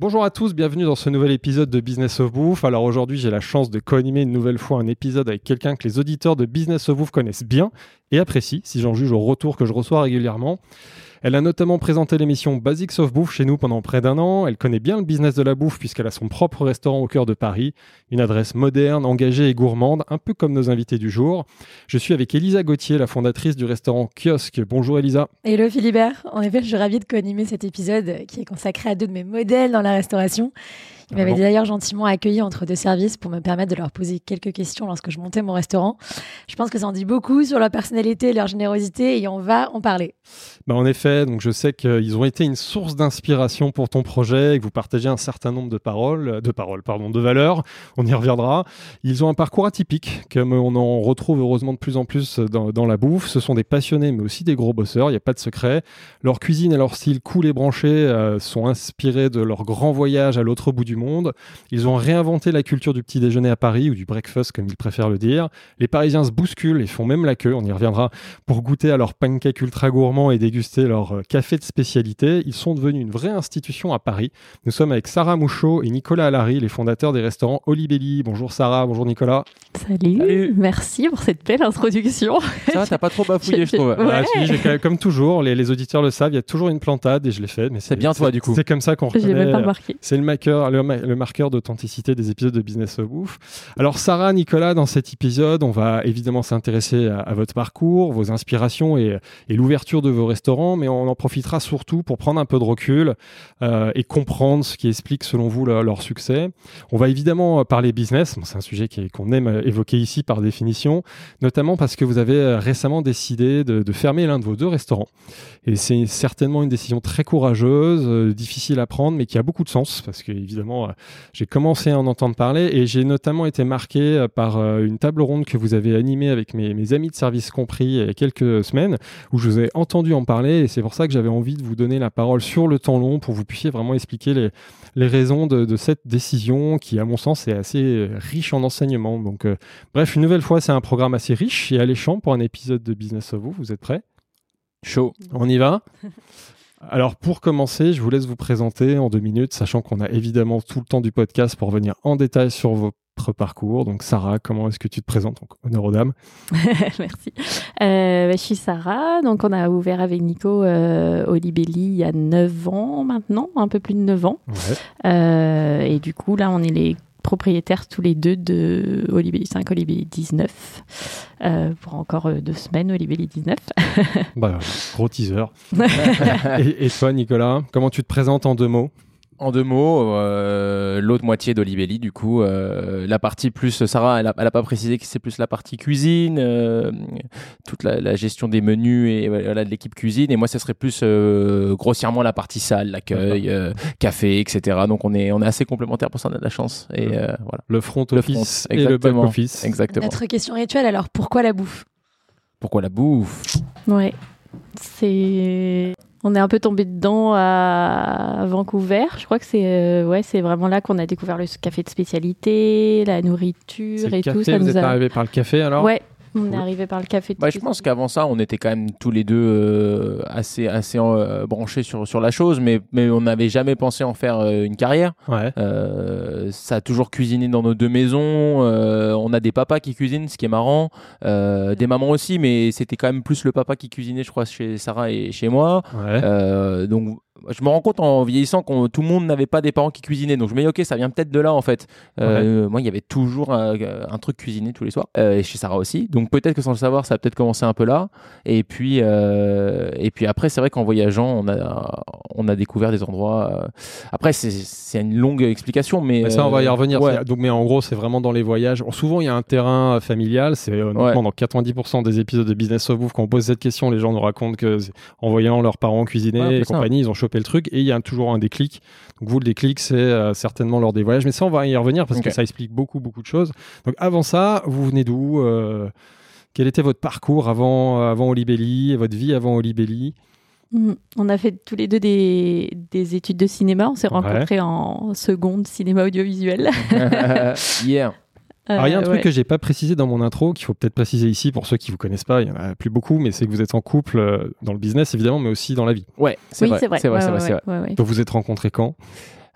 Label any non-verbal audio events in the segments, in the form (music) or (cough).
Bonjour à tous, bienvenue dans ce nouvel épisode de Business of Bouffe. Alors aujourd'hui, j'ai la chance de co-animer une nouvelle fois un épisode avec quelqu'un que les auditeurs de Business of Bouffe connaissent bien et apprécient, si j'en juge au retour que je reçois régulièrement. Elle a notamment présenté l'émission Basics of Bouffe chez nous pendant près d'un an. Elle connaît bien le business de la bouffe puisqu'elle a son propre restaurant au cœur de Paris. Une adresse moderne, engagée et gourmande, un peu comme nos invités du jour. Je suis avec Elisa Gauthier, la fondatrice du restaurant Kiosque. Bonjour Elisa. Hello Philibert. En effet, je suis ravie de co-animer cet épisode qui est consacré à deux de mes modèles dans la restauration. Ils m'avaient d'ailleurs gentiment accueilli entre deux services pour me permettre de leur poser quelques questions lorsque je montais mon restaurant. Je pense que ça en dit beaucoup sur leur personnalité, leur générosité et on va en parler. Bah en effet, donc je sais qu'ils ont été une source d'inspiration pour ton projet et que vous partagez un certain nombre de paroles, de paroles, pardon, de valeurs. On y reviendra. Ils ont un parcours atypique, comme on en retrouve heureusement de plus en plus dans, dans la bouffe. Ce sont des passionnés, mais aussi des gros bosseurs. Il n'y a pas de secret. Leur cuisine et leur style cool et branché euh, sont inspirés de leur grand voyage à l'autre bout du monde. Ils ont réinventé la culture du petit déjeuner à Paris ou du breakfast, comme ils préfèrent le dire. Les Parisiens se bousculent et font même la queue. On y reviendra pour goûter à leur pancake ultra gourmand et déguster leur euh, café de spécialité. Ils sont devenus une vraie institution à Paris. Nous sommes avec Sarah Mouchot et Nicolas Allary, les fondateurs des restaurants Olibelli. Bonjour Sarah, bonjour Nicolas. Salut. merci pour cette belle introduction. Ça, t'as pas trop bafouillé, je trouve. Ah, comme toujours, les, les, auditeurs le savent, il y a toujours une plantade et je l'ai fait. Mais c'est bien toi, du coup. C'est comme ça qu'on reconnaît. J'ai même pas remarqué. C'est le le, le marqueur d'authenticité des épisodes de Business of Bouffe. Alors Sarah, Nicolas, dans cet épisode, on va évidemment s'intéresser à, votre parcours, vos inspirations et, l'ouverture de vos restaurants, mais on en profitera surtout pour prendre un peu de recul euh, et comprendre ce qui explique selon vous leur, succès. On va évidemment parler business, c'est un sujet qu'on aime évoquer ici par définition, notamment parce que vous avez récemment décidé de, fermer l'un de vos deux restaurants. Et c'est certainement une décision très courageuse, euh, difficile à prendre, mais qui a beaucoup de sens, parce que euh, j'ai commencé à en entendre parler et j'ai notamment été marqué euh, par euh, une table ronde que vous avez animée avec mes, mes, amis de service compris il y a quelques semaines, où je vous ai entendu en parler, et c'est pour ça que j'avais envie de vous donner la parole sur le temps long, pour que vous puissiez vraiment expliquer les, les raisons de, de, cette décision, qui à mon sens est assez riche en enseignements. Donc, euh, bref, une nouvelle fois, c'est un programme assez riche et alléchant pour un épisode de Business of Vous. Vous êtes prêts? Chaud. On y va? (laughs) alors pour commencer, je vous laisse vous présenter en deux minutes, sachant qu'on a évidemment tout le temps du podcast pour venir en détail sur votre parcours. Donc Sarah, comment est-ce que tu te présentes Donc honneur aux dames? (laughs) Merci. Euh, je suis Sarah. Donc on a ouvert avec Nico euh, Olibelli il y a 9 ans maintenant, un peu plus de 9 ans. Ouais. Euh, et du coup là on est les propriétaires tous les deux de Olibelli 5, Olibelli 19, euh, pour encore deux semaines, Olibelli 19. bah, gros teaser. (laughs) et, et, toi, Nicolas, comment tu te présentes en deux mots? En deux mots, euh, l'autre moitié d'Olibelli, du coup, euh, la partie plus, Sarah, elle a, elle a pas précisé que c'est plus la partie cuisine, euh, toute la, la, gestion des menus et voilà, de l'équipe cuisine, et moi, ce serait plus euh, grossièrement la partie salle, l'accueil, euh, café, etc. Donc, on est, on est assez complémentaires pour ça, on a de la chance. Et euh, voilà. Le front office le front, et le back office. Exactement. Notre question rituelle, alors, pourquoi la bouffe? Pourquoi la bouffe? Ouais, c'est on est un peu tombé dedans à Vancouver. Je crois que c'est euh, ouais, c'est vraiment là qu'on a découvert le café de spécialité, la nourriture et café, tout. Ça vous nous êtes a... arrivé par le café alors? Ouais. On est arrivé par le café. Bah, je pense qu'avant ça, on était quand même tous les deux euh, assez assez euh, branchés sur sur la chose, mais mais on n'avait jamais pensé en faire euh, une carrière. Ouais. ça a toujours cuisiné dans nos deux maisons. on a des papas qui cuisinent, ce qui est marrant, des mamans aussi, mais c'était quand même plus le papa qui cuisinait, je crois, chez Sarah et chez moi. Ouais. donc je me rends compte en vieillissant que tout le monde n'avait pas des parents qui cuisinaient. Donc je me dis, ok, ça vient peut-être de là en fait. Euh, ouais. Moi, il y avait toujours un, un, truc cuisiné tous les soirs. Euh, et chez Sarah aussi. Donc peut-être que sans le savoir, ça a peut-être commencé un peu là. Et puis, euh, et puis après, c'est vrai qu'en voyageant, on a, on a découvert des endroits. Après, c'est une longue explication, mais. mais ça, on va y revenir. Ouais. Donc, mais en gros, c'est vraiment dans les voyages. Souvent, il y a un terrain familial. C'est honnêtement dans 90% des épisodes de Business of Bouffe, quand on pose cette question, les gens nous racontent que en voyant leurs parents cuisiner et compagnie, ils ont chopé le truc et il y a toujours un déclic. Donc vous, le déclic, c'est euh, certainement lors des voyages. Mais ça, on va y revenir parce okay. que ça explique beaucoup, beaucoup de choses. Donc avant ça, vous venez d'où euh, Quel était votre parcours avant, avant Olibelli et votre vie avant Olibelli? Mm. On a fait tous les deux des, des études de cinéma. On s'est Ouais. rencontrés en seconde cinéma audiovisuel. (laughs) Hier. Alors, il y a un truc ouais. que j'ai pas précisé dans mon intro, qu'il faut peut-être préciser ici pour ceux qui vous connaissent pas, il y en a plus beaucoup, mais c'est que vous êtes en couple euh, dans le business évidemment, mais aussi dans la vie. Ouais, c'est Oui, vrai. c'est vrai. C'est vrai, Ouais, c'est vrai, ouais, c'est vrai. ouais, ouais. Donc vous êtes rencontrés quand?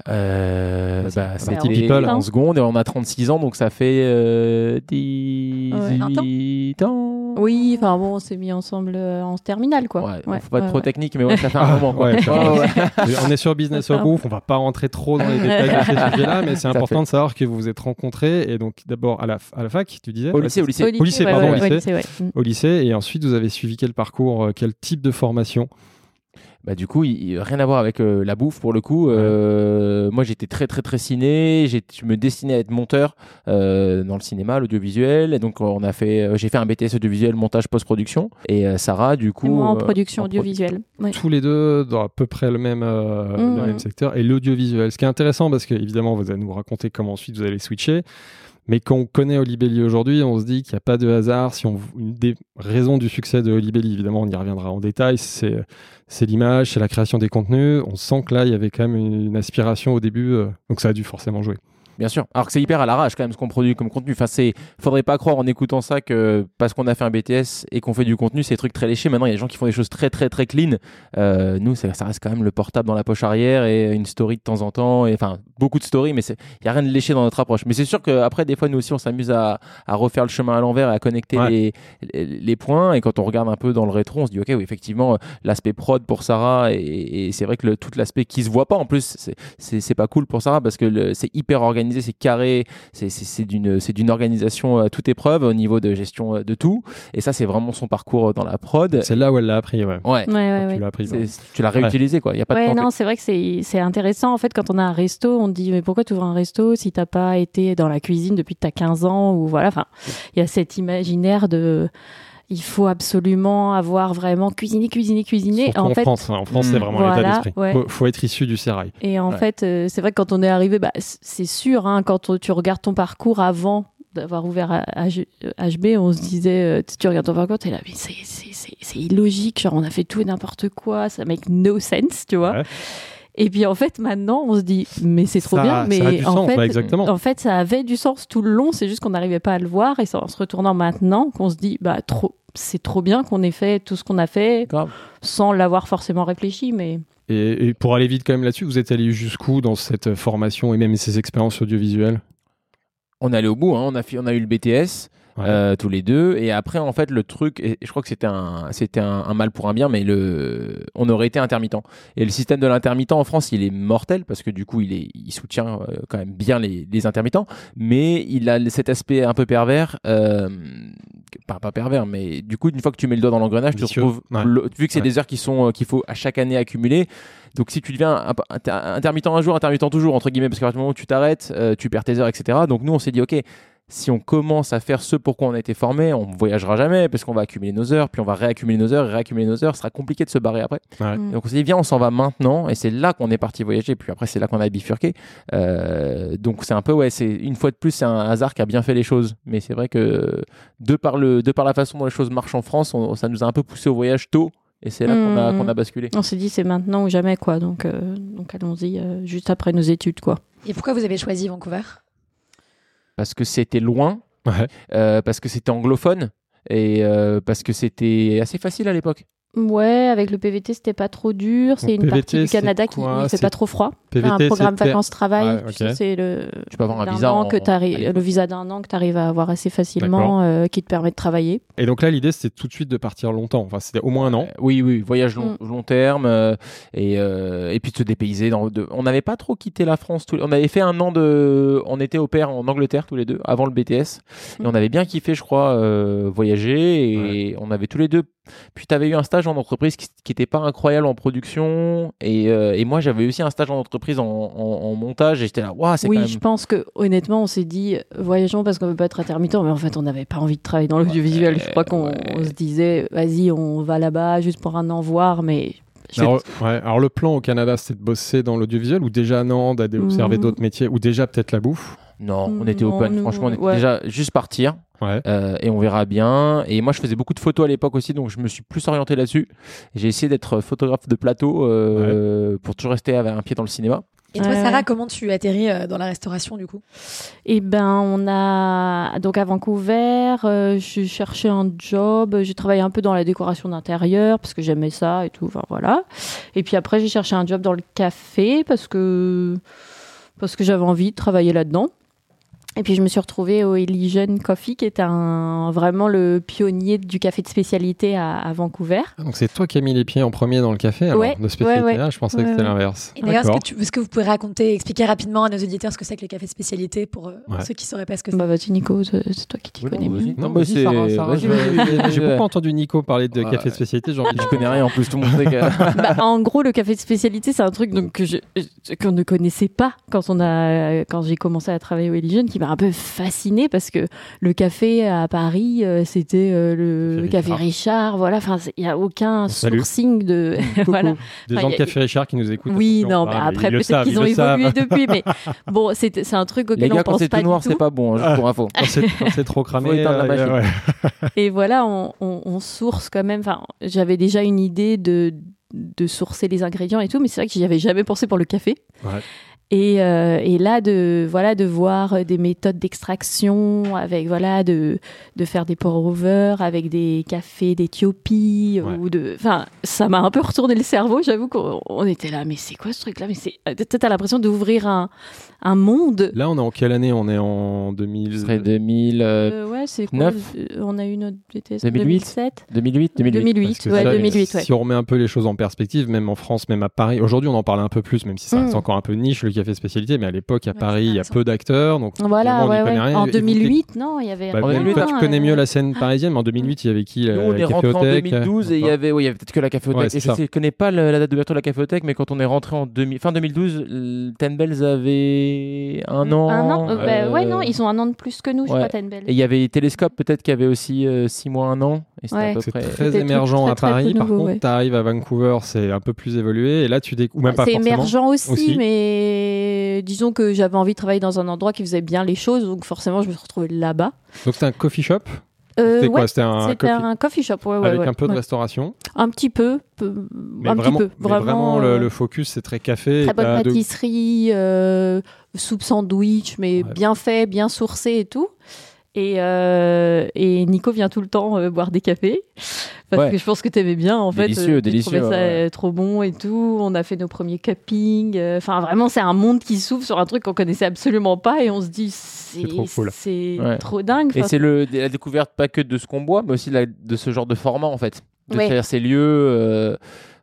Euh, bah, un c'était petit people. en seconde et on a 36 ans, donc ça fait euh, 18 ans. Oui, enfin bon, on s'est mis ensemble euh, en terminale, quoi. Ouais, Ouais, faut pas être ouais, trop ouais. technique, mais ouais, ça fait un (laughs) moment. Quoi. ouais, ça Ouais, ouais. On est sur Business of D'accord. Bouffe, on va pas rentrer trop dans les (laughs) détails de ces sujets-là, mais c'est important de savoir que vous vous êtes rencontrés et donc d'abord à la, à la fac, tu disais? Au lycée, au lycée. Au Au lycée, pardon, au lycée. Mm. au lycée et ensuite vous avez suivi quel parcours, euh, quel type de formation? Bah, du coup, il, il- rien à voir avec euh, la bouffe pour le coup. Euh, moi, j'étais très, très, très ciné. J'ai- Je me destinais à être monteur euh, dans le cinéma, l'audiovisuel. Et donc, on a fait, euh, j'ai fait un BTS audiovisuel, montage, post-production. Et euh, Sarah, du coup. Et moi en euh, production en audiovisuelle. Ouais. tous les deux dans à peu près le même, euh, Mhm. le même secteur et l'audiovisuel. Ce qui est intéressant parce que évidemment vous allez nous raconter comment ensuite vous allez switcher. Mais quand on connaît Olibelli aujourd'hui, on se dit qu'il n'y a pas de hasard. Si on, une des raisons du succès de Olibelli, évidemment, on y reviendra en détail, c'est, l'image, c'est la création des contenus. On sent que là, il y avait quand même une, une aspiration au début, euh, donc ça a dû forcément jouer. Bien sûr. Alors que c'est hyper à l'arrache quand même ce qu'on produit comme contenu. Enfin, c'est, faudrait pas croire en écoutant ça que parce qu'on a fait un BTS et qu'on fait du contenu, c'est des trucs très léchés. Maintenant, il y a des gens qui font des choses très très très clean. Euh, nous, ça, ça reste quand même le portable dans la poche arrière et une story de temps en temps. Et enfin, beaucoup de stories, mais c'est, il y a rien de léché dans notre approche. Mais c'est sûr qu'après, des fois, nous aussi, on s'amuse à, à refaire le chemin à l'envers et à connecter Ouais. les, les, les points. Et quand on regarde un peu dans le rétro, on se dit, ok, oui, effectivement, euh, l'aspect prod pour Sarah et, et c'est vrai que le, tout l'aspect qui se voit pas en plus, c'est, pas cool pour Sarah parce que c'est hyper organisé, c'est carré, c'est, c'est, c'est d'une, c'est d'une organisation à toute épreuve au niveau de gestion euh, de tout. Et ça, c'est vraiment son parcours euh, dans la prod. C'est là où elle l'a appris, ouais. Ouais. Ouais, ouais, tu l'as appris. C'est- tu l'as réutilisé quoi. Il y a pas de non, c'est vrai que c'est c'est intéressant. En fait, quand on a un resto, on te dit mais pourquoi tu ouvres un resto si t'as pas été dans la cuisine depuis que t'as 15 ans ou voilà. Enfin, il y a cet imaginaire de il faut absolument avoir vraiment cuisiné, cuisiné, cuisiné. En en fait, France, hein. en France, Mm. c'est vraiment Voilà, l'état d'esprit. ouais. Faut, faut être issu du sérail. Et en Ouais. fait, euh, c'est vrai que quand on est arrivé, bah, c'est sûr, hein, quand on- tu regardes ton parcours avant d'avoir ouvert HB, on se disait, euh, tu regardes ton parcours, t'es là, mais c'est- c'est c'est- c'est illogique, genre on a fait tout et n'importe quoi, ça make no sense, tu vois. Ouais. Et puis en fait, maintenant, on se dit, mais c'est trop Ça- bien, ça a mais du en sens, fait, bah, exactement. en fait, ça avait du sens tout le long, c'est juste qu'on n'arrivait pas à le voir, et c'est en se retournant maintenant qu'on se dit, bah, trop, c'est trop bien qu'on ait fait tout ce qu'on a fait Grave. sans l'avoir forcément réfléchi, mais Et, et pour aller vite quand même là-dessus, vous êtes allé jusqu'où dans cette formation et même ces expériences audiovisuelles? On est allé au bout. Hein. On a fait, on a eu le BTS. Ouais. euh, tous les deux et après en fait le truc et je crois que c'était un c'était un, un mal pour un bien mais le on aurait été intermittent et le système de l'intermittent en France il est mortel parce que du coup il est il soutient euh, quand même bien les, les intermittents mais il a cet aspect un peu pervers euh, pas, pas pervers mais du coup une fois que tu mets le doigt dans l'engrenage tu retrouves Ouais. le- vu que c'est Ouais. des heures qui sont euh, qu'il faut à chaque année accumuler donc si tu deviens intermittent un jour intermittent toujours entre guillemets parce qu'à partir du moment où tu t'arrêtes euh, tu perds tes heures etc donc nous on s'est dit ok si on commence à faire ce pour quoi on a été formé, on ne voyagera jamais parce qu'on va accumuler nos heures, puis on va réaccumuler nos heures, et réaccumuler nos heures, ce sera compliqué de se barrer après. Ouais. Mm. Donc on s'est dit, viens, on s'en va maintenant, et c'est là qu'on est parti voyager, puis après c'est là qu'on a bifurqué. Euh, donc c'est un peu, ouais, c'est une fois de plus, c'est un hasard qui a bien fait les choses. Mais c'est vrai que de par, le, de par la façon dont les choses marchent en France, on- ça nous a un peu poussé au voyage tôt, et c'est là qu'on a, Mm. a basculé. On s'est dit c'est maintenant ou jamais quoi, donc euh, donc allons-y euh, juste après nos études quoi. Et pourquoi vous avez choisi Vancouver? Parce que c'était loin, Ouais. euh, parce que c'était anglophone, et euh, parce que c'était assez facile à l'époque. Ouais, avec le PVT c'était pas trop dur, c'est une PVT, partie du Canada qui ne fait C'est pas trop froid. PVT, un programme vacances-travail, Ouais, tu ok. sais, c'est le Tu peux avoir un visa en- que le visa d'un an que tu arrives à avoir assez facilement, euh, qui te permet de travailler. Et donc là, l'idée, c'était tout de suite de partir longtemps. Enfin, c'était au moins un an. Euh, oui, oui, voyage long, Mm. long terme euh, et, euh, et puis de se dépayser. Dans, de- on n'avait pas trop quitté la France. tous les- on avait fait un an de. On était au pair en Angleterre tous les deux avant le BTS. Et Mm. on avait bien kiffé, je crois, euh, voyager. Et on avait tous les deux. Puis tu avais eu un stage en entreprise qui n'était pas incroyable en production. Et, euh, et moi, j'avais aussi un stage en entreprise en, en- en montage. Et j'étais là, waouh, c'est Oui, quand je pense que honnêtement, on s'est dit voyageons parce qu'on veut pas être intermittent, mais en fait, on n'avait pas envie de travailler dans l'audiovisuel. je crois qu'on ouais. se disait vas-y, on va là-bas juste pour un an voir, mais Alors, ouais, alors, le plan au Canada, c'était de bosser dans l'audiovisuel ou déjà non, d'aller observer Mhm. d'autres métiers ou déjà peut-être la bouffe? Non, on était Non, open. nous, Franchement, on était ouais. déjà juste partir. Ouais. euh, et on verra bien. Et moi, je faisais beaucoup de photos à l'époque aussi, donc je me suis plus orienté là-dessus. J'ai essayé d'être photographe de plateau euh, pour toujours rester avec un pied dans le cinéma. Et toi. Sarah, comment tu atterris euh, dans la restauration du coup? Et ben, on a donc à Vancouver, euh, je cherchais un job. J'ai travaillé un peu dans la décoration d'intérieur parce que j'aimais ça et tout. Enfin voilà. Et puis après, j'ai cherché un job dans le café parce que parce que j'avais envie de travailler là-dedans. Et puis je me suis retrouvée au Elysian Coffee, qui est un vraiment le pionnier du café de spécialité à, à Vancouver. Ah, Donc c'est toi qui as mis les pieds en premier dans le café alors, Ouais, de spécialité ouais, ouais. là, je pensais Ouais, que c'était l'inverse. Et d'ailleurs, est-ce que, tu- est-ce que vous pouvez raconter, expliquer rapidement à nos auditeurs ce que c'est que le café de spécialité pour euh, Ouais. ceux qui ne sauraient pas ce que c'est? Bah vas-y Nico, c'est toi qui t'y Oui, connais non, mieux. Non, mais c'est- J'ai beaucoup entendu Nico parler de Ouais. café de spécialité. De- Je connais rien en plus, tout le monde sait que. (laughs) Bah, en gros, le café de spécialité, c'est un truc donc, que je- qu'on ne connaissait pas quand, on a, quand j'ai commencé à travailler au Elysian, qui m'a un peu fasciné parce que le café à Paris, euh, c'était euh, le Café café Richard. Voilà, enfin, il n'y a aucun Salut. sourcing de. (laughs) (laughs) voilà. Des Enfin, gens de Café Richard qui nous écoutent. Oui, attention. non, mais Ah, après, ils le peut-être qu'ils ils ont le évolué savent. depuis, mais (laughs) bon, c'est, c'est un truc Les auquel gars, on quand pense c'est pas tout noir, c'est pas bon, hein, pour info. Quand c'est quand c'est trop cramé. Faut éteindre la euh, machine. ouais. Et voilà, on, on- on source quand même. Enfin, j'avais déjà une idée de, de sourcer les ingrédients et tout, mais c'est vrai que j'y avais jamais pensé pour le café. Ouais. Et, euh, et là, de, voilà, de voir des méthodes d'extraction, avec voilà, de, de faire des pour-over avec des cafés d'Éthiopie, Ouais. ou de, enfin, ça m'a un peu retourné le cerveau. J'avoue qu'on on était là, mais c'est quoi ce truc-là? Mais c'est, t'as l'impression d'ouvrir un, un monde. Là, on est en quelle année On est en 2000. Ce serait 2000, euh, Euh, ouais, c'est quoi euh, On a eu notre BTS 2008. 2007 2008, 2008. 2008, Parce que ouais, ça, 2008, ouais. Si on remet un peu les choses en perspective, même en France, même à Paris, aujourd'hui on en parle un peu plus, même si ça reste Mm. encore un peu niche le café spécialité, mais à l'époque à Ouais, Paris, il y a peu d'acteurs, donc Voilà, on connaît rien. En Et vous, 2008, non, il y avait. Bah, En peut-être 2008, toi, tu connais euh, mieux la scène parisienne, mais en 2008, il y avait qui la, Nous, on la est rentré en caféothèque 2012 et il y avait, oui, il y avait peut-être que la caféothèque. Je je connais pas la date d'ouverture de la caféothèque, mais quand on est rentré en 2000, fin 2012, le Ten Bells avait un an. Un an euh, bah, Ouais, euh, non, ils ont un an de plus que nous, je ouais. crois. Et il y avait Télescope peut-être qui avait aussi 6 mois, un an. Et c'était Ouais. à peu C'est près. très émergent très, à très, très Paris. Par nouveau, contre, ouais. tu arrives à Vancouver, c'est un peu plus évolué. Et là, tu découvres, ou même pas C'est émergent aussi, Aussi. mais disons que j'avais envie de travailler dans un endroit qui faisait bien les choses, donc forcément, je me suis retrouvée là-bas. Donc, c'était un coffee shop? Euh, C'était ouais, quoi C'était un un coffee shop, ouais, ouais, avec un peu de restauration. Un petit peu, peu- Mais un vraiment, petit peu. mais Vraiment, le, euh, le focus, c'est très café. Très bonne de- pâtisserie, euh, soupe sandwich, mais bien fait, bien sourcé et tout. Et, euh, et Nico vient tout le temps euh, boire des cafés. Parce Ouais. que je pense que tu aimais bien, en Délicieux, fait. euh, tu délicieux, ça ouais. euh, trop bon et tout. On a fait nos premiers cuppings. euh, Enfin, vraiment, c'est un monde qui s'ouvre sur un truc qu'on connaissait absolument pas. Et on se dit, c'est trop cool. c'est Ouais. trop dingue. Et c'est le, la découverte pas que de ce qu'on boit, mais aussi la- de ce genre de format en fait. De Ouais. faire ces lieux euh,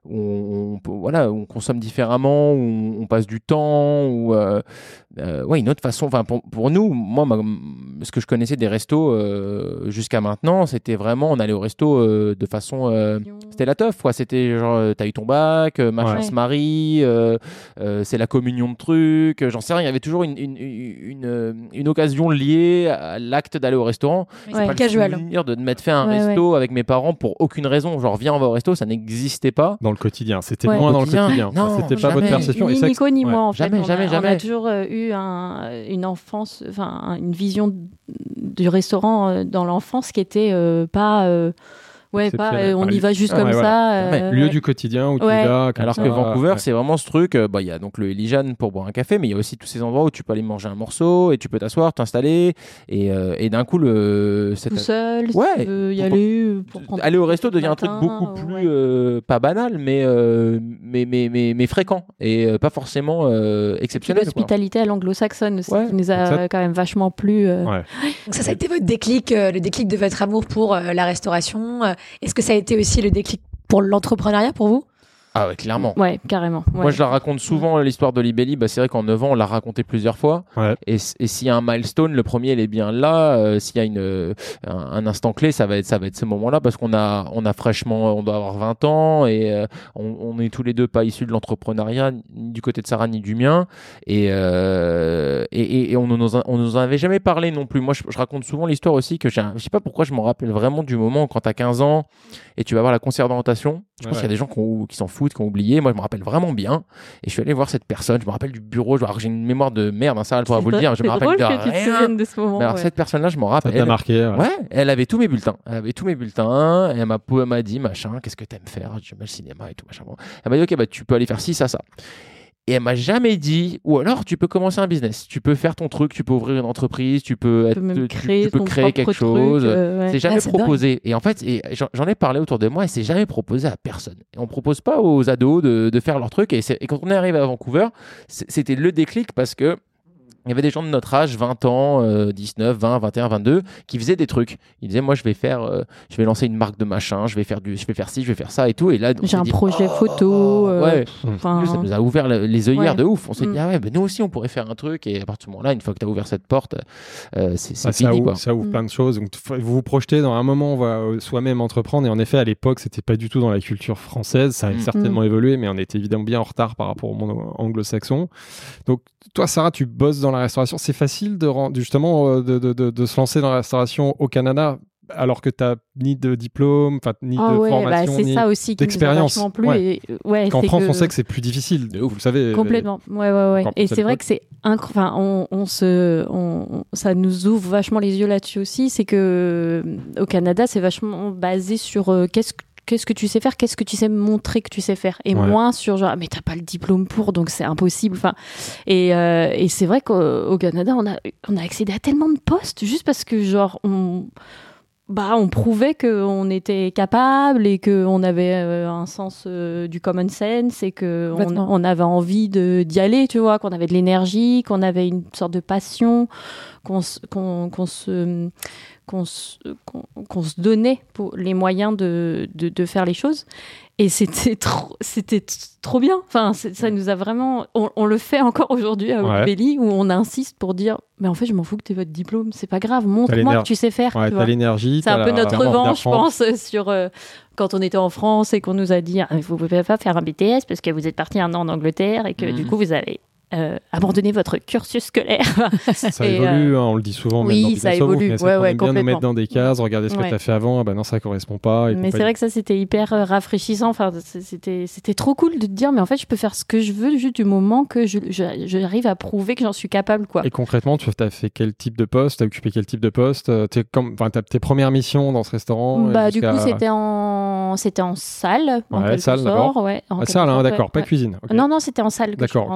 où on, voilà, on consomme différemment, où on, on passe du temps, où euh, euh, ouais, une autre façon. Enfin, pour, pour nous, moi, ma- ce que je connaissais des restos euh, jusqu'à maintenant, c'était vraiment on allait au resto euh, de façon euh, c'était la teuf, quoi. C'était genre, t'as eu ton bac, euh, machin Ouais. se marie, euh, euh, c'est la communion de trucs, j'en sais rien. Il y avait toujours une, une, une, une occasion liée à l'acte d'aller au restaurant. Oui, Ouais. c'est Pas casual. le souvenir de mettre fait un Ouais, resto avec mes parents pour aucune raison. Genre, viens, on va au resto, ça n'existait pas. Dans le quotidien. C'était Ouais. moins dans le Quotidien. C'était pas votre perception. Ni Nico ni ouais. moi, en fait. Jamais, on, a, jamais, on a jamais. toujours euh, une enfance, enfin, une vision du restaurant euh, dans l'enfance qui était euh, pas. Euh, ouais, pas euh, on y va juste ah, comme ouais, ça. voilà. euh, Lieu ouais. du quotidien où tu vas. Alors ça, que Vancouver, ouais. c'est vraiment ce truc. euh, bah, il y a donc le Elysian pour boire un café, mais il y a aussi tous ces endroits où tu peux aller manger un morceau et tu peux t'asseoir, t'installer. Et, euh, et d'un coup, le, cette- tout seul, si Ouais. tu veux y aller. euh, Pour prendre aller au resto devient un truc beaucoup euh, plus ouais. euh, pas banal mais, euh, mais, mais, mais mais fréquent et euh, pas forcément euh, exceptionnel. L'hospitalité à l'anglo-saxonne aussi, Ouais, qui nous a quand même vachement plu. euh. Ouais. Donc ça, ça a été votre déclic, euh, le déclic de votre amour pour euh, la restauration. Est-ce que ça a été aussi le déclic pour l'entrepreneuriat pour vous? Ah ouais clairement Ouais, carrément. ouais. Moi, je la raconte souvent, l'histoire de Libelli. Bah, c'est vrai qu'en 9 ans, on l'a raconté plusieurs fois. Ouais. Et, s'il y a un milestone, le premier, il est bien là. Euh, s'il y a une, euh, un, un instant clé, ça va être, ça va être ce moment-là parce qu'on a, on a fraîchement, on doit avoir 20 ans et euh, on, on est tous les deux pas issus de l'entrepreneuriat, ni du côté de Sarah ni du mien. Et, euh, et, et- et on nous, en- on nous en avait jamais parlé non plus. Moi, je, je raconte souvent l'histoire aussi que j'ai, je sais pas pourquoi je m'en rappelle vraiment du moment quand t'as 15 ans et tu vas voir la concert Je pense Ouais. qu'il y a des gens qui, ont- qui s'en foutent, qui ont oublié. Moi, je me rappelle vraiment bien. Et je suis allé voir cette personne. Je me rappelle du bureau. Je- alors, J'ai une mémoire de merde, hein, ça, elle pourra vous le dire. Je me (laughs) rappelle de que tu te rien. souviennes de ce moment. Mais alors, ouais. cette personne-là, je m'en Ça t'a rappelle. marqué. ouais. Ouais, elle avait tous mes bulletins. Elle avait tous mes bulletins. Et elle m'a, elle m'a dit, machin, qu'est-ce que t'aimes faire? J'aime le cinéma et tout, machin. Bon. Elle m'a dit, ok, bah, tu peux aller faire ci, ça, ça. Et elle m'a jamais dit, ou alors tu peux commencer un business. Tu peux faire ton truc, tu peux ouvrir une entreprise, tu peux, Tu être, peux même tu- créer, tu peux ton créer propre quelque chose. euh, ouais. C'est jamais Ah, dingue. proposé. Et en fait, j'en, ai parlé autour de moi et c'est jamais proposé à personne. Et on propose pas aux ados de, de faire leur truc. Et, quand on est arrivé à Vancouver, c'était le déclic parce que il y avait des gens de notre âge, 20 ans, euh, 19, 20, 21, 22, qui faisaient des trucs. Ils disaient, moi, je vais faire, euh, je vais lancer une marque de machin, je vais faire du, je vais faire ci, je vais faire ça et tout. Et là, J'ai un dit, projet oh, photo. euh, ouais. enfin, ça nous a ouvert le- les œillères Ouais. de ouf. On s'est Mm. dit, ah ouais, ben nous aussi, on pourrait faire un truc. Et à partir de ce moment-là, une fois que tu as ouvert cette porte, euh, c'est, c'est Ah, ça, fini, ouvre, quoi. ça ouvre Mm. plein de choses. Donc, vous vous projetez dans un moment, on va soi-même entreprendre. Et en effet, à l'époque, c'était pas du tout dans la culture française. Ça a Mm. certainement évolué, mais on était évidemment bien en retard par rapport au monde anglo-saxon. Donc, toi, Sarah, tu bosses dans la restauration. C'est facile de justement euh, de, de- de- de se lancer dans la restauration au Canada alors que tu n'as ni de diplôme, enfin, ni Ah de ouais, bah, formation, c'est ni... ça aussi d'expérience. vachement plu. Ouais. Et, euh, ouais, Qu'en c'est France, que- on sait que c'est plus difficile. De ouf. Vous le savez. Complètement. Ouais, ouais, ouais. Et c'est vrai que c'est incro- enfin, on, on se, on, ça nous ouvre vachement les yeux là-dessus aussi. C'est que euh, au Canada, c'est vachement basé sur euh, qu'est-ce que Qu'est-ce que tu sais faire Qu'est-ce que tu sais montrer que tu sais faire Et Ouais. moins sur genre, ah, mais t'as pas le diplôme pour, donc c'est impossible. Enfin, et, euh, et c'est vrai qu'au au Canada, on a, on a accédé à tellement de postes juste parce que genre on, bah, on prouvait qu'on était capable et qu'on avait euh, un sens euh, du common sense et qu'on on avait envie de- d'y aller, tu vois, qu'on avait de l'énergie, qu'on avait une sorte de passion, qu'on se- qu'on qu'on se, qu'on se, qu'on- qu'on se donnait pour les moyens de, de, de faire les choses. Et c'était (laughs) trop, c'était t- trop bien. Enfin, c'est- ça nous a vraiment. On, on le fait encore aujourd'hui à Ouais. Belly où on insiste pour dire Mais en fait, je m'en fous que tu aies votre diplôme, c'est pas grave, montre-moi que tu sais faire. Ouais, tu t'as vois. l'énergie. C'est un peu notre revanche, je pense, euh, sur euh, quand on était en France et qu'on nous a dit Ah, vous pouvez pas faire un BTS parce que vous êtes parti un an en Angleterre et que du coup vous avez euh, abandonné votre cursus scolaire. (laughs) Ça Et, évolue, hein, on le dit souvent. oui, dans ça évolue. mais c'est Ouais, qu'on ouais, aime bien nous mettre dans des cases, regarder ce que Ouais. tu as fait avant, ah bah non, ça correspond pas. et mais c'est vrai que ça c'était hyper euh, rafraîchissant. Enfin, c'était c'était trop cool de te dire mais en fait je peux faire ce que je veux juste du moment que je je- j'arrive à prouver que j'en suis capable quoi. Et concrètement, tu as fait quel type de poste? Tu as occupé quel type de poste? Euh, t'es comme, tes premières missions dans ce restaurant Bah du coup c'était en c'était en salle en Ouais, quelque salle, sorte, d'abord. ouais, en Ah, sorte, d'accord, pas cuisine. Non, non, c'était en salle que je suis D'accord.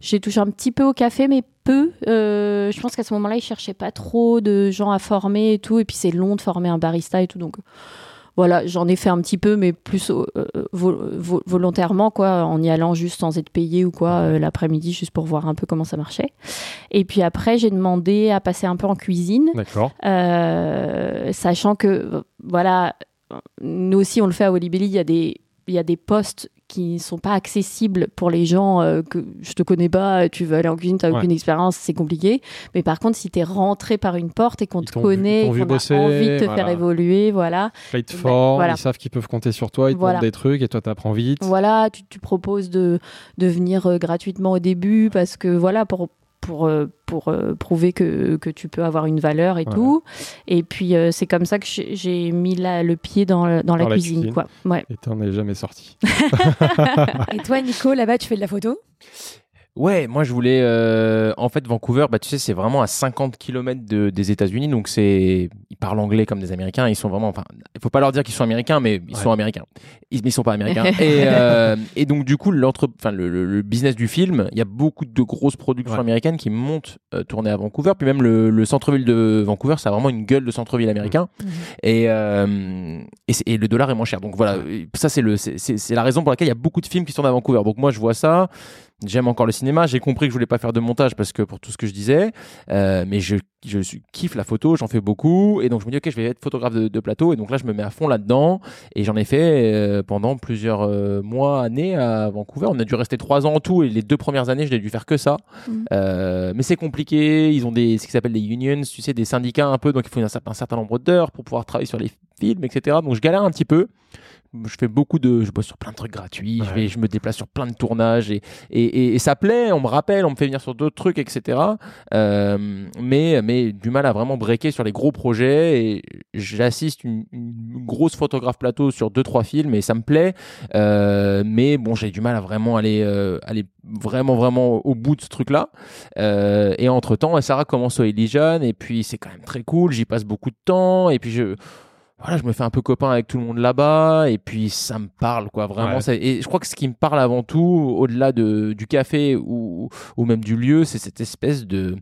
J'ai touché un petit peu au café, mais peu. Euh, je pense qu'à ce moment-là, ils cherchaient pas trop de gens à former et tout. Et puis, c'est long de former un barista et tout. Donc, voilà, j'en ai fait un petit peu, mais plus euh, vo- vo- volontairement, quoi, en y allant juste sans être payé ou quoi, euh, l'après-midi, juste pour voir un peu comment ça marchait. Et puis après, j'ai demandé à passer un peu en cuisine. D'accord. Euh, sachant que euh, voilà nous aussi on le fait à Olibelli il y a des il y a des postes qui sont pas accessibles pour les gens euh, que je te connais pas tu veux aller en cuisine t'as Ouais. aucune expérience c'est compliqué mais par contre si tu es rentré par une porte et qu'on te connaît qu'on a bosser, envie de te voilà. faire évoluer voilà Plate Ben, fort, voilà. ils savent qu'ils peuvent compter sur toi, ils te Voilà. des trucs et toi t'apprends vite. voilà tu, tu proposes de, de venir euh, gratuitement au début parce que voilà pour pour, euh, pour euh, prouver que, que tu peux avoir une valeur et Ouais. tout. Et puis, euh, c'est comme ça que j'ai mis la- le pied dans, le- dans la Dans la cuisine. cuisine. Quoi. Ouais. Et t'en es jamais sorti. (laughs) (laughs) Et toi, Nico, là-bas, tu fais de la photo? Ouais, moi je voulais. euh, en fait, Vancouver, bah, tu sais, c'est vraiment à 50 km de, des États-Unis, donc c'est. Ils parlent anglais comme des Américains. Ils sont vraiment. Enfin, il faut pas leur dire qu'ils sont Américains, mais ils Ouais. sont Américains. Ils, mais ils sont pas Américains. (laughs) et, euh, et donc du coup, l'entre, enfin, le, le- le business du film, il y a beaucoup de grosses productions Ouais. américaines qui montent euh, tourner à Vancouver. Puis même le, le centre-ville de Vancouver, ça a vraiment une gueule de centre-ville américain. Et, euh, et, c'est- et le dollar est moins cher. Donc voilà, ça le, c'est la raison pour laquelle il y a beaucoup de films qui sont à Vancouver. Donc moi je vois ça. J'aime encore le cinéma. J'ai compris que je voulais pas faire de montage parce que pour tout ce que je disais, Euh, mais je, je suis- kiffe la photo, j'en fais beaucoup, et donc je me dis ok, je vais être photographe de, de plateau, et donc là je me mets à fond là-dedans, et j'en ai fait euh, pendant plusieurs euh, mois, années à Vancouver. On a dû rester trois ans en tout, et les deux premières années je n'ai dû faire que ça. Mhm. Euh, mais c'est compliqué. Ils ont des ce qui s'appelle des unions, tu sais, des syndicats un peu, donc il faut un, certain- un certain nombre d'heures pour pouvoir travailler sur les films, etc. Donc je galère un petit peu. Je fais beaucoup de, je bosse sur plein de trucs gratuits. Je vais, je me déplace sur plein de tournages et et, et, et ça plaît. On me rappelle, on me fait venir sur d'autres trucs, etc. Euh, mais mais du mal à vraiment breaker sur les gros projets. Et j'assiste une, une grosse photographe plateau sur deux trois films et ça me plaît. Euh, mais bon, j'ai du mal à vraiment aller euh, aller vraiment vraiment au bout de ce truc-là. Euh, et entre temps, Sarah commence au Elysian et puis c'est quand même très cool. J'y passe beaucoup de temps et puis je voilà, je me fais un peu copain avec tout le monde là-bas et puis ça me parle quoi vraiment. Ouais. ça- et je crois que ce qui me parle avant tout, au-delà de, du café ou, ou même du lieu, c'est cette espèce de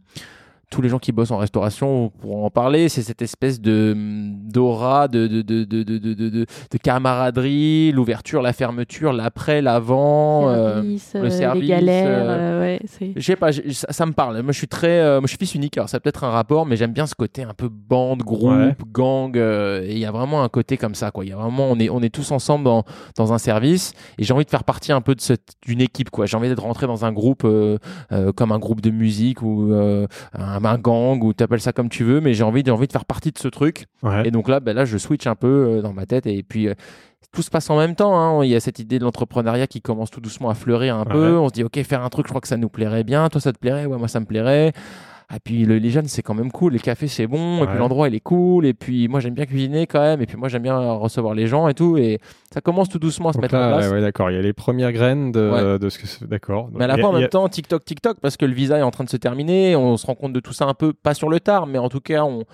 tous les gens qui bossent en restauration pourront en parler, c'est cette espèce de d'aura, de de, de, de, de, de, de, de- de camaraderie, l'ouverture, la fermeture, l'après, l'avant. euh, Service, le euh, service, les galères, euh, euh, ouais, c'est. je sais pas, ça, ça me parle. Moi, je suis très, euh, moi, je suis fils unique. Alors, ça a peut-être un rapport, mais j'aime bien ce côté un peu bande, groupe, Ouais. gang. euh, et il y a vraiment un côté comme ça, quoi. Il y a vraiment, on est, on est tous ensemble dans, dans un service. Et j'ai envie de faire partie un peu de cette, d'une équipe, quoi. J'ai envie d'être rentré dans un groupe, euh, euh, comme un groupe de musique ou euh, un, un gang ou t'appelles ça comme tu veux, mais j'ai envie, j'ai envie de faire partie de ce truc. Ouais. Et donc là, ben là, je switch un peu euh, dans ma tête et puis. euh, tout se passe en même temps. hein. Il y a cette idée de l'entrepreneuriat qui commence tout doucement à fleurir un peu. On se dit, ok, faire un truc, je crois que ça nous plairait bien. Toi, ça te plairait? Ouais, moi, ça me plairait. Et puis le les jeunes, c'est quand même cool. Les cafés, c'est bon. Et puis l'endroit, il est cool. Et puis moi, j'aime bien cuisiner quand même. Et puis moi, j'aime bien recevoir les gens et tout. Et ça commence tout doucement à se Donc mettre en là, place. ouais, ouais, d'accord. Il y a les premières graines de, Ouais. de ce que c'est. D'accord. Mais à la fois, en même a- temps, TikTok, TikTok, parce que le visa est en train de se terminer. On se rend compte de tout ça un peu, pas sur le tard, mais en tout cas, on,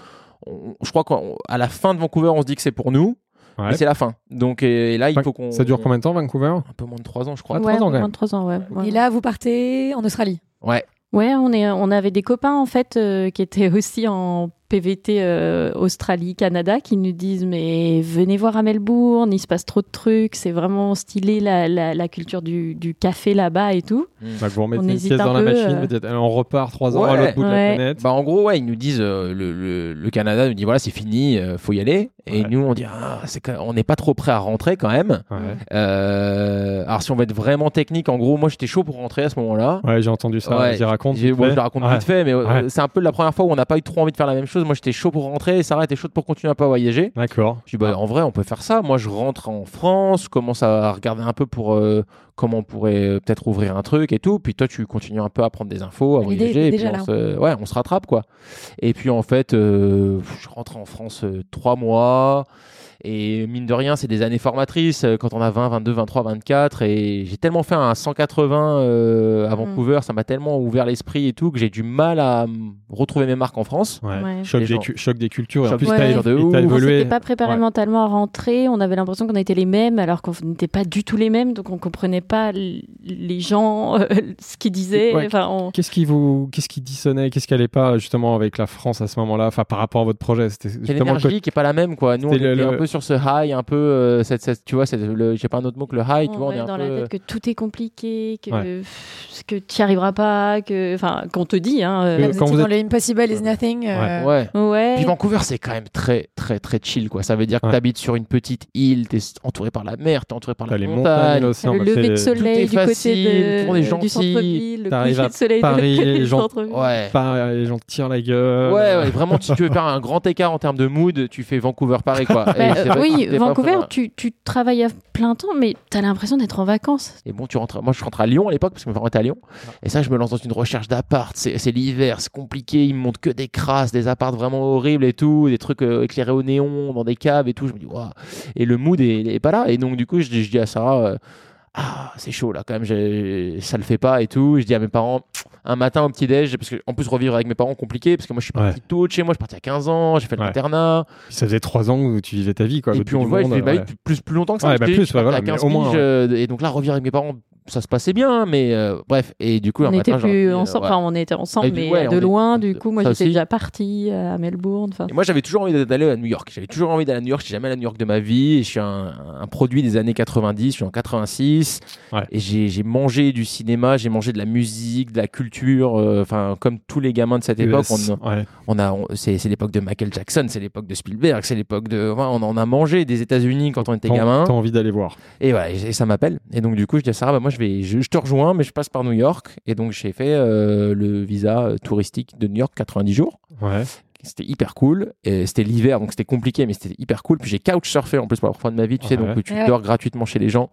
on- je crois qu'à la fin de Vancouver, on se dit que c'est pour nous. Ouais. Mais c'est la fin. Donc, et, et là, il faut qu'on. Ça dure combien de temps, Vancouver? Un peu moins de 3 ans, je crois. Ah, trois Ouais, ans, quand même. 23 ans, ouais. ouais. Et là, vous partez en Australie? Ouais. Ouais, on, est, on avait des copains en fait euh, qui étaient (laughs) aussi en PVT euh, Australie, Canada, qui nous disent mais venez voir à Melbourne, il se passe trop de trucs, c'est vraiment stylé la, la, la culture du, du café là-bas et tout. Bah, vous remettez On une hésite pièce un dans la peu, machine, euh. on repart trois ans Ouais. à l'autre bout de la planète. Bah, en gros, ouais, ils nous disent euh, le, le, le Canada nous dit voilà, c'est fini, euh, faut y aller. Et Ouais. nous, on dit ah, c'est quand- on n'est pas trop prêt à rentrer quand même. Ouais. Euh, alors, si on veut être vraiment technique, en gros, moi, j'étais chaud pour rentrer à ce moment-là. Ouais, j'ai entendu ça. Ouais, J'y raconte. Je le raconte Ouais. vite fait, mais Ouais. c'est un peu la première fois où on n'a pas eu trop envie de faire la même chose. Moi, j'étais chaud pour rentrer et Sarah était chaude pour continuer un peu à voyager. D'accord. Je dis, bah, en vrai, on peut faire ça. Moi, je rentre en France, je commence à regarder un peu pour euh, comment on pourrait euh, peut-être ouvrir un truc et tout. Puis toi, tu continues un peu à prendre des infos, à L'idée voyager. Et puis déjà on se, ouais, on se rattrape, quoi. Et puis, en fait, euh, je rentre en France euh, trois mois. Et mine de rien, c'est des années formatrices euh, quand on a 20, 22, 23, 24. Et j'ai tellement fait un 180 euh, à Mm. Vancouver, ça m'a tellement ouvert l'esprit et tout que j'ai du mal à retrouver mes marques en France. Ouais. Ouais. Choc, des gens. cu- choc des cultures. Et en Choc plus, cultures de ouf. t'as On On évolué. s'était pas préparé Ouais. mentalement à rentrer, on avait l'impression qu'on était les mêmes alors qu'on n'était pas du tout les mêmes, donc on comprenait pas l- les gens, euh, (laughs) ce qu'ils disaient. Ouais. Enfin, on- Qu'est-ce qui vous, qu'est-ce qui dissonnait, qu'est-ce qui allait pas justement avec la France à ce moment-là, enfin par rapport à votre projet, c'était Quelle justement le énergie qui est pas la même quoi. Nous on était le- un peu sur ce high, un peu euh, cette, cette- tu vois, c'est le, j'ai pas un autre mot que le high, tu vois, on est un dans peu. la tête que tout est compliqué, que, Ouais. que tu n'y arriveras pas, que, enfin, qu'on te dit. Hein, euh, Que- vous quand vous dans le Impossible is Nothing. euh, Ouais. ouais. Puis Vancouver, c'est quand même très, très, très chill, quoi. Ça veut dire que Ouais. tu habites sur une petite île, tu es entouré par la mer, tu es entouré par la les montagne. l'océan, le bah, lever de soleil du facile, côté tout le monde est de, du gentil. centre-ville, le coucher à de soleil Paris, (laughs) de les gens-. Ouais. Pas- les gens te tirent la gueule. Ouais, ouais, vraiment, si tu veux faire un grand écart en termes de mood, tu fais Vancouver-Paris, quoi. (laughs) Et euh, vrai oui, Vancouver, vraiment- tu, tu travailles à plein temps, mais tu as l'impression d'être en vacances. Et bon, tu rentres. Moi, je rentre à Lyon à l'époque parce que mes parents étaient à Lyon. Et ça, je me lance dans une recherche d'appart. C'est l'hiver, c'est compliqué. Ils me montrent que des crasses, des apparts vraiment horribles et tout, des trucs euh, éclairés au néon dans des caves et tout. Je me dis, waouh. Et le mood est, est pas là. Et donc, du coup, je, dis- je dis à Sarah, euh, ah, c'est chaud là quand même. j'ai- Ça le fait pas et tout. Je dis à mes parents, un matin au petit déj, parce que en plus revivre avec mes parents compliqué, parce que moi, je suis parti Ouais. tôt de chez moi. Je suis parti à 15 ans. J'ai fait Ouais. l'internat. Ça faisait trois ans que tu vivais ta vie, quoi. Et puis on voit, je oui, ouais. plus, plus, longtemps que ça. Ouais, bah plus, je suis parti ouais, voilà, à mais 15 au moins, piges, euh, et donc là, revivre avec mes parents, ça se passait bien, mais euh, bref. Et du coup, on matin, n'était j'ai plus euh, ensemble, ouais. enfin on était ensemble, mais ouais, euh, de est- loin. Du coup, moi j'étais déjà partie euh, à Melbourne. Et moi, j'avais toujours envie d'aller à New York. J'avais toujours envie d'aller à New York. Je suis jamais allé à New York de ma vie. Et je suis un, un produit des années 90. Je suis en 86. Ouais. Et j'ai j'ai mangé du cinéma, j'ai mangé de la musique, de la culture. euh, Enfin, comme tous les gamins de cette époque, on, ouais. on a, on- c'est l'époque de Michael Jackson, c'est l'époque de Spielberg, c'est l'époque de, on en a mangé des États-Unis quand on était gamin. T'as envie d'aller voir. Et voilà, et, et ça m'appelle. Et donc du coup, je dis à Sarah, bah, moi je vais, je, je te rejoins, mais je passe par New York. Et donc j'ai fait euh, le visa euh, touristique de New York, 90 jours. Ouais. C'était hyper cool. Et c'était l'hiver, donc c'était compliqué, mais c'était hyper cool. Puis j'ai couchsurfé en plus pour la première fois de ma vie, tu sais, donc tu Ouais. dors gratuitement chez les gens.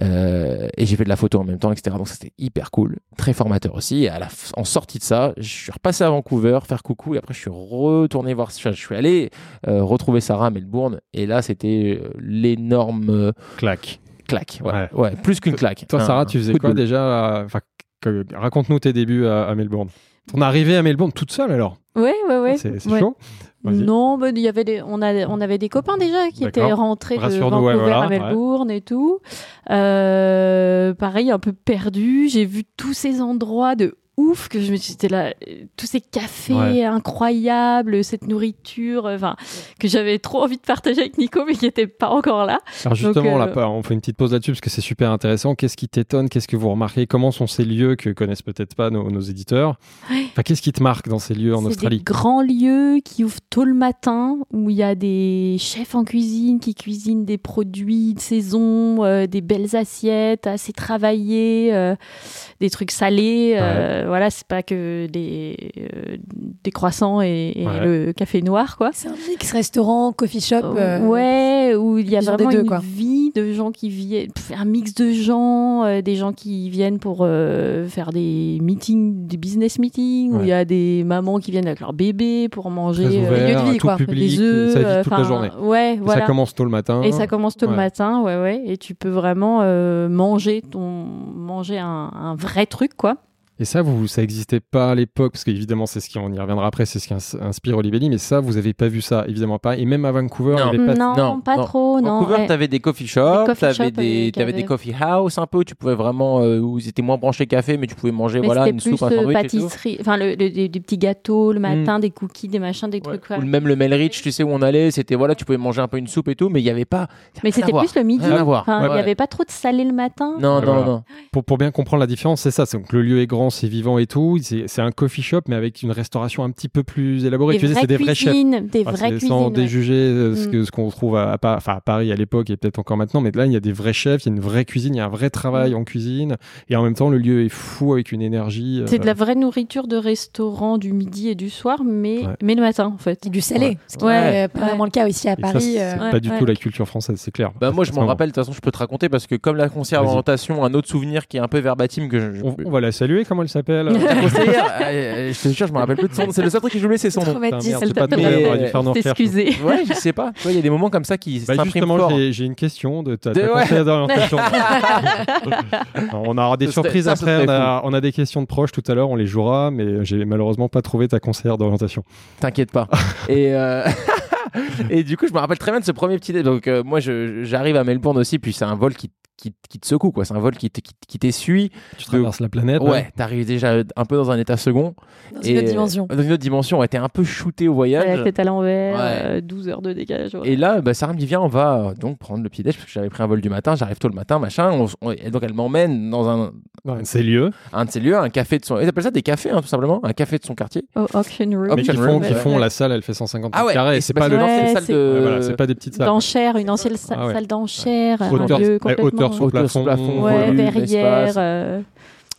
Euh, et j'ai fait de la photo en même temps, etc. Donc c'était hyper cool. Très formateur aussi. Et à la, f- en sortie de ça, je suis repassé à Vancouver, faire coucou. Et après, je suis retourné voir, je suis allé euh, retrouver Sarah à Melbourne. Et là, c'était l'énorme Claque. Claque. Ouais. ouais. plus qu'une claque. Toi, Un Sarah, tu faisais quoi boule. déjà à- enfin, que- Raconte-nous tes débuts à, à Melbourne. Ton arrivée à Melbourne toute seule alors Ouais, ouais, ouais. C'est Ouais. chaud. Non, mais il y avait des, on, a, on avait des copains déjà qui étaient rentrés de Vancouver ouais, voilà, à Melbourne et tout. Euh, pareil, un peu perdu. J'ai vu tous ces endroits de ouf que je me j'étais là, tous ces cafés Ouais. incroyables, cette nourriture, euh, enfin que j'avais trop envie de partager avec Nico, mais qui n'était pas encore là. Alors justement, euh, là, on fait une petite pause là-dessus parce que c'est super intéressant. Qu'est-ce qui t'étonne? Qu'est-ce que vous remarquez? Comment sont ces lieux que connaissent peut-être pas nos, nos éditeurs? Ouais. Enfin, Qu'est-ce qui te marque dans ces lieux en C'est Australie? des grands lieux qui ouvrent tôt le matin, où il y a des chefs en cuisine qui cuisinent des produits de saison, euh, des belles assiettes assez travaillées, euh, des trucs salés. Voilà, c'est pas que des, euh, des croissants et, et Ouais. le café noir, quoi. C'est un mix restaurant, coffee shop. euh, ouais, où il y a vraiment deux, une quoi. vie de gens qui viennent, un mix de gens, euh, des gens qui viennent pour euh, faire des meetings, des business meetings, où il y a des mamans qui viennent avec leur bébé pour manger Très euh, ouvert, lieu de vie, tout quoi. public, des œufs, ça vit euh, toute la journée. Ouais, Et voilà. Ça commence tôt le matin. Et ça commence tôt Ouais. le matin, ouais, ouais. Et tu peux vraiment euh, manger ton, manger un, un vrai truc, quoi. Et ça, vous, ça n'existait pas à l'époque, parce qu'évidemment, c'est ce qui, on y reviendra après, c'est ce qui ins- inspire Olivelli, mais ça, vous n'avez pas vu ça, évidemment pas. Et même à Vancouver, Non. il y avait pas. non, non, pas non. trop, non. Vancouver, ouais. t'avais des coffee shops, Des coffee t'avais shops des, avec- t'avais des avec- coffee house un peu, tu pouvais vraiment, euh, où ils étaient moins branchés café, mais tu pouvais manger Mais voilà, une plus soupe, un euh, sandwich pâtisserie, enfin le, le- des, des petits gâteaux le matin, des cookies, des machins, des Ouais. trucs. Ou même le Melrich, tu sais où on allait, c'était voilà, tu pouvais manger un peu une soupe et tout, mais il y avait pas. Mais c'était plus le midi. Il n'y avait pas trop de salé le matin. Non, non, non. Pour, pour bien comprendre la différence, c'est ça. C'est donc le lieu est grand, c'est vivant et tout. C'est un coffee shop, mais avec une restauration un petit peu plus élaborée. Des tu disais, vraies c'est des vrais chefs. des Enfin, vraies c'est cuisines. sans ouais. déjuger euh, ce Mm. que- ce qu'on trouve à, à Pa- enfin, à Paris à l'époque et peut-être encore maintenant, mais là il y a des vrais chefs, il y a une vraie cuisine, il y a un vrai travail Mm. en cuisine et en même temps le lieu est fou avec une énergie. euh, C'est de la vraie nourriture de restaurant du midi et du soir, mais, Ouais. mais le matin en fait. Et du salé. Ouais. Ce qui Ouais. est euh, pas Ouais. vraiment le cas ici à et ça, Paris. c'est Ouais, pas du ouais. tout la culture française, c'est clair. Bah, moi, je m'en rappelle, de toute façon, je peux te raconter parce que comme la conseillère Vas-y. d'orientation, un autre souvenir qui est un peu verbatim que je. On, on va la saluer, comment elle s'appelle La conseillère, euh, je te jure, je me rappelle plus de son nom. C'est le seul truc que j'ai oublié, c'est son nom. Putain, merde, j'ai pas t'a demandé, Mais- on aurait dû faire. Excusez. Ouais, je sais pas. Il y a des moments comme ça qui Bah s'impriment justement, fort. j'ai j'ai une question de ta, De- ta ouais. conseillère d'orientation. (laughs) on aura des surprises ça, ça après. On a, on a des questions de proches tout à l'heure, on les jouera, mais j'ai malheureusement pas trouvé ta conseillère d'orientation. T'inquiète pas. (laughs) et, euh, (laughs) et du coup, je me rappelle très bien de ce premier petit. Donc, euh, moi, je- j'arrive à Melbourne aussi, puis c'est un vol qui, qui, qui te secoue, quoi. C'est un vol qui, te- qui, qui t'essuie. Tu traverses la planète. Ouais, t'arrives déjà un peu dans un état second. Dans et, une autre dimension. Dans une autre dimension. Ouais, t'es un peu shooté au La voyage. tête à l'envers, Ouais. euh, 12 heures de décalage. ouais. Et là, bah, Sarah me dit Viens, on va euh, donc prendre le déj parce que j'avais pris un vol du matin. J'arrive tôt le matin, machin. On- on- et donc, elle m'emmène dans un, Dans ces lieux. un de ces lieux, un café de son. Ils appellent ça des cafés, hein, tout simplement. Un café de son quartier. Au auction room. Mais qui Auction font, room, qui ouais. font la salle, elle fait 150 Ah ouais, carrés. C'est pas le. Ouais, c'est de. Ouais, pas des petites salles. D'enchères, une ancienne sa- ouais. salle d'enchères, un Hauteur- sur plafond. plafond, Ouais, volume, verrière. euh,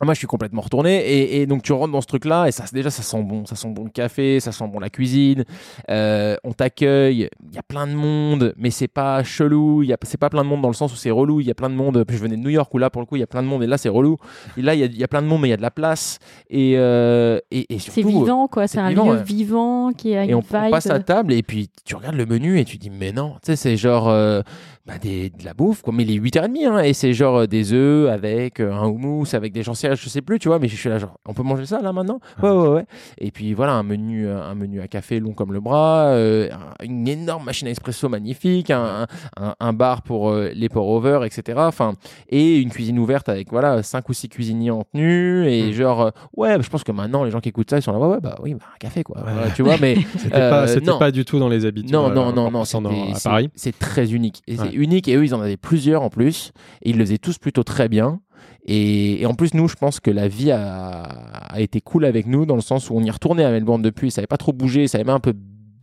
Moi, je suis complètement retourné. Et, et donc, tu rentres dans ce truc-là, et ça, déjà, ça sent bon. Ça sent bon le café, ça sent bon la cuisine. Euh, on t'accueille. Il y a plein de monde, mais c'est pas chelou. C'est pas plein de monde dans le sens où c'est relou. Il y a plein de monde. Puis je venais de New York où là, pour le coup, il y a plein de monde, et là, c'est relou. Et là, il y a, il y a plein de monde, mais il y a de la place. Et, euh, et, et C'est vivant, quoi. c'est un vivant, lieu ouais. vivant qui a et une on, vibe. on passe à table et puis tu regardes le menu et tu dis mais non, tu sais c'est genre euh, bah, des, de la bouffe quoi, mais les 8h30 hein, et c'est genre euh, des œufs avec euh, un houmous, avec des gens je sais plus, tu vois, mais je suis là genre on peut manger ça là maintenant? Ouais ouais ouais. Et puis voilà un menu euh, un menu à café long comme le bras, euh, un- une énorme machine à espresso magnifique, un, un, un bar pour euh, les pour over etc. Enfin et une cuisine ouverte avec voilà cinq ou six cuisiniers en tenue et Mm. genre euh, ouais, je pense que maintenant les gens qui écoutent ça ils sont là ouais ouais bah oui bah, un café quoi. Voilà, tu vois mais (laughs) C'était pas, pas du tout dans les habitudes. non, non, non, non, à c'est- Paris. C'est très unique. Et Ouais. Unique. Et eux, ils en avaient plusieurs en plus. Et ils le faisaient tous plutôt très bien. Et, et en plus, nous, je pense que la vie a, a été cool avec nous dans le sens où on y retournait à Melbourne depuis. Ça n'avait pas trop bougé. Ça avait même un peu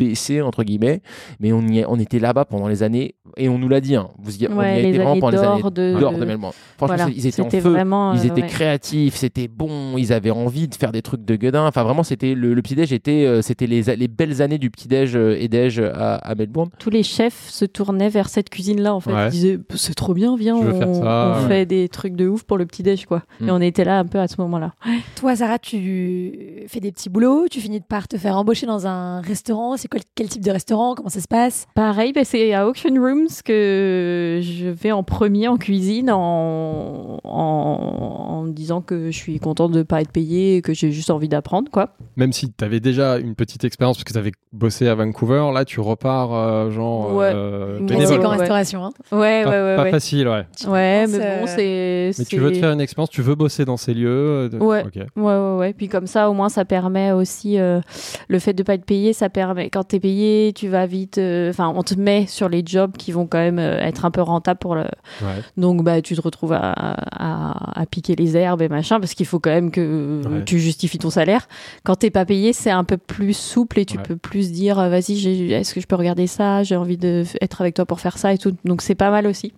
baissé entre guillemets, mais on, y est- on était là-bas pendant les années et on nous l'a dit. Hein, vous y, on y Ouais, les vraiment pendant les années de- d'or de-. Franchement, Voilà, ils étaient en c'était feu. vraiment, Ils euh, étaient ouais. créatifs, c'était bon, ils avaient envie de faire des trucs de gueudin. Enfin, vraiment, c'était le, le petit-déj était, euh, c'était les, les belles années du petit-déj euh, et déj à, à Melbourne. tous les chefs se tournaient vers cette cuisine-là en fait. Ouais. Ils disaient c'est trop bien, viens, on, faire ça, on ouais. fait des trucs de ouf pour le petit déj quoi. Mm. Et on était là un peu à ce moment-là. Toi, Sarah, tu fais des petits boulots, tu finis par te faire embaucher dans un restaurant. C'est quel type de restaurant Comment ça se passe? Pareil, bah, c'est à Auction Rooms que je vais en premier en cuisine en, en, en disant que je suis contente de pas être payée et que j'ai juste envie d'apprendre quoi. Même si tu avais déjà une petite expérience parce que tu avais bossé à Vancouver, là tu repars euh, genre Ouais. euh, bénévole. En restauration. Hein. Ouais, Pas, ouais, ouais. pas ouais. facile, ouais. Tu Ouais, mais bon, euh, c'est. Mais tu veux te faire une expérience, tu veux bosser dans ces lieux. euh, de- Ouais. Ouais, ouais, ouais. Puis comme ça, au moins, ça permet aussi euh, le fait de pas être payé. Ça permet quand t'es payé, tu vas vite. euh, Enfin, on te met sur les jobs qui vont quand même euh, être un peu rentables pour le. Ouais. Donc, bah, tu te retrouves à, à, à piquer les herbes et machin parce qu'il faut quand même que Ouais. tu justifies ton salaire. Quand t'es pas payé, c'est un peu plus souple et tu Ouais. peux plus dire, euh, vas-y, est-ce que je peux regarder ça? J'ai envie de f- être avec toi pour faire ça et tout. Donc, c'est pas mal aussi.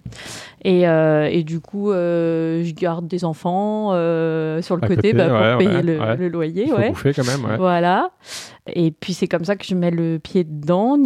Et, euh, et du coup, je garde des enfants sur le côté, côté, bah, pour payer le, le loyer. Il faut ouais. bouffer quand même. Voilà. Et puis c'est comme ça que je mets le pied dedans.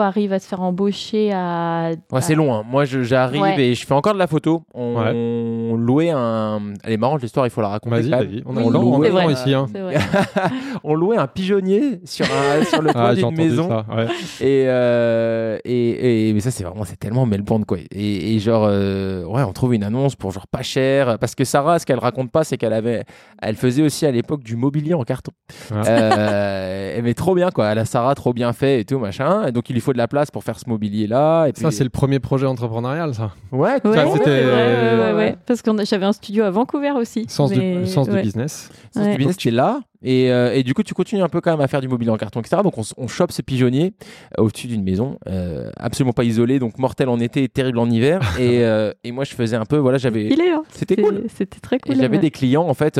Arrive à se faire embaucher à. Ouais, c'est à- long. hein. Moi, j'arrive Ouais. et je fais encore de la photo. On louait un. Elle est marrante l'histoire, il faut la raconter. Vas-y. On, Oui, vrai. ici. Hein. (laughs) On louait un pigeonnier sur, un, sur le (laughs) toit Ah, d'une maison. ça. Ouais. Et, euh, et, et mais ça c'est vraiment c'est tellement Melbourne quoi. Et, et genre euh, ouais on trouve une annonce pour genre pas cher parce que Sarah ce qu'elle raconte pas c'est qu'elle avait elle faisait aussi à l'époque du mobilier en carton. Ah. Euh, mais trop bien quoi. Elle a Sarah trop bien fait et tout machin. Et donc il lui faut de la place pour faire ce mobilier là. Et puis Ça, c'est le premier projet entrepreneurial, ça. ouais. tout Ouais, Ça, ouais, ouais, ouais, Ouais. ouais. Parce que j'avais un studio à Vancouver aussi. Sens, Mais- du, sens ouais. du business. Sens du business, tu es là. Et, euh, et du coup, tu continues un peu quand même à faire du mobilier en carton, etc. Donc, on, chope ce pigeonnier euh, au-dessus d'une maison, euh, absolument pas isolé, donc mortel en été, terrible en hiver. (laughs) et, euh, et moi, je faisais un peu, voilà, j'avais. Il est, hein. C'était cool. C'était très Et cool. j'avais ouais. des clients, en fait.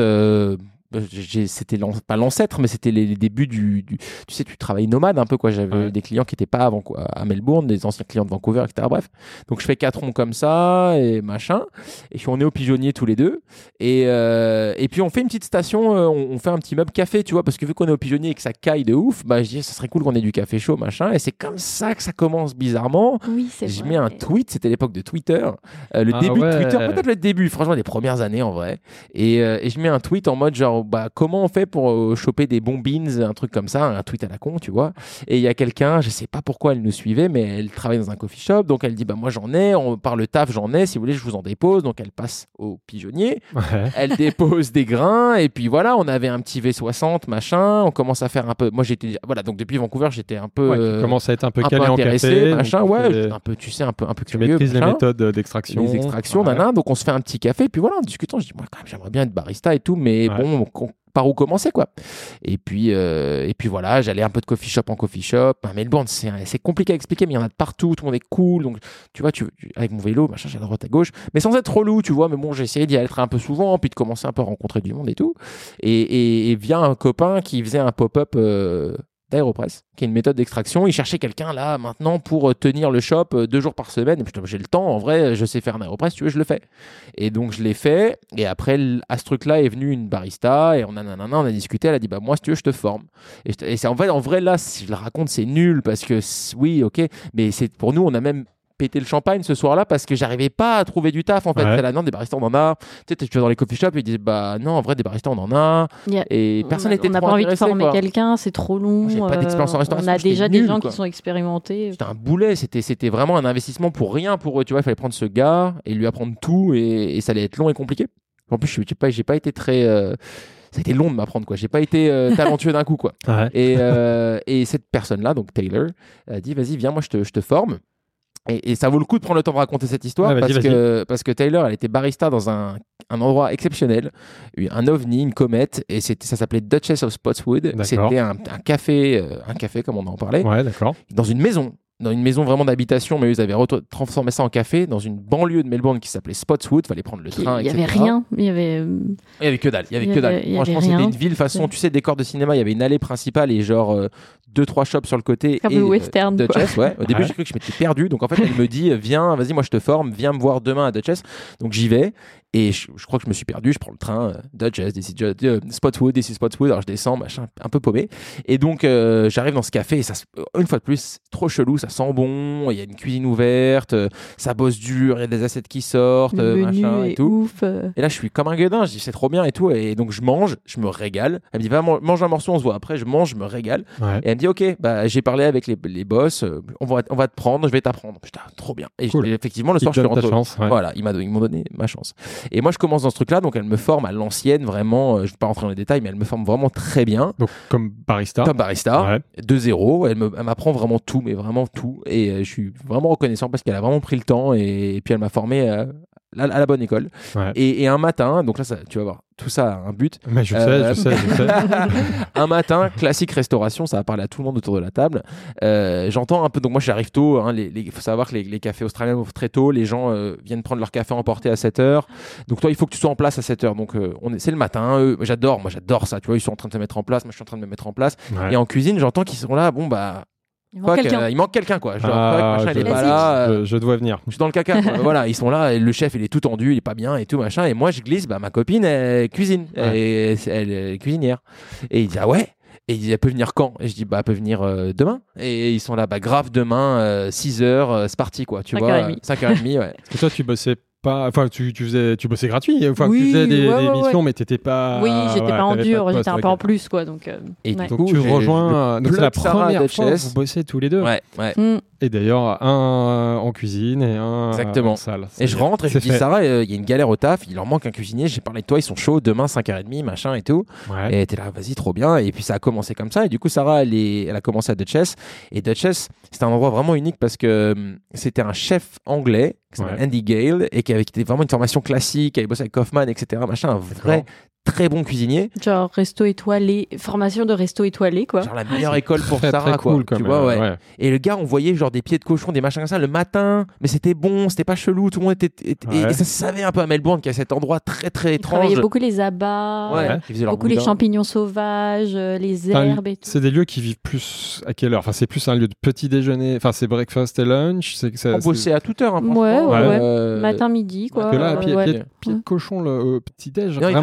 Euh, c'était pas l'ancêtre mais c'était les, les débuts du, du- tu sais tu travailles nomade un peu quoi j'avais Ouais. des clients qui étaient pas Vancou- à Melbourne des anciens clients de Vancouver etc bref donc je fais quatre ronds comme ça et machin et puis on est au pigeonnier tous les deux et, euh, et puis on fait une petite station euh, on, on fait un petit meuble café tu vois parce que vu qu'on est au pigeonnier et que ça caille de ouf bah je dis ça serait cool qu'on ait du café chaud machin et c'est comme ça que ça commence bizarrement Oui, je vrai. mets un tweet, c'était l'époque de Twitter, euh, le Ah début ouais. de Twitter, peut-être le début, franchement les premières années en vrai. Et, euh, et je mets un tweet en mode genre, bah comment on fait pour euh, choper des bons beans, un truc comme ça, un tweet à la con, tu vois. Et il y a quelqu'un, je sais pas pourquoi elle nous suivait, mais elle travaille dans un coffee shop, donc elle dit bah moi j'en ai, on, par le taf j'en ai, si vous voulez je vous en dépose. Donc elle passe au pigeonnier, Ouais. elle dépose des grains et puis voilà, on avait un petit V60 machin, on commence à faire un peu. Moi j'étais voilà donc depuis Vancouver j'étais un peu Ouais, tu commences à être un peu un peu calé en intéressé, café. machin, ouais, un peu, tu sais, un peu, un peu Tu curieux, les méthodes d'extraction. les extractions, Ouais. nana. Donc on se fait un petit café, puis voilà, en discutant, je dis moi quand même j'aimerais bien être barista et tout, mais bon, on- par où commencer quoi Et puis euh, et puis voilà, j'allais un peu de coffee shop en coffee shop. À Melbourne, c'est c'est compliqué à expliquer, mais il y en a de partout, tout le monde est cool. Donc tu vois, tu, avec mon vélo, machin, j'ai à droite à gauche, mais sans être relou, tu vois. Mais bon, essayé d'y être un peu souvent, puis de commencer un peu à rencontrer du monde et tout. Et, et, et vient un copain qui faisait un pop-up. euh, d'Aéropress, qui est une méthode d'extraction. Il cherchait quelqu'un là maintenant pour euh, tenir le shop euh, deux jours par semaine. Et puis, j'ai le temps, en vrai, je sais faire un Aéropress, tu veux, je le fais. Et donc je l'ai fait. Et après, à ce truc-là est venue une barista et on a, on a discuté. Elle a dit bah moi si tu veux je te forme. Et, et c'est en fait en vrai là si je le raconte c'est nul parce que oui ok mais c'est pour nous on a même pété le champagne ce soir-là parce que j'arrivais pas à trouver du taf en fait. Ouais. Là non des baristas on en a. Tu sais tu vas dans les coffee shops et ils disent bah non en vrai des baristas on en a. Et personne n'était On n'a pas envie de former quelqu'un, c'est trop long. J'ai pas d'expérience en euh, restauration, On a déjà des nul, gens quoi. qui sont expérimentés. C'était un boulet, c'était c'était vraiment un investissement pour rien pour eux, tu vois, il fallait prendre ce gars et lui apprendre tout et, et ça allait être long et compliqué. En plus, je n'ai pas, j'ai pas été très. euh, ça a été long de m'apprendre, quoi. J'ai pas été euh, (laughs) talentueux d'un coup, quoi. Ouais. Et, euh, et cette personne-là, donc Taylor, a dit Vas-y, viens, moi, je te, je te forme. Et, et ça vaut le coup de prendre le temps de raconter cette histoire parce, que, parce que Taylor, elle était barista dans un, un endroit exceptionnel, un ovni, une comète, et c'était, ça s'appelait Duchess of Spotswood. C'était un, un café, euh, un café comme on en parlait, Ouais, dans une maison. Dans une maison vraiment d'habitation, mais ils avaient transformé ça en café dans une banlieue de Melbourne qui s'appelait Spotswood. Fallait prendre le train. Il y avait etc. rien. Il y avait. euh, Il y avait que dalle. Il y avait Il y que dalle. avait- Franchement, avait c'était une ville façon, tu sais, décor de cinéma. Il y avait une allée principale et genre euh, deux trois shops sur le côté Un et euh, western. Duchess, ouais. Au début, j'ai cru que je m'étais perdu. Donc en fait, elle me dit viens, vas-y, moi je te forme, viens me voir demain à Duchess. Donc j'y vais et je, je crois que je me suis perdu. Je prends le train euh, d'ici euh, Spotwood, d'ici Spotwood. Alors je descends, machin, un peu paumé. Et donc euh, j'arrive dans ce café et ça, se- une fois de plus, trop chelou, ça sent bon. Il y a une cuisine ouverte, euh, ça bosse dur, il y a des assiettes qui sortent, Le euh, menu machin et est tout. ouf. euh. Et là, je suis comme un guédin. Je dis, c'est trop bien et tout. Et donc, je mange, je me régale. Elle me dit, va man- mange un morceau, on se voit après. Je mange, je me régale. Ouais. Et elle me dit, ok, bah, j'ai parlé avec les, les boss. euh, on, va, on va te prendre, je vais t'apprendre. Putain, trop bien. Et Cool. effectivement, le soir, je suis rentré. chance. ouais. Voilà, ils m'ont donné ma chance. Et moi, je commence dans ce truc-là. Donc, elle me forme à l'ancienne, vraiment. euh, je ne vais pas rentrer dans les détails, mais elle me forme vraiment très bien. Donc, comme barista. Comme barista, Ouais. de zéro. Elle m'apprend vraiment tout, mais vraiment tout. Et euh, je suis vraiment reconnaissant parce qu'elle a vraiment pris le temps et, puis elle m'a formé euh, à, à la bonne école. Ouais. Et, et un matin, donc là, ça, tu vas voir, tout ça a un but. Mais je Euh, sais, je sais, je sais. (laughs) un matin, classique restauration, ça va parler à tout le monde autour de la table. Euh, J'entends un peu, donc moi j'arrive tôt, il hein, faut savoir que les, les cafés australiens ouvrent très tôt, les gens euh, viennent prendre leur café emporté à 7 heures. Donc toi, il faut que tu sois en place à 7 heures. Donc euh, on est- c'est le matin, eux, j'adore, moi j'adore ça, tu vois, ils sont en train de se mettre en place, moi je suis en train de me mettre en place. Ouais. Et en cuisine, j'entends qu'ils sont là, bon bah, Il manque que, quelqu'un. euh, il manque quelqu'un quoi. Genre, Ah, quoi que machin, il est je- pas là. euh, Je, je dois venir. je suis dans le caca. quoi. (laughs) voilà, ils sont là, et le chef il est tout tendu, il est pas bien et tout machin. Et moi je glisse, bah ma copine elle cuisine, elle, est- elle est cuisinière. Et il dit ah ouais? Et il dit elle peut venir quand? Et je dis bah elle peut venir euh, demain. Et ils sont là, bah grave demain, 6 heures, euh, c'est parti quoi. Tu vois, 5h30. 5h30, ouais. Et toi, tu bossais pas. Enfin, tu, tu faisais, tu bossais gratuit. Enfin, Oui, tu faisais des, ouais, des ouais, missions, ouais. mais t'étais pas. oui, j'étais ouais, pas en dur, j'étais un peu en plus, quoi. Donc, euh, Et ouais. du Donc coup, tu rejoins. Donc c'est la première fois que vous bossez tous les deux. Ouais, ouais. Mm. Et d'ailleurs, un en cuisine et un Exactement. en salle. Et je rentre et je dis fait. Sarah, euh, il y a une galère au taf, il leur manque un cuisinier, j'ai parlé de toi, ils sont chauds, demain 5h30, machin et tout. Ouais. Et t'es là, vas-y, trop bien. Et puis ça a commencé comme ça. Et du coup, Sarah, elle, est, elle a commencé à Duchess. Et Duchess, c'était un endroit vraiment unique parce que hum, c'était un chef anglais qui s'appelle Ouais. Andy Gale et qui avait qui était vraiment une formation classique, qui avait bossé avec Kaufman, etc. Machin, un vrai. Très bon cuisinier. Genre resto étoilé, formation de resto étoilé, quoi. Genre la meilleure école pour Très, Sarah, très quoi. cool, quand tu même. vois, ouais. ouais. Et le gars, on voyait genre des pieds de cochon, des machins comme ça le matin, mais c'était bon, c'était pas chelou, tout le monde était. était- et- Ouais. Et, ça se savait un peu à Melbourne qu'il y a cet endroit très très Ils étrange. travaillaient beaucoup les abats, Ouais, Ouais. ils faisaient leur beaucoup les champignons sauvages, euh, les Enfin, herbes et tout. C'est des lieux qui vivent plus à quelle heure? Enfin, c'est plus un lieu de petit déjeuner. Enfin, c'est breakfast et lunch. C'est. On c'est- bossait à toute heure, hein, Ouais, franchement. ouais, ouais. Euh, Matin, midi, quoi. que là, pied, ouais. pied- pied de cochon le petit déj. Non, il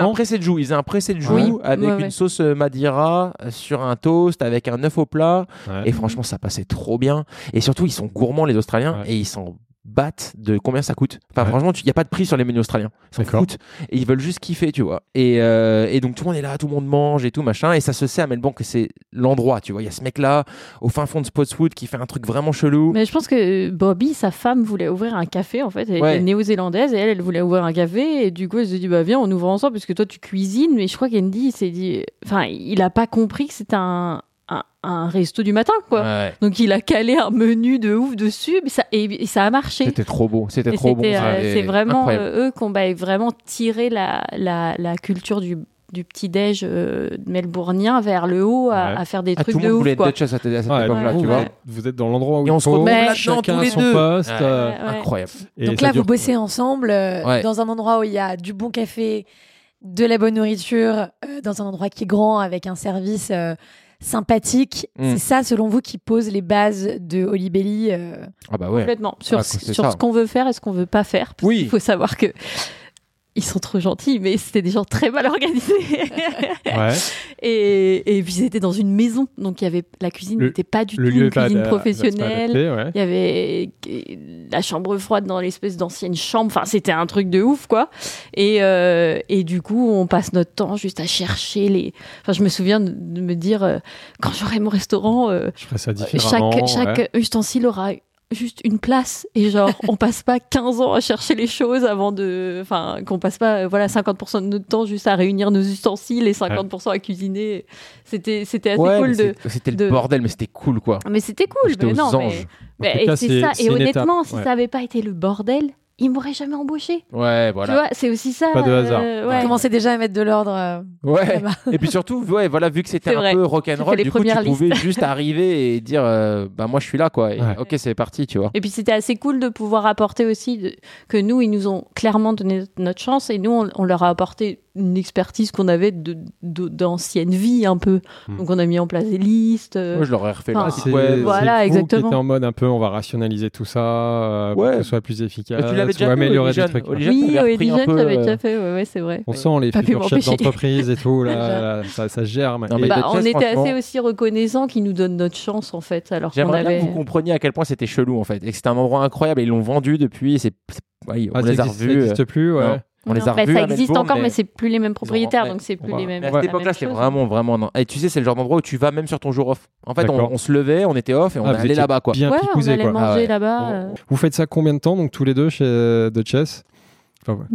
faisait un Vraiment. pressé de joue. Il faisait un pressé de joue Oui, avec ouais, une ouais. sauce euh, Madeira euh, sur un toast avec un œuf au plat. Ouais. Et franchement, ça passait trop bien. Et surtout, ils sont gourmands, les Australiens, Ouais. et ils s'en battent de combien ça coûte. Enfin, Ouais. franchement, il n'y a pas de prix sur les menus australiens. D'accord. foutent. Et ils veulent juste kiffer, tu vois. Et, euh, et donc, tout le monde est là, tout le monde mange et tout, machin. Et ça se sait à Melbourne que c'est l'endroit, tu vois. Il y a ce mec-là, au fin fond de Spotswood, qui fait un truc vraiment chelou. Mais je pense que Bobby, sa femme, voulait ouvrir un café en fait. Elle Ouais. est néo-zélandaise et elle, elle voulait ouvrir un café. Et du coup, elle se dit bah viens, on ouvre ensemble parce que toi tu cuisines. Mais je crois qu'Andy il s'est dit, enfin, il a pas compris que c'était un, un, un resto du matin quoi. Ouais. Donc il a calé un menu de ouf dessus, mais ça, et, et ça a marché. C'était trop beau. C'était trop bon. euh, c'est vraiment euh, eux qui ont bah, vraiment tiré la, la, la culture du, du petit-déj euh, melbournien vers le haut à, Ouais. à faire des Ah, trucs tout de monde ouf. Quoi. être à cette, à cette Ouais, époque-là, vous, tu vous vois. êtes- vous êtes dans l'endroit où Et il on se retrouve chacun tous les son deux. poste. Ouais. euh, Ouais. Incroyable. et Donc là, dure- vous bossez ensemble euh, Ouais. dans un endroit où il y a du bon café, de la bonne nourriture, euh, dans un endroit qui est grand avec un service euh, sympathique. Mm. C'est ça, selon vous, qui pose les bases de Holly Belly. euh, Ah bah ouais. Complètement. Sur, Ah, sur ça. ce qu'on veut faire et ce qu'on veut pas faire. Parce Oui. qu'il faut savoir que ils sont trop gentils, mais c'était des gens très mal organisés. Ouais. (laughs) et, et puis c'était dans une maison, donc il y avait la cuisine n'était pas du tout une cuisine professionnelle. ouais. Il y avait la chambre froide dans l'espèce d'ancienne chambre. Enfin, c'était un truc de ouf, quoi. Et, euh, et du coup, on passe notre temps juste à chercher les. Enfin, je me souviens de, de me dire, euh, quand j'aurai mon restaurant, euh, Je ferais ça différemment. chaque, chaque ouais. ustensile aura juste une place et genre on passe pas 15 ans à chercher les choses avant de enfin qu'on passe pas euh, voilà 50% de notre temps juste à réunir nos ustensiles et 50% à cuisiner. C'était c'était assez Ouais, cool mais de C'était de- le bordel, mais c'était cool quoi. mais c'était cool mais aux non mais, c'est ça et honnêtement étape, si ça avait pas été le bordel ils m'auraient jamais embauché. Ouais, Tu voilà. vois, c'est aussi ça. Pas de hasard. euh, On ouais. commençait déjà à mettre de l'ordre. euh, Ouais. Et puis surtout, ouais, voilà, vu que c'était un vrai. peu rock'n'roll, du coup, tu premières pouvais juste arriver et dire, euh, bah moi, je suis là, quoi. Et, Ouais. Ok, c'est parti, tu vois. Et puis c'était assez cool de pouvoir apporter aussi de- que nous, ils nous ont clairement donné notre chance et nous, on, on leur a apporté une expertise qu'on avait de, de- d'ancienne vie un peu. Hmm. Donc on a mis en place des listes. euh, Moi, je leur ai refait Enfin, le C'est site web. Voilà, exactement. qui étiez en mode un peu, on va rationaliser tout ça euh, pour que ce soit plus efficace. Tu l'avais ou déjà fait, oui, Dijon, peu, j'avais euh, déjà fait, ouais, ouais, c'est vrai. On sent les futurs chefs d'entreprise et tout, là, (laughs) ça, ça germe. Non, Et- mais Bah, on était assez aussi reconnaissants qu'ils nous donnent notre chance en fait, alors qu'on J'aimerais bien avait. que vous compreniez à quel point c'était chelou, en fait. Et que c'était un endroit incroyable. Et ils l'ont vendu depuis. et C'est, ouais, on Ah, ça les a revus. Ça euh, n'existe plus, ouais. Non. On les a Non, bah, revus ça existe Melbourne, encore, mais, mais c'est plus les mêmes propriétaires, donc c'est plus les mêmes. Mais à cette époque-là, chose. vraiment, vraiment. non. Et tu sais, c'est le genre d'endroit où tu vas même sur ton jour off. En fait, on, se levait, on était off et on Ah, allait là-bas, quoi. Bien Ouais, on allait quoi. manger Ah ouais. là-bas. Euh, Vous faites ça combien de temps, donc tous les deux chez de Chess?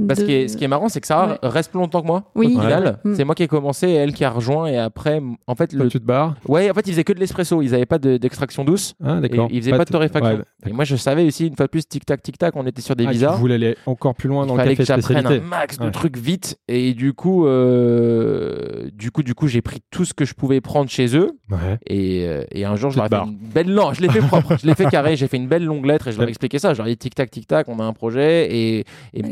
Parce de- que ce qui est marrant, c'est que Sarah Ouais. reste plus longtemps que moi. Oui. Au final, Ouais. c'est moi qui ai commencé et elle qui a rejoint. Et après, en fait, Toi, le. tu te barres Ouais, en fait, ils faisaient que de l'espresso. Ils n'avaient pas de- d'extraction douce. Ah, d'accord. ils faisaient pas, de torréfaction. ouais. et moi, je savais aussi, une fois de plus, tic-tac, tic-tac, on était sur des Ah, visas. tu voulais aller encore plus loin Il dans le fallait café que j'apprenne un max de Ouais. trucs vite. Et du coup, euh, du coup, du coup, j'ai pris tout ce que je pouvais prendre chez eux. Ouais. Et, euh, et un jour, je leur ai fait une belle. Non, je l'ai fait propre. je l'ai fait (laughs) carré. J'ai fait une belle longue lettre et je leur ai expliqué ça. Je leur ai dit tic tac tic tac, on a un projet et, et-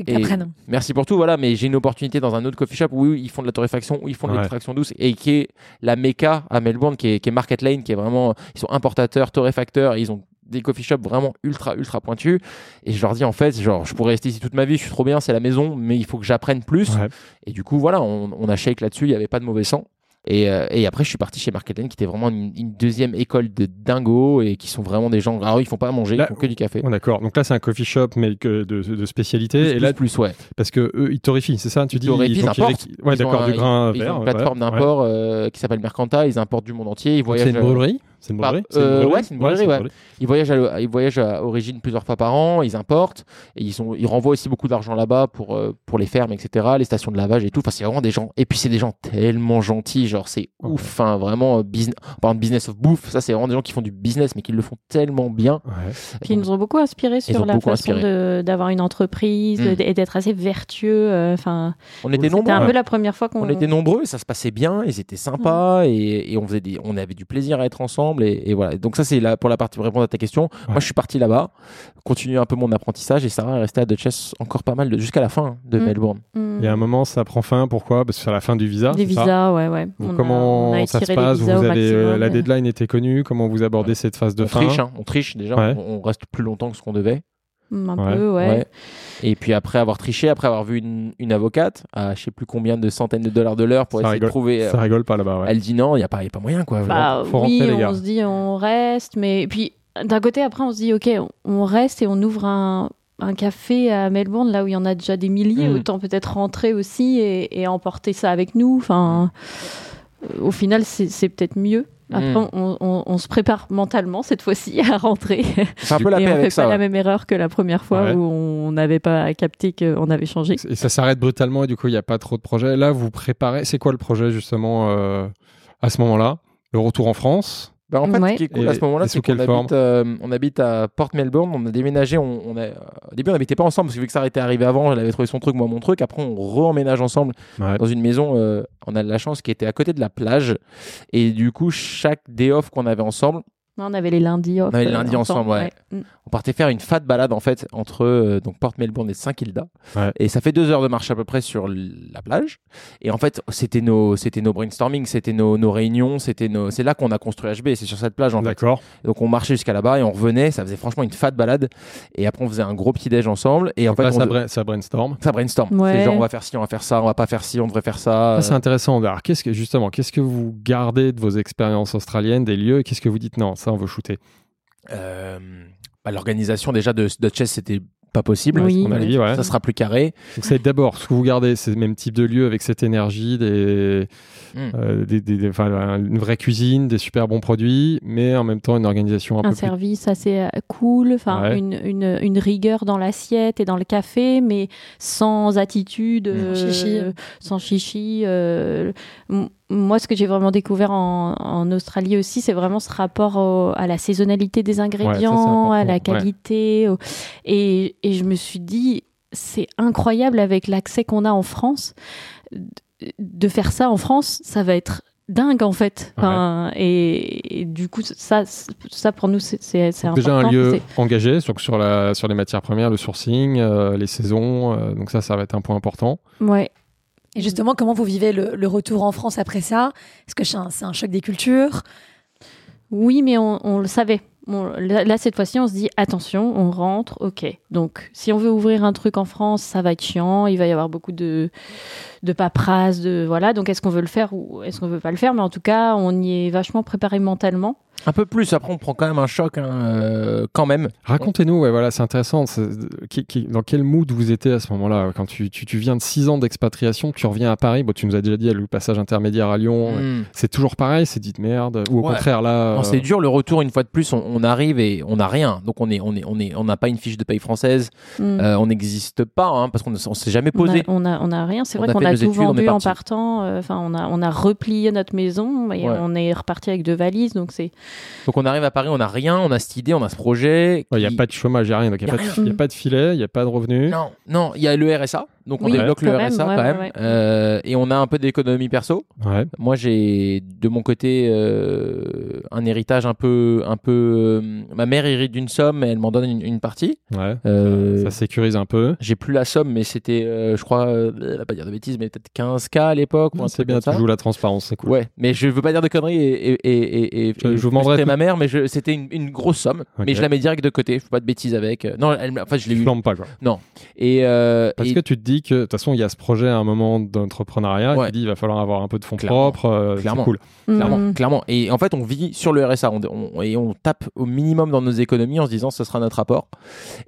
Merci pour tout. Voilà, mais j'ai une opportunité dans un autre coffee shop où ils font de la torréfaction, où ils font de Ouais. l'extraction douce et qui est la méca à Melbourne, qui est, qui est Market Lane, qui est vraiment. Ils sont importateurs, torréfacteurs. Ils ont des coffee shops vraiment ultra ultra pointus et je leur dis en fait genre je pourrais rester ici toute ma vie je suis trop bien c'est la maison mais il faut que j'apprenne plus Ouais. et du coup, voilà, on, on a shake là-dessus, il n'y avait pas de mauvais sang. Et, euh, et après, je suis parti chez Market Lane, qui était vraiment une, une deuxième école de dingo et qui sont vraiment des gens. Alors, ils font pas à manger, Là- ils font que du café. Bon, d'accord. Donc là, c'est un coffee shop, mais que de, de spécialité. Plus, et là, plus, plus, ouais. parce que eux, ils torréfient, c'est ça Tu Ils dis? Torréfient, ils importent. Ouais, Ils ont d'accord, du grain ils, vert. ont une ouais, plateforme ouais. d'import euh, qui s'appelle Mercanta, ils importent du monde entier. Ils voyagent, C'est une euh, brûlerie C'est une Par- brûlerie euh, ouais, c'est une brûlerie, c'est ouais. ils voyagent, à, ils voyagent à origine plusieurs fois par an, ils importent, et ils, sont, ils renvoient aussi beaucoup d'argent là-bas pour, euh, pour les fermes, etc., les stations de lavage et tout. Enfin, c'est vraiment des gens. Et puis, c'est des gens tellement gentils, genre, c'est Ouais. ouf. Enfin, vraiment, euh, business, on parle de business of bouffe, ça, c'est vraiment des gens qui font du business, mais qui le font tellement bien. Ouais. Puis ils nous ont beaucoup inspiré sur la façon d'avoir une entreprise Mm. et d'être assez vertueux. euh, Enfin, On était c'était nombreux. un ouais. peu la première fois qu'on. On était nombreux, ça se passait bien, ils étaient sympas et, et on faisait des, on avait du plaisir à être ensemble et, et voilà. Donc ça c'est là pour la partie pour répondre à ta question. Moi je suis parti là-bas, continuer un peu mon apprentissage et Sarah est restée à Duchess encore pas mal de- jusqu'à la fin de Mm. Melbourne. Mm. Et à un moment, ça prend fin. Pourquoi? Parce que c'est à la fin du visa. Ça? visas, ouais, ouais. Donc, On a- comment on a ça se passe? Vous avez euh, maximum, la deadline était connue. Comment vous abordez cette phase de on fin? triche, hein, on triche déjà, Ouais. on, on reste plus longtemps que ce qu'on devait. Un Ouais. peu, ouais. Ouais. Et puis après avoir triché, après avoir vu une, une avocate à je sais plus combien de centaines de dollars de l'heure pour Ça essayer rigole. de trouver. euh, Ça rigole pas là-bas. ouais. Elle dit non, il y a pas, y a pas moyen quoi. Bah Faut oui, rentrer, les on se dit on reste, mais puis d'un côté après on se dit ok, on- reste et on ouvre un, un café à Melbourne là où il y en a déjà des milliers, Mm. autant peut-être rentrer aussi et, et emporter ça avec nous. Enfin, euh, au final c'est peut-être mieux. Après Mm. on, on- on se prépare mentalement cette fois-ci (laughs) à rentrer C'est un peu la et on avec fait ça. pas ouais. la même erreur que la première fois Ouais. où on n'avait pas capté qu'on avait changé. Et ça s'arrête brutalement et du coup, il n'y a pas trop de projets. Là, vous préparez. C'est quoi le projet justement euh, à ce moment-là? Le retour en France? Bah, en fait, Ouais. ce qui est cool Et- à ce moment-là, c'est qu'on habite, euh, on habite à Porte Melbourne, on a déménagé, on, on a, au début on n'habitait pas ensemble parce que vu que ça était arrivé avant, elle avait trouvé son truc, moi mon truc, après on re-emménage ensemble Ouais. dans une maison, euh, on a de la chance qui était à côté de la plage et du coup chaque day off qu'on avait ensemble, On avait les lundis off. On avait les euh, lundis ensemble, ouais. Mm. on partait faire une fat balade en fait entre euh, donc Porte Melbourne et Saint-Kilda Ouais. et ça fait deux heures de marche à peu près sur la plage et en fait c'était nos c'était nos brainstorming c'était nos, nos réunions c'était nos c'est là qu'on a construit HB c'est sur cette plage en fait D'accord. donc on marchait jusqu'à là-bas et on revenait, ça faisait franchement une fat balade. Et après on faisait un gros petit déj ensemble. Et en Donc fait là, on ça, de- bra- ça brainstorm. ça brainstorm. Ouais. C'est genre on va faire ci, on va faire ça, on va pas faire ci, on devrait faire ça. Ah, c'est intéressant. Alors, qu'est-ce que justement, qu'est-ce que vous gardez de vos expériences australiennes, des lieux et Qu'est-ce que vous dites non, ça on veut shooter Euh, bah, L'organisation déjà de, de chess c'était pas possible. Oui. On a dit, ouais. Ça sera plus carré. Donc c'est d'abord ce que vous gardez, c'est le même type de lieu avec cette énergie, des, Mm. euh, des, des- des- enfin, une vraie cuisine, des super bons produits, mais en même temps une organisation un, un peu plus. service assez euh, cool, enfin Ouais. une, une, une rigueur dans l'assiette et dans le café, mais sans attitude, euh, Chichi. sans chichi. euh, moi, ce que j'ai vraiment découvert en, en Australie aussi, c'est vraiment ce rapport au- à la saisonnalité des ingrédients, à la ouais. qualité. au- et, et je me suis dit, c'est incroyable avec l'accès qu'on a en France. de- faire ça en France, ça va être dingue en fait. Enfin, et, et du coup, ça, ça pour nous, c'est déjà un lieu engagé sur, sur, la, sur les matières premières, le sourcing, euh, les saisons. euh, donc ça, ça va être un point important. Ouais. Et justement, comment vous vivez le, retour en France après ça? Est-ce que c'est un, choc des cultures? Oui, mais on, le savait. Là, cette fois-ci, on se dit attention, on rentre, ok. Donc, si on veut ouvrir un truc en France, ça va être chiant, il va y avoir beaucoup de, de paperasse, de voilà. Donc, est-ce qu'on veut le faire ou est-ce qu'on veut pas le faire? Mais en tout cas, on y est vachement préparé mentalement. Un peu plus, après on prend quand même un choc, hein, euh, quand même. Racontez-nous, ouais, voilà, c'est intéressant. c'est- qui- qui- dans quel mood vous étiez à ce moment-là? Quand tu, tu, tu viens de 6 ans d'expatriation, tu reviens à Paris, bon, tu nous as déjà dit le passage intermédiaire à Lyon, Mm. c'est toujours pareil, c'est dit de merde, ou au Ouais. contraire là. Non, euh, c'est dur le retour une fois de plus. On, on arrive et on n'a rien. Donc on est, on est, on est, on n'a pas une fiche de paye française. Hmm. Euh, on n'existe pas hein, parce qu'on ne s'est jamais posé. on, a, on a rien. C'est On vrai a qu'on a tout études, vendu en partant. euh, Enfin, on a, on a replié notre maison et Ouais. on est reparti avec deux valises. Donc, c'est Donc on arrive à Paris, on n'a rien, on a cette idée, on a ce projet. Il n'y a pas de chômage, il n'y a rien, donc il Y n'y a pas de filet, il n'y a pas de revenus. Non, non, il y a le RSA. Donc on Oui, débloque le même, RSA quand ouais, même. ouais. Euh, et on a un peu d'économie perso. Ouais. Moi, j'ai de mon côté euh, un héritage un peu, un peu. euh, ma mère hérite d'une somme, mais elle m'en donne une, une partie. Ouais. Euh, Ça sécurise un peu. J'ai plus la somme, mais c'était, euh, je crois, euh, elle va pas dire de bêtises, mais peut-être 15K à l'époque. C'est bien, tu ça. joues la transparence, c'est cool. Ouais, mais je veux pas dire de conneries et, et, et, et, et- Je- et je vous ma mère, mais c'était une, une grosse somme, mais je la mets direct de côté, je fais pas de bêtises avec. Non, elle, enfin je l'ai eu. pas, quoi. Et, euh, Parce et que tu te dis que, de toute façon, il y a ce projet à un moment d'entrepreneuriat Ouais. qui dit il va falloir avoir un peu de fonds Clairement. propres. euh, c'est Clairement. cool. clairement, Hmm. clairement. Et en fait, on vit sur le RSA on- on- et on tape au minimum dans nos économies en se disant ce sera notre apport.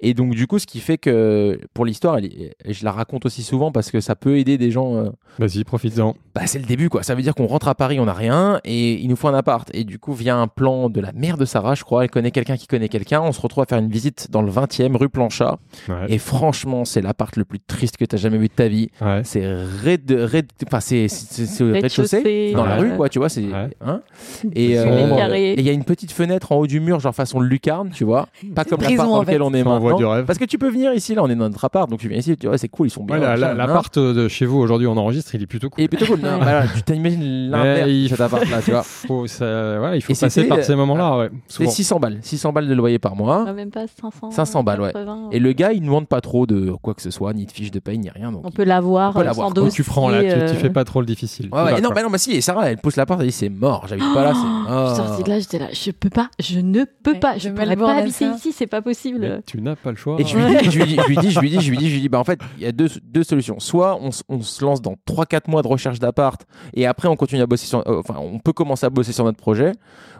Et donc du coup, ce qui fait que pour l'histoire, je la raconte aussi souvent parce que ça peut aider des gens. euh, Vas-y, profites-en. bah, c'est le début quoi. Ça veut dire qu'on rentre à Paris, on n'a rien et il nous faut un appart. Et du coup, via un plan de la mère de Sarah, je crois, elle connaît quelqu'un qui connaît quelqu'un. On se retrouve à faire une visite dans le 20e rue Planchat. Ouais. Et franchement, c'est l'appart le plus triste que tu jamais vu de ta vie. Ouais. C'est enfin, c'est c'est- c'est au Rez-de-chaussée. dans la rue quoi, tu vois, c'est Ouais. hein et euh, et il y a une petite fenêtre en haut du mur, genre façon lucarne, tu vois, pas comme prison, l'appart dans en lequel fait. on est maintenant. du rêve. Parce que tu peux venir ici, là, on est dans notre appart, donc tu viens ici, tu vois, c'est cool, ils sont bien. Ouais, la- la- machin, hein. L'appart de chez vous aujourd'hui, on enregistre, il est plutôt cool. Il est plutôt cool. Non, voilà, tu t'imagines l'inverse cet appart-là, tu vois. faut, ça- ouais, il faut Et passer par ces moments-là. Ouais, C'est souvent. 600 balles, 600 balles de loyer par mois. Ah, même pas 500. 500 balles, ouais. 80. Et le gars, il ne demande pas trop de quoi que ce soit, ni de fiche de paye, ni rien. Donc On peut l'avoir On peut euh, l'avoir. sans Donc, Donc tu prends là, tu, tu euh, fais pas trop le difficile. Ouais, ouais, non, bah non, bah si, et Sarah, elle pousse la porte, elle dit c'est mort, j'habite pas là, c'est mort. Putain, c'est là, j'étais là, je peux pas, je ne peux Ouais, pas, de je pourrais Melbourne pas habiter ça. ici, c'est pas possible. Mais tu n'as pas le choix. Et je lui, dis, je, lui dis, je lui dis, je lui dis, je lui dis, je lui dis, bah en fait, il y a deux, deux solutions. Soit on, on se lance dans 3-4 mois de recherche d'appart et après on continue à bosser sur, euh, enfin, on peut commencer à bosser sur notre projet.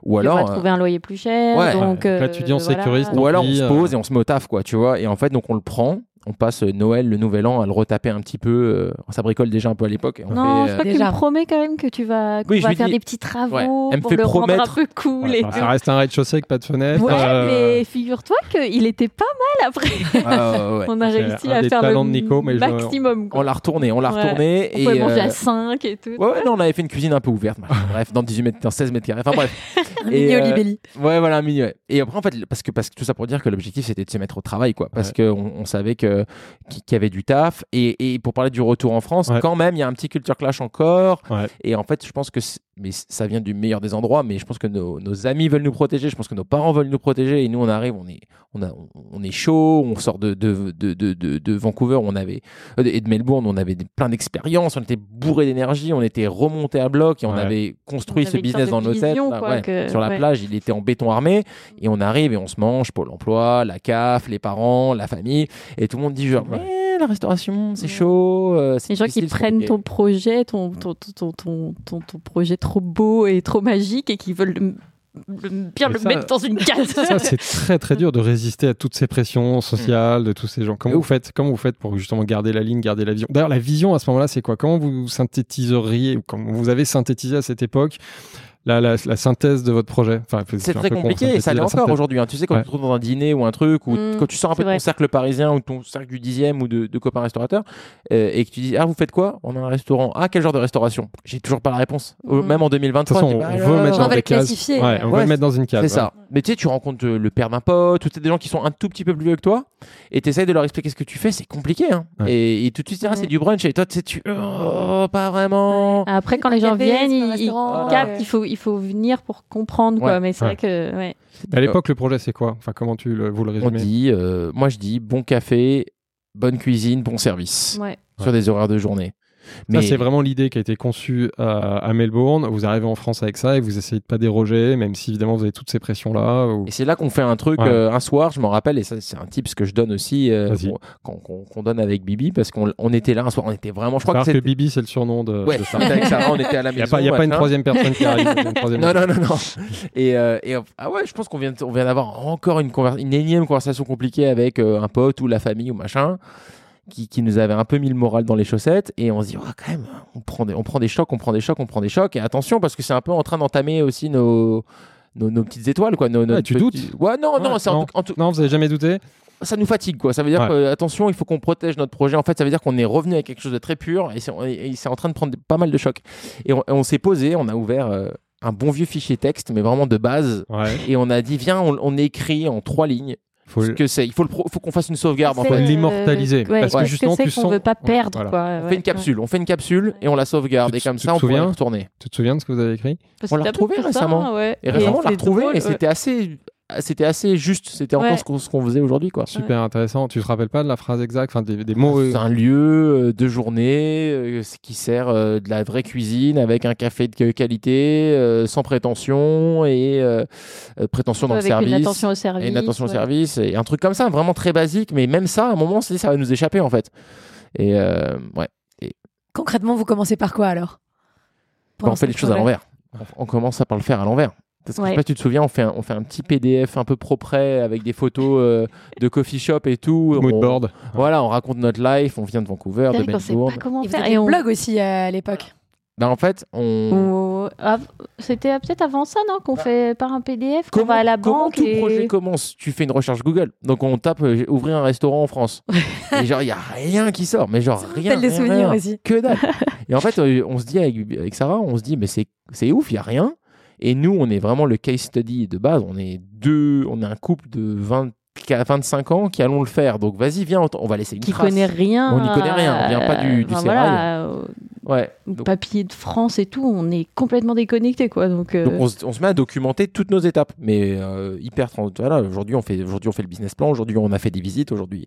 Ou alors, euh, trouver un loyer plus cher, ouais. donc. Là, tu dis, on voilà. sécurise ton- ou alors on se pose et on se met au taf, quoi, tu vois. Et en fait, donc on le prend, on passe Noël, le Nouvel An à le retaper un petit peu. euh, ça bricole déjà un peu à l'époque. Non, fait, c'est euh, pas que tu Déjà. me promets quand même que tu vas, qu'on Oui, je va lui faire dis- des petits travaux Ouais. Elle me pour fait le rendre un promettre- peu cool. Ouais, et tout. ça reste un rez-de-chaussée avec pas de fenêtre. Ouais, euh, mais figure-toi qu'il était pas mal après. ah. (laughs) On a réussi à faire le de Nico, mais je- maximum. quoi. On l'a retourné, on l'a Ouais. retourné. On et, pouvait manger euh, à 5 et tout. Ouais, ouais, non, on avait fait une cuisine un peu ouverte, (laughs) bref, dans 18 mètres, dans 16 mètres carrés. Enfin bref. (laughs) Un mini Olibelli. Ouais, voilà, un mini. Et après, en fait, parce que, parce que tout ça pour dire que l'objectif c'était de se mettre au travail, quoi. Parce qu'on on savait que qu'il y avait du taf. Et, et pour parler du retour en France, Ouais. quand même, il y a un petit culture clash encore. Ouais. Et en fait, je pense que mais ça vient du meilleur des endroits, mais je pense que nos, nos amis veulent nous protéger, je pense que nos parents veulent nous protéger, et nous on arrive, on est, on a, on est chaud, on sort de, de, de, de, de, de Vancouver, on avait euh, et de Melbourne, on avait plein d'expériences, on était bourré d'énergie, on était remonté à bloc et on Ouais. avait construit On ce avait business dans nos têtes. ouais. que- Sur la ouais. plage, il était en béton armé, et on arrive et on se mange Pôle emploi, la CAF, les parents, la famille, et tout le monde dit genre, Ouais. mais la restauration, c'est chaud. euh, c'est Les gens qui prennent ton projet, ton, ton, ton, ton, ton, ton- ton projet trop beau et trop magique et qui veulent le- le- bien le ça- mettre dans une case. Ça, (laughs) c'est très très dur de résister à toutes ces pressions sociales de tous ces gens. Comment vous faites Comment vous faites pour justement garder la ligne, garder la vision? D'ailleurs, la vision à ce moment-là, c'est quoi? Comment vous synthétiseriez ou comment vous avez synthétisé à cette époque la, la, la synthèse de votre projet Enfin, C'est très con, compliqué et ça l'est encore aujourd'hui. hein. Tu sais, quand Ouais. tu te retrouves dans un dîner ou un truc, ou Mm, quand tu sors un peu de ton vrai. cercle parisien ou ton cercle du dixième ou de, de copains restaurateurs, euh, et que tu dis Ah, vous faites quoi On a un restaurant? Ah, quel genre de restauration? J'ai toujours pas la réponse. Mm. Même en De toute 2023. façon, on, Bah on veut mettre On dans va des le cases. classifier. Ouais, on Ouais, veut le mettre dans une case. C'est ça. Mais tu sais, tu rencontres euh, le père d'un pote, ou des gens qui sont un tout petit peu plus vieux que toi, et tu essayes de leur expliquer ce que tu fais, c'est compliqué. Hein. Ouais. Et, et tout de suite, c'est Ouais. du brunch, et toi, tu sais, tu. Oh, pas vraiment. Après, quand les gens viennent, ils, captent, il faut, il faut venir pour comprendre, quoi. Ouais. Mais c'est Ouais. vrai que, ouais. À l'époque, le projet, c'est quoi? Enfin, comment tu le, vous le On résumez dit, euh, moi je dis bon café, bonne cuisine, bon service ouais. sur des horaires de journée. Ça, c'est vraiment l'idée qui a été conçue à, à Melbourne. Vous arrivez en France avec ça et vous essayez de pas déroger, même si évidemment vous avez toutes ces pressions-là. ou- Et c'est là qu'on fait un truc Ouais. euh, un soir, je m'en rappelle, et ça c'est un tip que je donne aussi, euh, qu'on- donne avec Bibi, parce qu'on on était là un soir, on était vraiment, je crois que Parce que c'était. Bibi, c'est le surnom de, Ouais, de on était avec Sarah, on était à la Il n'y a, maison. pas, il y a pas une troisième personne qui arrive. une (laughs) Non, non, non, non. Et, euh, et, ah ouais, je pense qu'on vient, de- on vient d'avoir encore une, une énième conversation compliquée avec euh, un pote ou la famille ou machin. Qui, qui nous avait un peu mis le moral dans les chaussettes et on se dit quand même on prend des on prend des chocs on prend des chocs on prend des chocs. Et attention parce que c'est un peu en train d'entamer aussi nos nos, nos petites étoiles quoi nos, nos Ouais, tu petits- doutes. Ouais non non Ouais, non. tout- en tout- Non, vous avez jamais douté. Ça nous fatigue quoi. Ça veut dire Ouais. que attention il faut qu'on protège notre projet. En fait ça veut dire qu'on est revenu avec quelque chose de très pur et c'est en train de prendre pas mal de chocs. Et on, s'est posé on a ouvert euh, un bon vieux fichier texte mais vraiment de base. Et on a dit viens on, on écrit en trois lignes Faut ce que c'est il faut le pro- faut qu'on fasse une sauvegarde en fait l'immortaliser. ouais, parce que qu'est-ce justement, c'est tu qu'on sens. veut pas perdre, Voilà. quoi. on ouais, fait une capsule on fait une capsule et on la sauvegarde Tu et comme tu ça on pourra retourner Tu te souviens de ce que vous avez écrit ouais. on l'a retrouvé récemment. ouais. et récemment on l'a retrouvé et c'était assez c'était assez juste c'était encore Ouais. ce qu'on ce qu'on faisait aujourd'hui quoi Super intéressant. Tu te rappelles pas de la phrase exacte Enfin, des, des mots. euh, C'est un lieu euh, de journée euh, qui sert euh, de la vraie cuisine avec un café de qualité, euh, sans prétention et prétention dans le service. une attention au service. et une attention au service et un truc comme ça, vraiment très basique, mais même ça, à un moment, on s'est dit, ça va nous échapper en fait. Et euh, ouais, Concrètement, vous commencez par quoi alors? Bah, on fait les choses à l'envers. On, on commence par le faire à l'envers. Parce que je sais Ouais. pas si tu te souviens, on fait un, on fait un petit PDF un peu propre avec des photos euh, de coffee shop et tout. (laughs) mood On- board. Voilà, on raconte notre life, on vient de Vancouver, de Melbourne. pas comment Et faire. Et on... blog aussi euh, à l'époque. Bah, en fait, on, ah, C'était peut-être avant ça, non Qu'on fait par un PDF, qu'on Comment, va à la comment banque. tout et... projet commence? Tu fais une recherche Google. Donc on tape euh, ouvrir un restaurant en France. et genre, il n'y a rien qui sort. Mais genre, Ça rien. rappelle des rien, souvenirs rien. aussi. Que dalle. et en fait, euh, on se dit avec, avec Sarah, on se dit, mais c'est c'est ouf, il n'y a rien. Et nous, on est vraiment le case study de base. On est deux, on est un couple de 20, 25 ans qui allons le faire. Donc vas-y, viens, on, va laisser une Qui trace. connaît rien. On n'y connaît rien, on vient pas du- du enfin, sérail. voilà, euh, Ouais. Donc- papier de France et tout, on est complètement déconnecté, quoi. Donc, euh, Donc on, se- on se met à documenter toutes nos étapes, mais euh, hyper trans- voilà. Aujourd'hui on fait aujourd'hui on fait le business plan, aujourd'hui on a fait des visites aujourd'hui,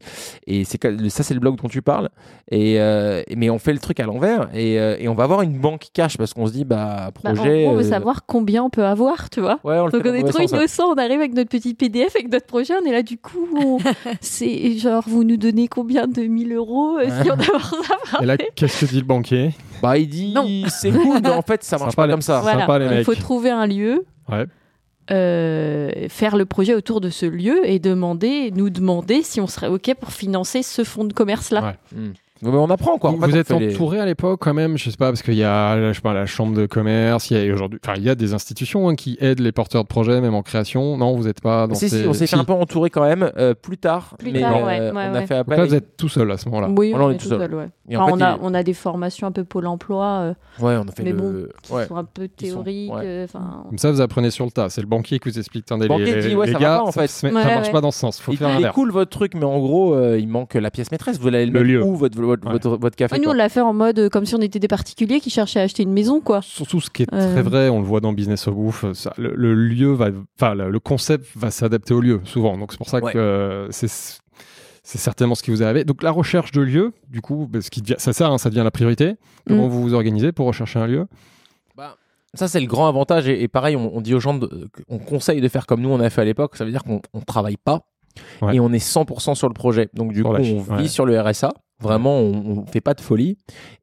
et c'est ça c'est le blog dont tu parles. Et euh, mais on fait le truc à l'envers et, euh, et on va avoir une banque cash parce qu'on se dit bah bah, projet. gros, on veut euh, savoir combien on peut avoir, tu vois. Ouais, on le Donc on est trop innocent, on arrive avec notre petit PDF, avec notre projet, on est là du coup, on- (laughs) c'est genre vous nous donnez combien de 1000 euros euh, si on a (laughs) Et là, qu'est-ce que dit le banquier? Bah il dit Non. c'est cool, mais en fait ça (laughs) marche Sympa, pas les- comme ça. Voilà. sympa, les il mecs. faut trouver un lieu, Ouais. euh, faire le projet autour de ce lieu et demander, nous demander si on serait ok pour financer ce fonds de commerce là. Ouais. Hmm. Mais on apprend quoi. Vous, En fait, vous on êtes les- entouré à l'époque quand même, je sais pas, parce qu'il y a, je sais pas, la chambre de commerce, il y a aujourd'hui, enfin, il y a des institutions hein, qui aident les porteurs de projets, même en création. Non, vous n'êtes pas dans Si, ces... si, on s'est fait un peu entouré quand même euh, plus tard. Plus mais tard, euh, ouais, ouais, on a ouais. fait Donc appel. là, vous êtes tout seul à ce moment-là. Oui, on, on est est tout seul. seul, ouais. Et en Enfin, fait, on, a, il- on a des formations un peu Pôle emploi euh, Ouais, on a fait mais le. bon, qui ouais. sont un peu sont- théoriques. ouais. euh, Comme ça, vous apprenez sur le tas. C'est le banquier qui vous explique. Attendez, Le banquier les, dit, ouais, les gars, pas, en fait. ça, marche pas dans ce sens. Faut Il, est cool votre truc, mais en gros, euh, il manque la pièce maîtresse. Vous allez le, Le mettre lieu. où votre, votre, Ouais. votre, votre café nous, quoi. on l'a fait en mode euh, comme si on était des particuliers qui cherchaient à acheter une maison, quoi. Surtout ce qui est Euh. très vrai, on le voit dans Business of Bouffe, ça, le, le lieu va, enfin le, concept va s'adapter au lieu souvent. Donc c'est pour ça Ouais. que euh, c'est c'est certainement ce qui vous est arrivé. Donc la recherche de lieu, du coup, bah, ce qui devient, ça, ça, hein, ça devient la priorité. Comment Mm. vous vous organisez pour rechercher un lieu? Ça, c'est le grand avantage. Et, et pareil, on, on dit aux gens, de- on conseille de faire comme nous, on a fait à l'époque. Ça veut dire qu'on on travaille pas Ouais. et on est 100% sur le projet. Donc, du Sur coup, on vit ouais. sur le RSA. Vraiment, on, on fait pas de folie.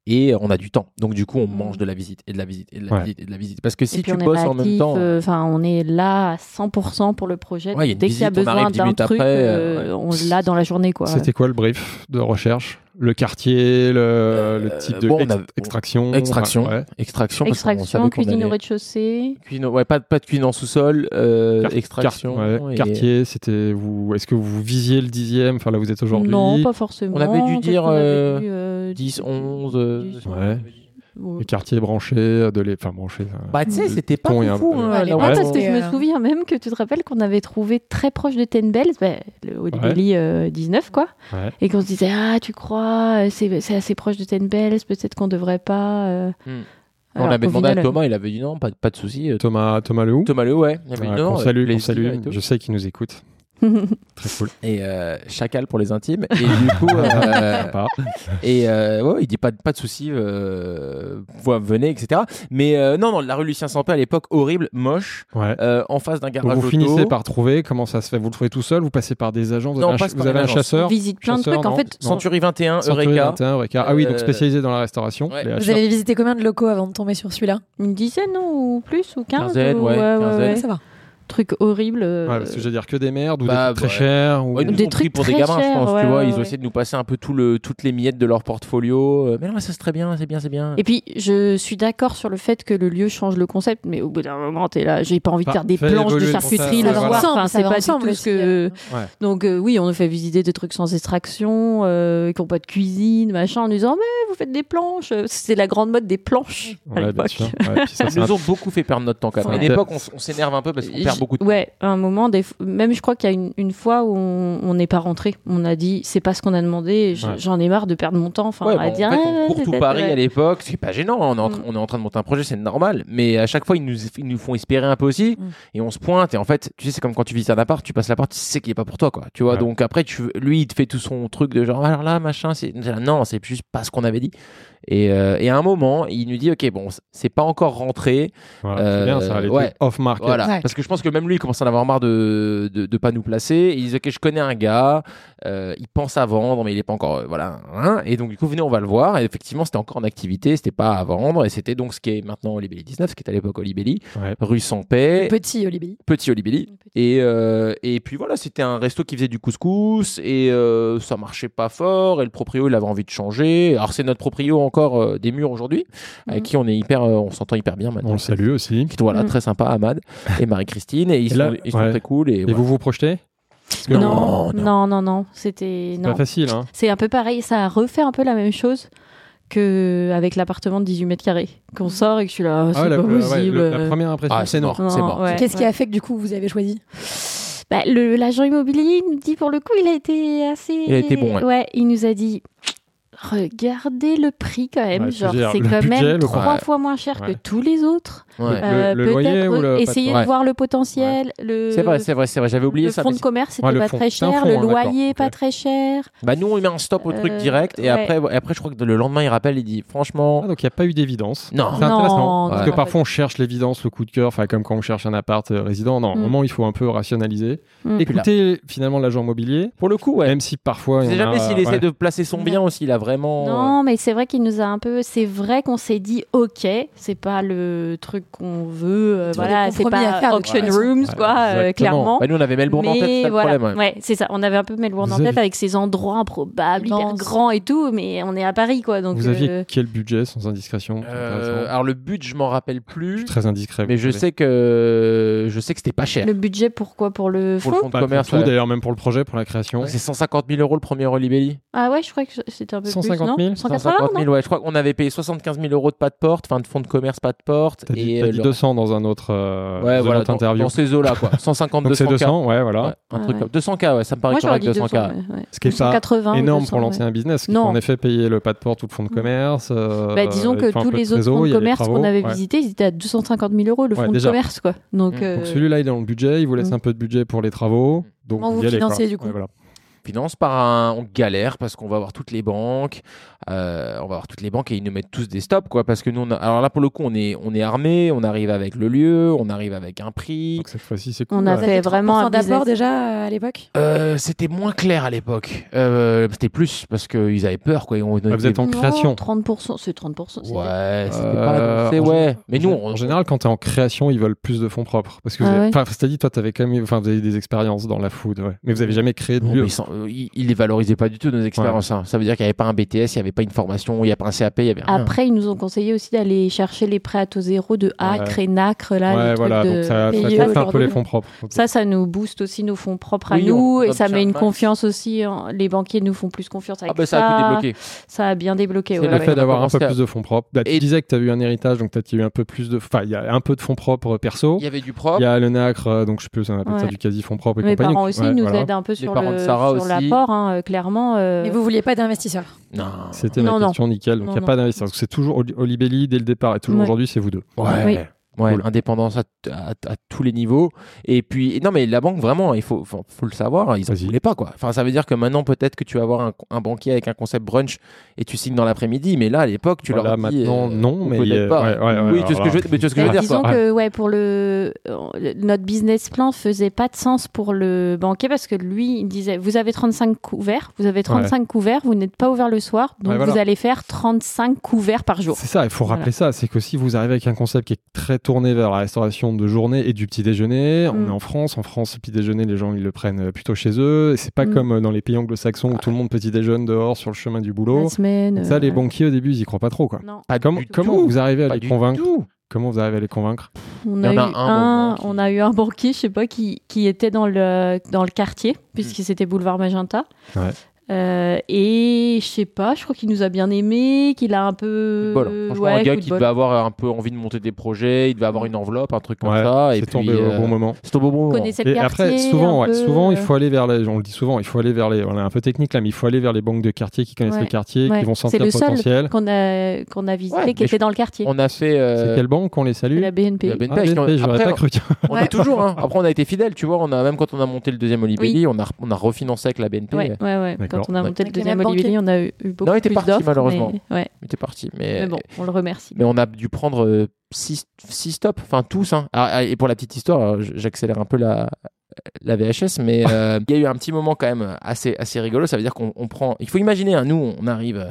Et on a du temps. Donc du coup, on Mm. mange de la visite et de la visite et de la Ouais. visite et de la visite. Parce que si tu bosses en même temps, euh, Enfin, on est là à 100% pour le projet. Ouais, il y a une Dès qu'il y a besoin d'un truc, après, euh, euh, on l'a dans la journée, quoi. C'était quoi le brief de recherche? Le quartier, le, le type de bon, on ex- a- extraction extraction, ouais. extraction, Extraction, cuisine au rez-de-chaussée. Cuisine, ouais, pas, pas de cuisine en sous-sol, euh, extraction. quart- ouais, et- Quartier, c'était vous. Est-ce que vous visiez le dixième? Enfin là, vous êtes aujourd'hui. Non, pas forcément. On avait dû dire, qu'on avait euh, dit, euh, 10, 11. Euh, 10, Ouais. ouais. Les quartiers branchés, de les, enfin branchés. euh, Bah, tu sais, c'était pas fou. hein, Ouais, Ouais, parce on- que je me euh, souviens même que tu te rappelles qu'on avait trouvé très proche de Ten Bells, bah, le Olibelli euh, 19, quoi. Ouais. Et qu'on se disait, ah, tu crois, euh, c'est assez proche de Ten Bells, peut-être qu'on devrait pas. euh. Hmm. Alors on avait demandé à Thomas, il avait dit non, pas, pas de souci. euh, Thomas, Thomas Lehoux. Thomas Léo, ouais. Il avait Ouais, dit non, avec salue, plaisir salue. Je sais qu'il nous écoute. (laughs) Très cool. Et euh, chacal pour les intimes. Et du coup, euh, (laughs) et euh, ouais, il dit pas, de- pas de souci, euh, voi- venez, etc. Mais euh, non, non, la rue Lucien Sampé à l'époque, horrible, moche, Ouais. euh, en face d'un Donc garage vous auto. finissez par trouver comment ça se fait? Vous le trouvez tout seul? Vous passez par des agents Vous Non, avez, un, vous avez un chasseur? Visite plein de trucs. En fait, Non. Century 21, Century Eureka. 21, Eureka. Ah oui, donc spécialisé dans la restauration. ouais. les Vous avez visité combien de locaux avant de tomber sur celui-là? Une dizaine ou plus, ou 15 Quinzaine, ou- ouais, quinzaine. Ça va. Truc horrible. euh, Ouais, parce que je veux dire que des merdes ou Bah, des trucs très ouais. chers. Ou... Ouais, ils nous Des ont pris trucs pour des gamins, je pense. ouais, tu vois, ouais, ils ont ouais. essayé de nous passer un peu tout le, toutes les miettes de leur portfolio. Euh, Mais non, mais ça c'est très bien, c'est bien, c'est bien. Et puis, je suis d'accord sur le fait que le lieu change le concept, mais au bout d'un moment, t'es là, j'ai pas envie de Bah, faire des planches de charcuterie le soir. Enfin, Ça c'est pas ensemble du tout ce que. Ouais. Donc, euh, oui, on nous fait visiter des trucs sans extraction, euh, qui ont pas de cuisine, machin, en nous disant, mais vous faites des planches. C'est la grande mode des planches à l'époque. Ils (laughs) nous ont beaucoup fait perdre notre temps quand même. À l'époque, on s'énerve un peu parce qu'on perd Beaucoup de temps. Ouais, à un moment, des f- même je crois qu'il y a une, une fois où on n'est pas rentré. On a dit, c'est pas ce qu'on a demandé, j'en ai marre de perdre mon temps. Enfin, Ouais, à bon, dire, en fait, ah, on court tout Paris ouais. à l'époque, c'est pas gênant. On est, en, Mm. on est en train de monter un projet, c'est normal. Mais à chaque fois, ils nous, ils nous font espérer un peu aussi. Mm. Et on se pointe. Et en fait, tu sais, c'est comme quand tu visites un appart, tu passes la porte, tu sais qu'il est pas pour toi, quoi. Tu vois, Ouais. donc après, tu, lui, il te fait tout son truc de genre, alors là, machin, c'est. Non, c'est juste pas ce qu'on avait dit. Et, euh, et à un moment, il nous dit, ok, bon, c'est pas encore rentré. Voilà, Euh, c'est bien, ça. Les ouais. Voilà. Ouais. Parce que je pense que même lui, il commence à en avoir marre de, de, de pas nous placer. Il dit, ok, je connais un gars, euh, il pense à vendre, mais il est pas encore, euh, voilà. hein. Et donc, du coup, venez, on va le voir. Et effectivement, c'était encore en activité, c'était pas à vendre. Et c'était donc ce qui est maintenant Olibelli 19, ce qui est à l'époque Olibelli, Ouais. rue sans paix, Petit Olivier. petit Olibelli. Et, euh, et puis voilà, c'était un resto qui faisait du couscous et euh, ça marchait pas fort. Et le proprio, il avait envie de changer. Alors, c'est notre proprio encore euh, des murs aujourd'hui, avec Mhm. qui on est hyper, euh, on s'entend hyper bien maintenant. On le salue aussi. Voilà, Mhm. très sympa, Ahmad et Marie-Christine. Et ils, Et là, sont, ils sont ouais. très cool. Et, Et voilà. vous vous projetez Non, non. non, non, non, c'était pas facile. Hein. C'est un peu pareil, ça a refait un peu la même chose que avec l'appartement de 18 mètres carrés. Qu'on sort et que je suis là, oh, c'est Ah la, pas ouais, ouais, possible. le- la première impression, Ah, c'est non. c'est mort. ouais, Qu'est-ce qui a fait que du coup vous avez choisi Bah, le- L'agent immobilier il nous dit pour le coup, il a été assez. Il a été bon, ouais. il nous a dit. Regardez le prix quand même, Ouais, genre c'est quand budget, même trois fois moins cher Ouais. que tous les autres. Ouais. Euh, Le- le loyer ou le essayer Ouais. de voir le potentiel, le C'est vrai, c'est vrai, c'est vrai. J'avais oublié le ça. fonds mais de commerce c'était Ouais, le pas fonds. très cher, fonds, le loyer pas très cher. Bah, nous, on met un stop au truc Euh, direct. Et ouais. après, et après, je crois que le lendemain, il rappelle, il dit franchement. Ah, donc il n'y a pas eu d'évidence. Non. C'est intéressant. Non, Parce non, que parfois on cherche l'évidence, le coup de cœur, enfin comme quand on cherche un appart euh, résident. Non, à un Mm. moment il faut un peu rationaliser. Mm. Écoutez finalement l'agent immobilier, Pour le coup, ouais. même si parfois. Je il sais jamais a- s'il essaie de placer son bien aussi. Il a vraiment. Non, mais c'est vrai qu'il nous a un peu. C'est vrai qu'on s'est dit, ok, c'est pas le truc qu'on veut. euh, voilà, c'est pas faire, auction rooms, quoi, euh, clairement. Bah, nous, on avait Melbourne en tête, ça voilà, problème. ouais. ouais, c'est ça. On avait un peu Melbourne en Vous tête avez- avec ces endroits improbables, hyper grands et tout, mais on est à Paris, quoi. Donc, Vous aviez euh, quel budget sans indiscrétion Euh, alors, le but, je m'en rappelle Je plus. suis très indiscret. Mais vous je savez. sais que je sais que c'était pas cher. le budget, pourquoi Pour le Pour le fond? fonds de commerce. d'ailleurs, même pour le projet, pour la création. C'est 150 000 euros le premier Olibelli. Ah ouais, je crois que c'était un peu 150 plus, 000, non 180, 150 non? 000, ouais. Je crois qu'on avait payé 75 000 euros de pas de porte, enfin de fonds de commerce pas de porte. Et t'as euh, dit le- 200 dans un autre, euh, Ouais, voilà, autre dans, interview. dans ces eaux-là, quoi. 150, (laughs) Donc c'est 200 200, ouais, voilà. Ouais, un Ah truc ouais. comme 200K, ouais, ça me paraît Moi, correct, dit 200K. 200, ouais. ouais, ouais. Ce qui est pas 180 ou énorme 200, pour ouais. lancer un business, qui Non. faut en effet payer le pas de porte ou le fonds de commerce. euh, Bah, disons que tous les autres fonds de commerce qu'on avait visités, ils étaient à 250 000 euros, le fonds de commerce, quoi. Donc, Mm. euh, Donc celui-là, il est dans le budget, il vous laisse Mm. un peu de budget pour les travaux. Donc Comment vous financez, du coup. Finance par un, on galère parce qu'on va voir toutes les banques, euh, on va voir toutes les banques et ils nous mettent tous des stops quoi parce que nous on a- alors là pour le coup on est on est armé, on arrive avec le lieu, on arrive avec un prix. Donc cette fois-ci, c'est cool. On a ouais. Vous fait aviez vraiment 30% un d'apport business. déjà euh, à l'époque? Euh, c'était moins clair à l'époque. Euh, c'était plus parce qu'ils avaient peur quoi. On- Ah, vous êtes en création. 30%, c'est 30%. c'est- Ouais, c'était Euh, pas en ouais. Mais nous on, en général, quand tu es en création, ils veulent plus de fonds propres. Parce que Ah avez- ouais enfin, c'est-à-dire, toi, tu avais quand même, enfin, vous avez des expériences dans la food, ouais. mais vous avez jamais créé de Non, lieu. Euh, ils- ils les valorisaient pas du tout nos expériences. hein. Ça veut dire qu'il n'y avait pas un BTS, il n'y avait pas une formation, il n'y a pas un CAP, il n'y avait rien. Après, ils nous ont conseillé aussi d'aller chercher les prêts à taux zéro de Acre et Nacre, là, ouais, les trucs voilà, de donc ça, ça capte un peu les fonds propres. Ça, ça nous booste aussi nos fonds propres à Oui, nous on et ça met un une max. confiance aussi. en- Les banquiers nous font plus confiance avec ah bah ça, a tout débloqué. Ça a bien débloqué. C'est ouais, le ouais. fait d'avoir un peu plus de fonds propres. Bah, tu Et- disais que tu as eu un héritage, donc tu as eu un peu plus de. Enfin, il y a un peu de fonds propres perso. Il y avait du Il propre. y a le NACRE, euh, donc je sais plus, on appelle ça Ouais. du quasi fonds propres et Mes compagnie. parents aussi Ouais, nous aident un peu sur le- Sarah sur aussi. L'apport, hein, euh, clairement. euh, Mais vous vouliez pas d'investisseurs Non. C'était ma Non, non. question, nickel. Donc il Non, n'y a non. pas d'investisseur. C'est toujours Oli- Olibelli dès le départ et toujours Ouais. aujourd'hui, c'est vous deux. Ouais. Oui. Ouais, Cool. indépendance à, à- à tous les niveaux. Et puis, non, mais la banque, vraiment, il faut, faut, faut le savoir, ils en Vas-y. voulaient pas, quoi. Enfin, ça veut dire que maintenant, peut-être que tu vas avoir un, un banquier avec un concept brunch et tu signes dans l'après-midi, mais là, à l'époque, tu Voilà, leur dis. maintenant, euh, non, mais, peut-être euh, pas. ouais, ouais, ouais, oui, tu ce que je veux, mais tu sais ce que je veux Bah, dire, disons quoi. que ouais pour le notre business plan faisait pas de sens pour le banquier parce que lui il disait vous avez 35 couverts vous avez 35 couverts vous n'êtes pas ouvert le soir donc Ouais, voilà. vous allez faire 35 couverts par jour C'est ça, il faut Voilà. rappeler ça. C'est que si vous arrivez avec un concept qui est très tourné vers la restauration de journée et du petit déjeuner, on Mm. est en France. En France, le petit déjeuner, les gens ils le prennent euh, plutôt chez eux. Et c'est pas Mm. comme euh, dans les pays anglo-saxons où tout le monde petit déjeune dehors sur le chemin du boulot. la semaine Ça, euh, les banquiers au début, ils y croient pas trop, quoi. non Pas Comment, du comment tout. vous arrivez à Pas les convaincre tout. Comment vous arrivez à les convaincre on a, eu a un, un, bon, qui- on a eu un banquier je sais pas qui, qui était dans le dans le quartier Mm. puisque c'était boulevard Magenta Ouais. Euh, et je sais pas je crois qu'il nous a bien aimé qu'il a un peu Bol. Franchement, ouais, un gars qui devait avoir un peu envie de monter des projets, il devait avoir une enveloppe, un truc comme Ouais, ça. Et c'est puis, tombé au euh, bon moment. C'est tombé au bon moment. connaissait le Et quartier après, souvent, un ouais, peu, souvent, il euh, faut aller vers les, on le dit souvent, il faut aller vers les, on est un peu technique là, mais il faut aller vers les banques de quartier qui connaissent Ouais. le quartier, Ouais. qui vont sentir le le seul potentiel. qu'on a qu'on a visité Ouais, qui était je- dans le quartier On a fait. euh, C'est quelle banque on les salue la BNP la BNP, Ah, BNP, j'aurais pas cru. On a toujours, hein. (laughs) après on a été fidèles, tu vois, on a, même quand on a monté le deuxième Olibelli, on, a, on a refinancé avec la BNP. Ouais, ouais. Quand on a monté Avec le deuxième Olivier, on a eu, eu beaucoup Non, il était plus parti, d'offres. malheureusement. Mais, ouais. On était parti. Mais, mais bon, on le remercie. mais on a dû prendre 6 stops, enfin tous. Hein. Ah, et pour la petite histoire, j- j'accélère un peu la, la VHS, mais euh, (laughs) il y a eu un petit moment quand même assez, assez rigolo. Ça veut dire qu'on on prend. Il faut imaginer, hein, nous, on arrive.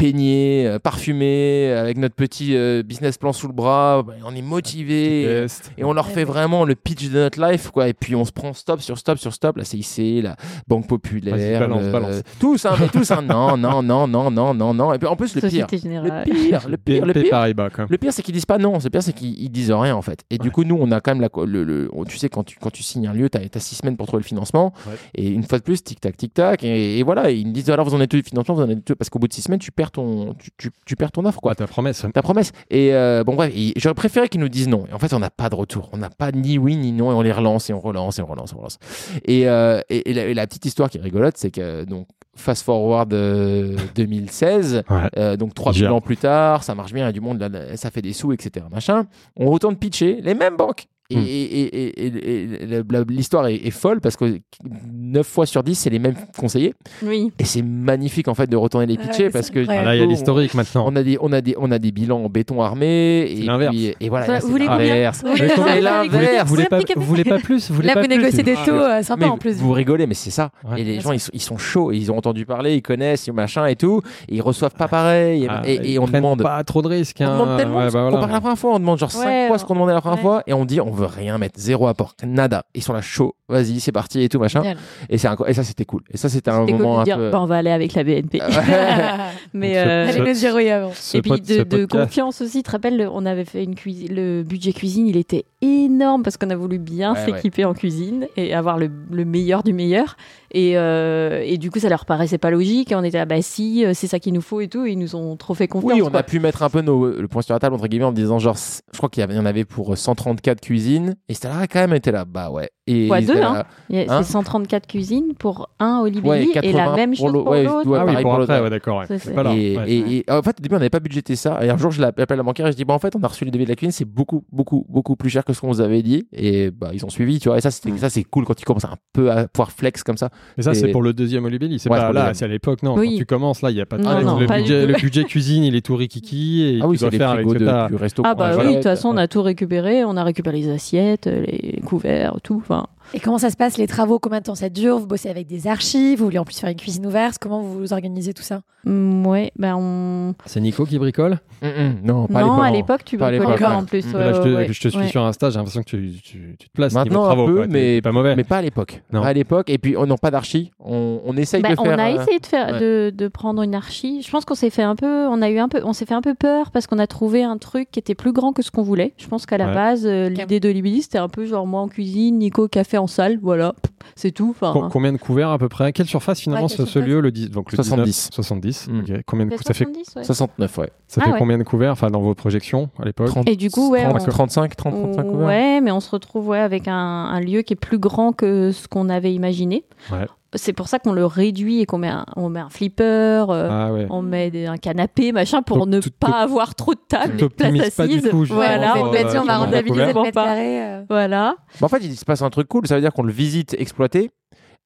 Peigné, euh, parfumé, avec notre petit euh, business plan sous le bras, on est motivé. Et on leur fait vraiment le pitch de notre life, quoi. Et puis on se prend stop sur stop sur stop, la CIC, la Banque Populaire, balance, le- balance. tous, hein, mais tous, hein. Non, non, non, non, non, non, non. Et puis en plus, le pire, le pire, le pire, le pire. Même. Le pire, c'est qu'ils disent pas non. Le pire, c'est qu'ils ils disent rien, en fait. Et du coup, nous, on a quand même la, le, le- tu sais, quand tu, quand tu signes un lieu, tu as, six semaines pour trouver le financement. Ouais. Et une fois de plus, tic-tac, tic-tac. Et, et voilà, ils me disent, alors, vous en êtes où du financement, vous en êtes où? Parce qu'au bout de six semaines, tu perds ton, tu, tu, tu perds ton offre, quoi Quoi, ta promesse ta promesse. Et euh, bon, bref, j'aurais préféré qu'ils nous disent non. Et en fait, on n'a pas de retour. On n'a pas ni oui ni non. Et on les relance et on relance et on relance et on relance. Et, euh, et, et la, et la petite histoire qui est rigolote, c'est que donc fast forward euh, 2016, (laughs) Ouais. euh, donc trois Gère. ans plus tard, ça marche bien, il y a du monde, là, ça fait des sous, etc. Machin. On retourne pitcher les mêmes banques. Et, Hmm. et- et- et- et la- la- l'histoire est, est folle parce que 9 fois sur 10, c'est les mêmes conseillers. Oui. Et c'est magnifique en fait de retourner les pitcher parce que. Ah, Là, il y a l'historique maintenant. on a des, on a des, on a des bilans en béton armé. C'est Et, l'inverse. puis- et voilà, vous c'est voulez l'inverse. Vous voulez C'est combien l'inverse. Vous voulez pas, Vous vous voulez pas plus vous voulez Là, pas vous plus négociez des Ah, taux euh, sympas en plus. vous rigolez, mais c'est ça. Ouais. et les gens, ils sont, ils sont chauds. Ils ont entendu parler, ils connaissent, machin et tout. Et ils reçoivent pas pareil. Et, Ah, et- et ils on demande. pas trop de risques. On hein. demande tellement. Bah la première fois, on demande genre 5 Ouais, fois ce qu'on demandait la première fois. Et on dit, on veut rien mettre. Zéro apport. Nada. Ils sont là chauds. Vas-y, c'est parti et tout, machin. Génial. Et, c'est et ça, c'était cool. Et ça, c'était un cool moment de un dire, peu. bah, on va aller avec la BNP. (laughs) Mais Donc, ce- euh, ce- y avant. Ce et puis de, ce confiance aussi. Tu te rappelles, le- on avait fait une cuisine, le budget cuisine, il était énorme parce qu'on a voulu bien Ouais, s'équiper en cuisine et avoir le, le meilleur du meilleur. Et, euh, et du coup, ça leur paraissait pas logique. Et on était là, bah si, euh, c'est ça qu'il nous faut et tout. Et ils nous ont trop fait confiance. Oui, on quoi. a pu mettre un peu nos, le point sur la table, entre guillemets, en disant genre, je crois qu'il y, en avait pour 134 cuisines. Et c'était là, quand même, était là, bah ouais. Et ils deux, hein. Hein C'est 134 cuisines pour un Ouais, Olibelli et la 80 même pour chose pour Ouais, l'autre. ouais, Ah oui, pour pour après, l'autre. ouais, d'accord. ouais. Et, ouais. et- et, en fait, au début, on n'avait pas budgété ça. Et un jour, je l'appelle la banquière et je dis, bah, en fait, on a reçu les devis de la cuisine, c'est beaucoup, beaucoup, beaucoup plus cher que ce qu'on vous avait dit. Et bah, ils ont suivi, tu vois. Et ça, Mm. ça c'est cool quand tu commences un peu à pouvoir flex comme ça. Mais ça, Et- c'est pour le deuxième Olibelli. C'est Ouais, pas là, c'est à l'époque. Non, Oui. quand tu commences, là, il n'y a pas de Non, le, pas budget, tout. le budget cuisine, il est tout rikiki et Ah oui, tu c'est dois faire avec de- du resto. Ah bah oui, de toute façon, on a tout récupéré. On a récupéré les assiettes, les couverts, tout. Enfin, Et comment ça se passe, les travaux? Combien de temps ça dure? Vous bossez avec des archives? Vous voulez en plus faire une cuisine ouverte? Comment vous vous organisez tout ça? Mm, ouais, ben on... C'est Nico qui bricole? Mm, mm. Non, pas non, à l'époque. tu pas ouais. en plus. Mm. ouais, Là, je te, ouais, je te suis ouais. sur Insta, j'ai l'impression que tu, tu, tu te places. Maintenant niveau un travaux, peu, quoi. Mais- pas mauvais. Mais pas à l'époque. Non. Pas à l'époque. Et puis, on n'a pas d'archi. On, on essaye Bah, de faire. on a euh, essayé de faire ouais. de, de prendre une archi. Je pense qu'on s'est fait un peu, on a eu un peu, on s'est fait un peu peur parce qu'on a trouvé un truc qui était plus grand que ce qu'on voulait. Je pense qu'à la Ouais. base, euh, l'idée de Libby, c'était un peu genre moi en cuisine, Nico café en salle, voilà, c'est tout. Enfin, Com- combien de couverts à peu près? Quelle surface finalement Ouais, ce, quelle ce surface lieu le 10 donc le 70. 19, 70. Mm. ok. Combien de fait coups? Ça fait 70, ouais. 69, ouais. Ça Ah fait ouais. combien de couverts enfin dans vos projections à l'époque? 30, Et du coup, ouais, 30, on- 35, 30, 35 couverts. Ouais, mais on se retrouve ouais, avec un, un lieu qui est plus grand que ce qu'on avait imaginé. C'est pour ça qu'on le réduit et qu'on met un, on met un flipper, euh, Ah ouais. on met des- un canapé, machin, pour Donc, ne pas avoir trop de tables, de place t'optimises pas du assise. tout, voilà, pour, on euh, on va rentabiliser le mètre carré. euh. Voilà. En fait, il se passe un truc cool. Ça veut dire qu'on le visite exploité.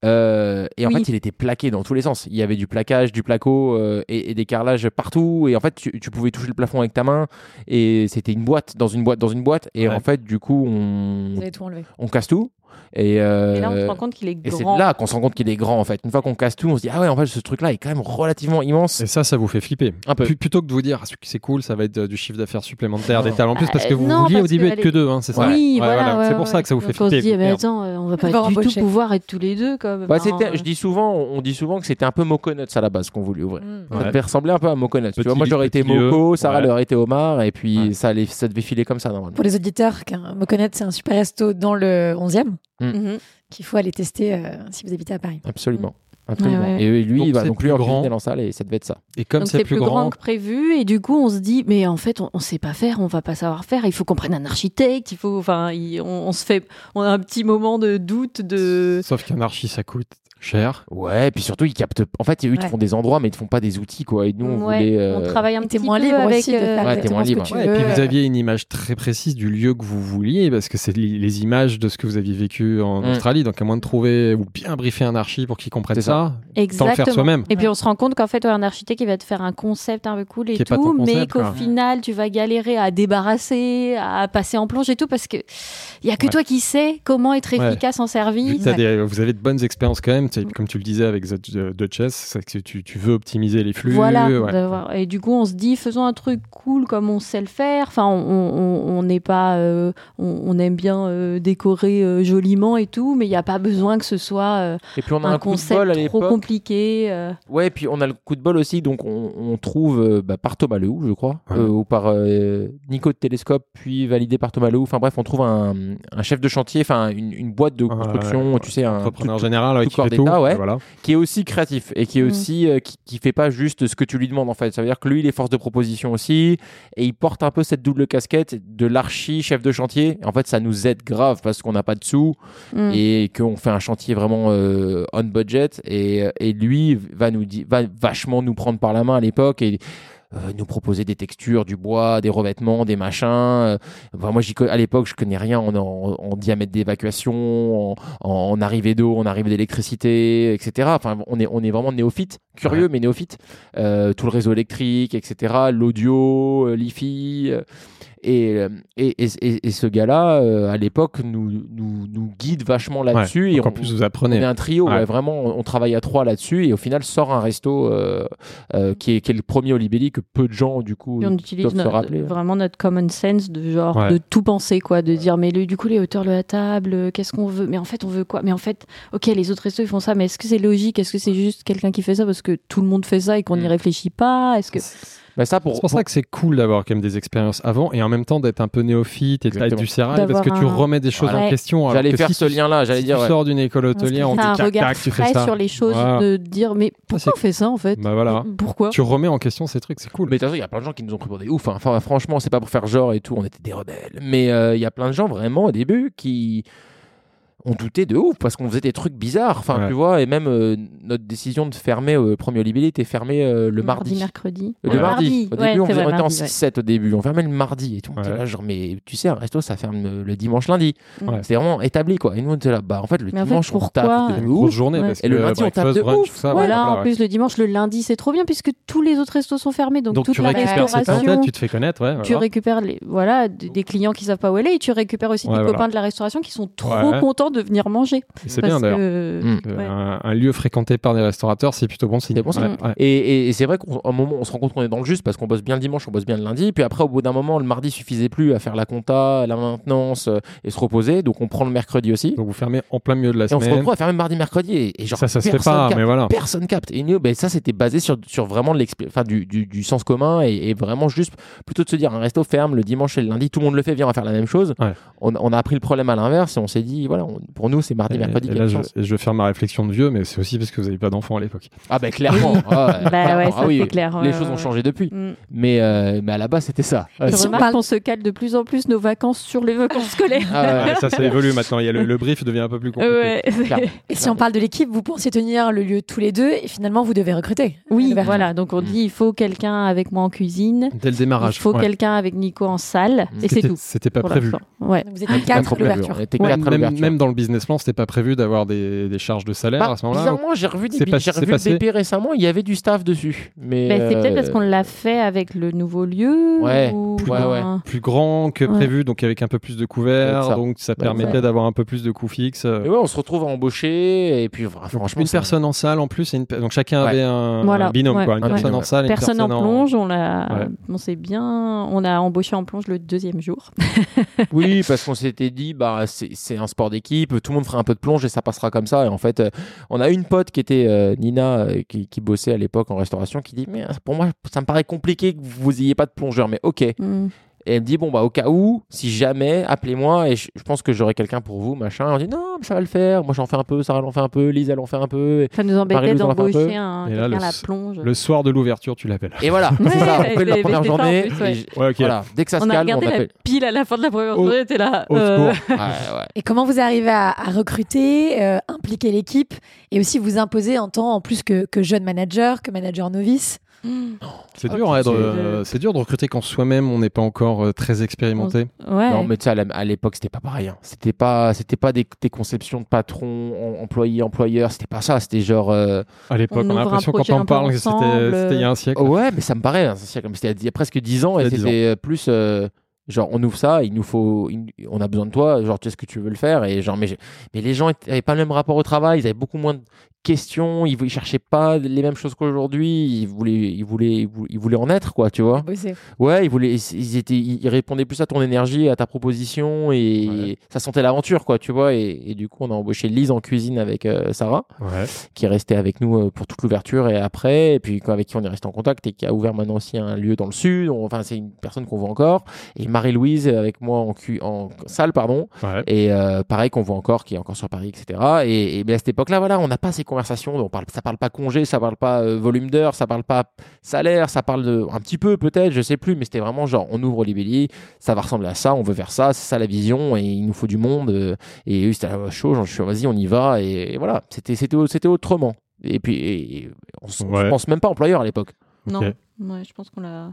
euh, et en Oui. fait, il était plaqué dans tous les sens. Il y avait du plaquage, du placo euh, et, et des carrelages partout. Et en fait, tu, tu pouvais toucher le plafond avec ta main. Et c'était une boîte, dans une boîte, dans une boîte. Et Ouais. en fait, du coup, on, Vous avez tout enlevé. on casse tout. Et, euh, Et là, on se rend compte qu'il est et c'est grand. là qu'on se rend compte qu'il est grand en fait. Une fois qu'on casse tout, on se dit ah ouais en fait ce truc là est quand même relativement immense. Et ça, ça vous fait flipper. Un peu. Plutôt que de vous dire, ah, c'est cool, ça va être euh, du chiffre d'affaires supplémentaire, des talents en plus, parce que Euh, vous non, vouliez au début que être que elle- deux, hein, c'est ça Oui, Ouais, voilà. ouais, c'est pour ouais. ça que ça vous fait Donc on se flipper. dit, mais attends, euh, on va pas du tout pouvoir être tous les deux. Comme, Bah, je dis souvent, on dit souvent que c'était un peu Moconuts à la base qu'on voulait ouvrir. Mm. Ça devait ressembler un peu à Moconuts. Tu vois, moi j'aurais été. Moco, Sarah Ouais. aurait été Omar, et puis ça, allait- ça devait filer comme ça normalement. Pour les auditeurs, Moconet, c'est un super resto dans le 11e mhm. qu'il faut aller tester euh, si vous habitez à Paris. Absolument. Absolument. Ouais, ouais. Et lui, Donc il va donc lui plus en grand. cuisiner dans la salle et ça devait être ça. Et comme c'est plus grand, que prévu et du coup on se dit mais en fait on, on sait pas faire, on va pas savoir faire, il faut qu'on prenne un architecte, il faut enfin on, on se fait on a un petit moment de doute de sauf qu'un archi, ça coûte cher. Ouais, et puis surtout, ils captent. En fait, eux, ils te font des endroits, mais ils te font pas des outils, quoi. Et nous, on Ouais, voulait. euh, on travaille un petit moins peu libre avec aussi de euh, faire Ouais, t'es exactement moins libre. et puis vous aviez une image très précise du lieu que vous vouliez, parce que c'est les images de ce que vous aviez vécu en Mm. Australie. Donc, à moins de trouver ou bien briefer un archi pour qu'il comprenne C'est ça, tant le Exactement. faire soi-même. Et puis on se rend compte qu'en fait, ouais, un architecte, il va te faire un concept un peu cool et tout, mais concept, qu'au final, tu vas galérer à débarrasser, à passer en plonge et tout, parce que il y a que Ouais. toi qui sais comment être Ouais. efficace en service. vous avez de bonnes expériences quand même, tu sais. Comme tu le disais avec The Duchess, c'est que tu, tu veux optimiser les flux. Voilà. ouais. Et du coup, on se dit, faisons un truc cool comme on sait le faire. Enfin, on- on on n'est pas, euh, on, on aime bien euh, décorer euh, joliment et tout, mais il n'y a pas besoin que ce soit euh, Et puis, on a un, un, coup de concept bol à trop compliqué. euh. Ouais, puis on a le coup de bol aussi, donc on, on trouve euh, bah, par Thomas Lehoux, je crois, Ouais. euh, ou par euh, Nico de Télescope, puis validé par Thomas Lehoux. Enfin bref, on trouve un, un chef de chantier, enfin une, une boîte de construction, ouais, tu sais, un Entrepreneur général ouais, tout qui fait. d'État, ouais. Voilà. qui est aussi créatif et qui est Mm. aussi euh, qui, qui fait pas juste ce que tu lui demandes en fait. Ça veut dire que lui, il est force de proposition aussi et il porte un peu cette double casquette de l'archi chef de chantier. En fait, ça nous aide grave parce qu'on n'a pas de sous Mm. et qu'on fait un chantier vraiment euh, on budget et, et lui va nous va vachement nous prendre par la main à l'époque et euh, nous proposer des textures, du bois, des revêtements, des machins. Euh, enfin, moi, à l'époque, je connais rien en, en- en diamètre d'évacuation, en, en arrivée d'eau, en arrivée d'électricité, etc. Enfin, on est, on est vraiment néophyte, curieux, mais néophyte. Euh, tout le réseau électrique, etc. L'audio, euh, l'IFI. euh, et, et, et, et- et ce gars-là, euh, à l'époque, nous, nous, nous guide vachement là-dessus. et Donc, en on- plus, vous on apprenez. est un trio, Ouais. ouais, vraiment, on, on travaille à trois là-dessus et au final sort un resto euh, euh, qui, est, qui est le premier Olibelli que peu de gens du coup Et on doivent utilise se notre- rappeler. vraiment notre common sense de genre Ouais. de tout penser quoi, de dire mais le- du coup les hauteurs de la table, qu'est-ce qu'on veut Mais en fait on veut quoi? Mais en fait ok les autres restos ils font ça, mais est-ce que c'est logique? Est-ce que c'est juste quelqu'un qui fait ça? Parce que tout le monde fait ça et qu'on n'y Mm. réfléchit pas Est-ce que Mais ça pour, C'est pour ça que c'est cool d'avoir quand même des expériences avant et en même temps d'être un peu néophyte et d'être du sérail parce que tu remets des choses en question. alors j'allais que faire si ce tu- lien-là, j'allais si dire tu ouais. sors d'une école hôtelière, on T'as dit un tac, regard tac, tu fais frais ça. sur les choses, Voilà. de dire mais pourquoi c'est- on fait ça en fait? Bah voilà. Pourquoi? Tu remets en question ces trucs, c'est cool. Mais de toute façon, il y a plein de gens qui nous ont pris pour des ouf. hein. Enfin, franchement, c'est pas pour faire genre et tout, on était des rebelles. Mais euh, il y a plein de gens vraiment au début qui. On doutait de ouf parce qu'on faisait des trucs bizarres. Enfin, Ouais. tu vois, et même euh, notre décision de fermer euh, premier Olivier était fermée euh, le mardi. mercredi. Le Ouais, mardi. Au ouais, début, on, c'est faisait- vrai, on était en mardi, ouais. 6-7 au début. On fermait le mardi. Et tout le était là, genre, mais tu sais, un resto, ça ferme euh, le dimanche, lundi. Ouais. C'est vraiment établi, quoi. Et nous, on était là, bah, en fait, le Mais en fait, dimanche, on pourquoi tape de ouf. journée Ouais. parce Et le lundi, on tape de brunch, ouf. ça, Voilà, en plus le dimanche, le lundi, c'est trop bien puisque tous les autres restos sont fermés, donc, Donc toute tu la récupères cette restauration. tu te fais connaître, ouais. Tu récupères voilà, des clients qui savent pas où aller et tu récupères aussi des copains de la restauration qui sont trop contents de venir manger. Et C'est bien d'ailleurs. que- Mm. Euh, ouais. Un, un lieu fréquenté par des restaurateurs, c'est plutôt bon signe. C'est bon signe. Ouais, ouais. Et, et- et c'est vrai qu'à un moment, on se rend compte qu'on est dans le juste parce qu'on bosse bien le dimanche, on bosse bien le lundi. Puis après, au bout d'un moment, le mardi suffisait plus à faire la compta, la maintenance euh, et se reposer. Donc on prend le mercredi aussi. Donc vous fermez en plein milieu de la Et on se semaine. retrouve à même mardi, mercredi. Et, et genre, Ça, ça se fait personne pas, capte. mais voilà. Personne capte. Et nous, ben, ça, c'était basé sur, sur vraiment du, du, du sens commun et, et vraiment juste plutôt de se dire un resto ferme le dimanche et le lundi, tout le monde le fait, viens, on va faire la même chose. Ouais. On, on a appris le problème à l'inverse et on s'est dit, voilà, on- pour nous, c'est mardi, Et- mercredi. et là, je, je vais faire ma réflexion de vieux, mais c'est aussi parce que vous n'avez pas d'enfants à l'époque. Ah, ben clairement. Ah, Bah clairement. (laughs) ouais, Ah oui, clair. Les ouais, choses ouais, ont changé depuis. Mm. Mais, euh, mais à la base, c'était ça. On remarque parle- qu'on se cale de plus en plus nos vacances sur les vacances (laughs) scolaires. Ah, ça, ça évolue maintenant. Il y a le, le brief devient un peu plus compliqué. Et si on parle de l'équipe, vous pensiez tenir le lieu tous les deux et finalement vous devez recruter. Oui, voilà. Donc on dit il faut quelqu'un avec moi en cuisine, Dès le il démarrage. faut ouais. quelqu'un avec Nico en salle, Mm. et c'est C'était- tout. C'était pas prévu. Ouais. Vous étiez quatre à. On l'ouverture. même dans le business plan, c'était pas prévu d'avoir des, des charges de salaire Bah, à ce moment-là. bizarrement, j'ai revu, des pas- revu passé. le BP récemment, il y avait du staff dessus. Mais Ben, c'est peut-être parce euh, qu'on l'a fait avec le nouveau lieu. Ouais, ou plus, ouais, un- ouais. plus grand que Ouais. prévu, donc avec un peu plus de couverts, ça. donc ça Bah, permettait d'avoir un peu plus de coûts fixes. Ouais, on se retrouve à embaucher et puis franchement, une personne en salle en plus, et une pe- donc chacun Ouais. avait un, Voilà, un binôme, ouais, quoi. Une ouais. personne Ouais. en salle, une Personne en plonge, on l'a, on s'est bien, on a embauché en plonge le deuxième jour. Oui, parce qu'on s'était dit, bah, c'est un sport d'équipe, tout le monde fera un peu de plonge et ça passera comme ça. Et en fait, euh, on a une pote qui était euh, Nina, euh, qui, bossait à l'époque en restauration, qui dit, mais pour moi, ça me paraît compliqué que vous ayez pas de plongeur, mais ok. Mm. Et elle me dit, bon, bah, au cas où, si jamais, appelez-moi et je, je pense que j'aurai quelqu'un pour vous, machin. Et on dit, non, mais ça va le faire. Moi, j'en fais un peu, Sarah en fait un peu, Lise, elle en fait un peu. Ça nous embêtait d'embaucher un, Et là, le à la plonge. Le soir de l'ouverture, tu l'appelles. Et voilà, (laughs) c'est Ouais, ça. On fait la première journée. plus, ouais. et j- Ouais, ok. Voilà, dès que ça se on calme, on regardé la appelle. pile à la fin de la première journée, t'es là. Au euh, secours. Ouais, ouais. Et comment vous arrivez à, à recruter, euh, impliquer l'équipe et aussi vous imposer en tant en plus que, que jeune manager, que manager novice? C'est Ok, dur, hein, de- c'est- euh, c'est dur de recruter quand soi-même on n'est pas encore euh, très expérimenté. Ouais. Non, mais tu sais, à l'époque, c'était pas pareil. hein. C'était pas, c'était pas des, des conceptions de patron, en- employé, employeur. C'était pas ça. C'était genre. euh, À l'époque, On on, a un l'impression quand on un parle que c'était il y a un siècle. Ouais, mais ça me paraît. hein, c'est comme c'était il y a presque 10 ans et a 10 c'était euh, plus. euh, Genre, on ouvre ça, il nous faut, il- on a besoin de toi, genre, tu sais ce que tu veux le faire, et genre, mais, mais les gens avaient pas le même rapport au travail, ils avaient beaucoup moins de questions, ils, ils cherchaient pas les mêmes choses qu'aujourd'hui, ils voulaient, ils voulaient, ils voulaient, en être, quoi, tu vois. Bosser. Ouais, ils, voulaient, ils, étaient, ils répondaient plus à ton énergie, à ta proposition, et Ouais. ça sentait l'aventure, quoi, tu vois. Et, et du coup, on a embauché Lise en cuisine avec euh, Sarah, Ouais. qui est restée avec nous euh, pour toute l'ouverture et après, et puis avec qui on est resté en contact et qui a ouvert maintenant aussi un lieu dans le sud. On- Enfin, c'est une personne qu'on voit encore. Et Marie-Louise avec moi en, cu- en salle, pardon. Ouais. Et euh, pareil qu'on voit encore, qui est encore sur Paris, etc. Et, et mais à cette époque-là, voilà, on n'a pas ces conversations. On parle, ça parle pas congé, ça parle pas euh, volume d'heures, ça parle pas salaire, ça parle de un petit peu peut-être, je sais plus, mais c'était vraiment genre on ouvre Libelli, ça va ressembler à ça, on veut faire ça, c'est ça la vision, et il nous faut du monde. euh, et eux, c'était chaud, genre, je suis vas-y, on y va, et, et voilà, c'était c'était c'était autrement. Et puis et- et on, Ouais. se pense même pas employeur à l'époque. Non, ouais, je pense qu'on l'a,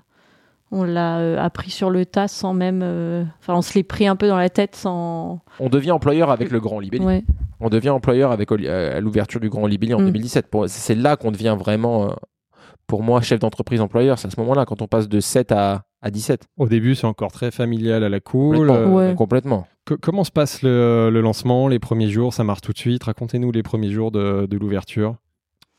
on l'a euh, appris sur le tas sans même, euh, enfin, on se l'est pris un peu dans la tête sans. On devient employeur avec le Grand Libelli. Ouais. On devient employeur avec euh, à l'ouverture du Grand Libelli en Mm. 2017. Pour- C'est là qu'on devient vraiment, euh, pour moi, chef d'entreprise employeur. C'est à ce moment-là, quand on passe de 7 à, à 17. Au début, c'est encore très familial à la cool. Complètement. Euh, Ouais. Complètement. co- comment se passe le, le lancement, les premiers jours? Ça marche tout de suite? Racontez-nous les premiers jours de, de l'ouverture.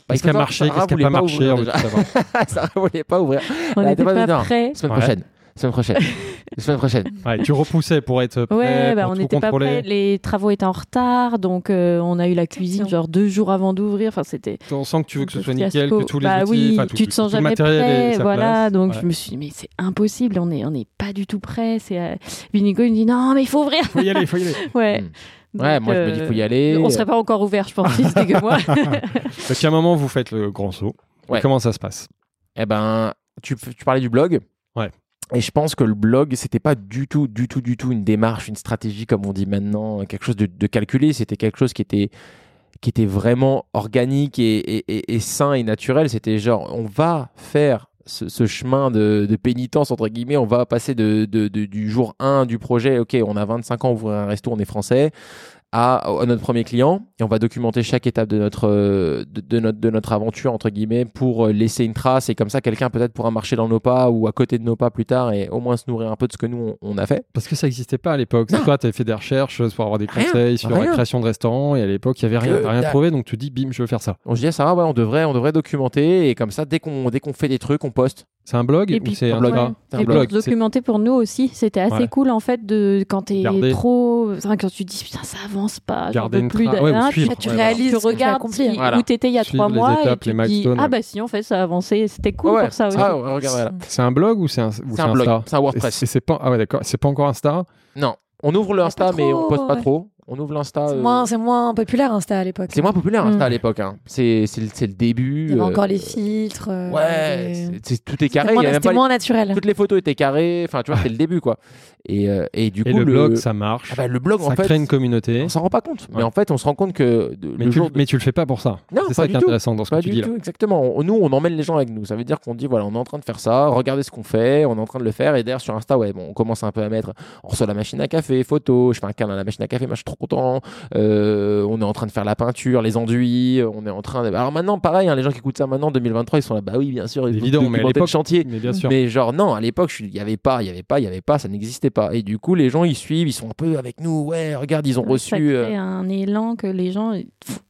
Bah, Qu'est-ce qui a marché Qu'est-ce qui n'a pas marché. (laughs) Sarah voulait pas ouvrir. On n'était était pas dedans. prêts. Semaine Ouais. prochaine. Semaine prochaine. (laughs) Semaine prochaine. Ouais, tu repoussais pour être prêt, Ouais, bah, pour on n'était pas prêts. Les travaux étaient en retard, donc euh, on a eu la cuisine genre deux jours avant d'ouvrir. Enfin, c'était. On sent que tu veux que ce soit nickel, que tous les bah outils, oui, tout- tu te sens jamais prêt, voilà. place. Donc Ouais. je me suis dit mais c'est impossible, on est on n'est pas du tout prêt. C'est euh... il me dit non mais il faut ouvrir. Faut y aller, faut y aller. (laughs) Ouais. Mm. Ouais, Donc, moi, je me dis, euh, faut y aller. On serait pas encore ouvert, je pense, si c'était que moi. (laughs) Donc, à un moment, vous faites le grand saut. Ouais. Comment ça se passe? Eh ben, tu, tu parlais du blog. Ouais. Et je pense que le blog, c'était pas du tout, du tout, du tout une démarche, une stratégie comme on dit maintenant, quelque chose de, de calculé. C'était quelque chose qui était, qui était vraiment organique et, et- et- et sain et naturel. C'était genre, on va faire ce, ce chemin de, de pénitence, entre guillemets. On va passer de, de- de- du jour 1 du projet. Ok, on a 25 ans, on ouvre un resto, on est français. À, à notre premier client et on va documenter chaque étape de notre, de, de notre, de notre aventure entre guillemets pour euh, laisser une trace et comme ça quelqu'un peut-être pourra marcher dans nos pas ou à côté de nos pas plus tard et au moins se nourrir un peu de ce que nous on, on a fait. Parce que ça n'existait pas à l'époque. C'est Toi, tu avais fait des recherches pour avoir des Rien, conseils sur rien. la création de restaurants et à l'époque, il n'y avait rien, rien trouvé. Donc tu dis, bim, je veux faire ça. On se dit, ah, Sarah, ouais, on devrait, on devrait documenter et comme ça, dès qu'on dès qu'on fait des trucs, on poste. C'est un blog Et ou puis, c'est un blog? Ouais. C'est un Et blog, documenter pour nous aussi, c'était assez Ouais. cool en fait de quand t'es Garder. trop, enfin, quand tu dis putain ça avance pas, Garder plus d'un- Ouais, suivre. Tu Ouais, réalises tu tu regardes hein. Voilà. où t'étais il y a Suivre trois mois et étapes, tu les te dis ah bah si en fait ça a avancé, c'était cool Ouais, pour ça aussi. Ah. C'est un blog ou c'est un, C'est un blog, Insta? c'est un WordPress. Et c'est pas, ah ouais, d'accord. C'est pas encore Insta? Non, on ouvre le Pas Insta, mais on poste pas trop. On ouvre l'Insta. C'est euh, moins, c'est moins populaire Insta à l'époque. C'est moins populaire Insta à l'époque. hein. C'est c'est le, c'est le début. Il y avait euh, encore les filtres. euh, Ouais, les- tout est C'était carré. c'était les- moins naturel. Toutes les photos étaient carrées. Enfin, tu vois, c'était le début, quoi. Et, euh, et du Et coup, le blog, ça marche. Ah bah, le blog, ça en fait, crée une communauté. on s'en rend pas compte. Mais en fait, on se rend compte que de- Mais le tu, jour de- mais tu le fais pas pour ça. Non, c'est ça qui est intéressant dans ce Pas que tu du dis là. tout, exactement. On- nous, on emmène les gens avec nous. Ça veut dire qu'on dit, voilà, on est en train de faire ça, regardez ce qu'on fait, on est en train de le faire. Et d'ailleurs, sur Insta, ouais, bon, on commence un peu à mettre, on reçoit la machine à café, photo, je fais un câlin à la machine à café, moi, je suis trop content. Euh, on est en train de faire la peinture, les enduits, on est en train de... Alors maintenant, pareil, hein, les gens qui écoutent ça maintenant, 2023, ils sont là, bah oui, bien sûr, vont mais à l'époque- chantier. Mais bien sûr. Mais genre non, à l'époque, il y avait pas, il y avait pas, il y avait pas, ça n'existait pas. Et du coup, les gens ils suivent, ils sont un peu avec nous. Ouais, regarde, ils ont Ça reçu. euh, crée un élan que les gens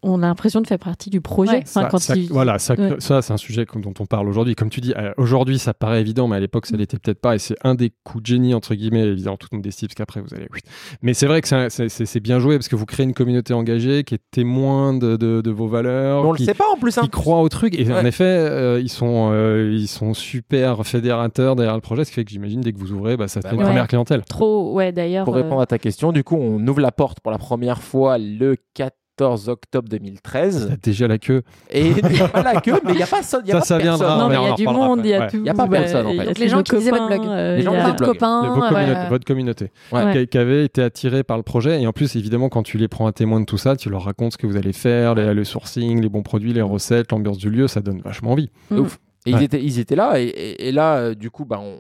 ont l'impression de faire partie du projet. Ouais. Enfin, Ça- quand ça- ils- Voilà, ça, Ouais. ça c'est un sujet dont on parle aujourd'hui. Comme tu dis, euh, aujourd'hui ça paraît évident, mais à l'époque ça l'était peut-être pas. Et c'est un des coups de génie, entre guillemets, évidemment, toute modestie, parce qu'après vous allez. oui. Mais c'est vrai que c'est bien joué parce que vous créez une communauté engagée qui est témoin de, de- de vos valeurs. mais on le qui, sait pas en plus. hein. qui croient au truc. Et en effet, euh, ils, sont, euh, ils sont super fédérateurs derrière le projet, ce qui fait que j'imagine dès que vous ouvrez, bah, ça Bah fait une première clientèle. Trop, ouais, d'ailleurs. Pour euh, répondre à ta question, du coup, on ouvre la porte pour la première fois le 14 octobre 2013. T'as déjà la queue. Et il n'y a pas la queue, mais il n'y a pas ça. Il y a Ça, pas ça personne. viendra. non, mais il y a du monde, il y a tout. Il y a pas bah, personne, en il y a fait. Donc les gens qui lisaient votre copains, blog. euh, Les gens ouais. communautés, votre communauté. Qui, avaient été attirés par le projet. Et en plus, évidemment, quand tu les prends à témoin de tout ça, tu leur racontes ce que vous allez faire, le sourcing, les bons produits, les recettes, l'ambiance du lieu, ça donne vachement envie. De ouf. Et Ouais. ils, étaient, ils étaient là. Et, et- et là, euh, du coup, bah, on,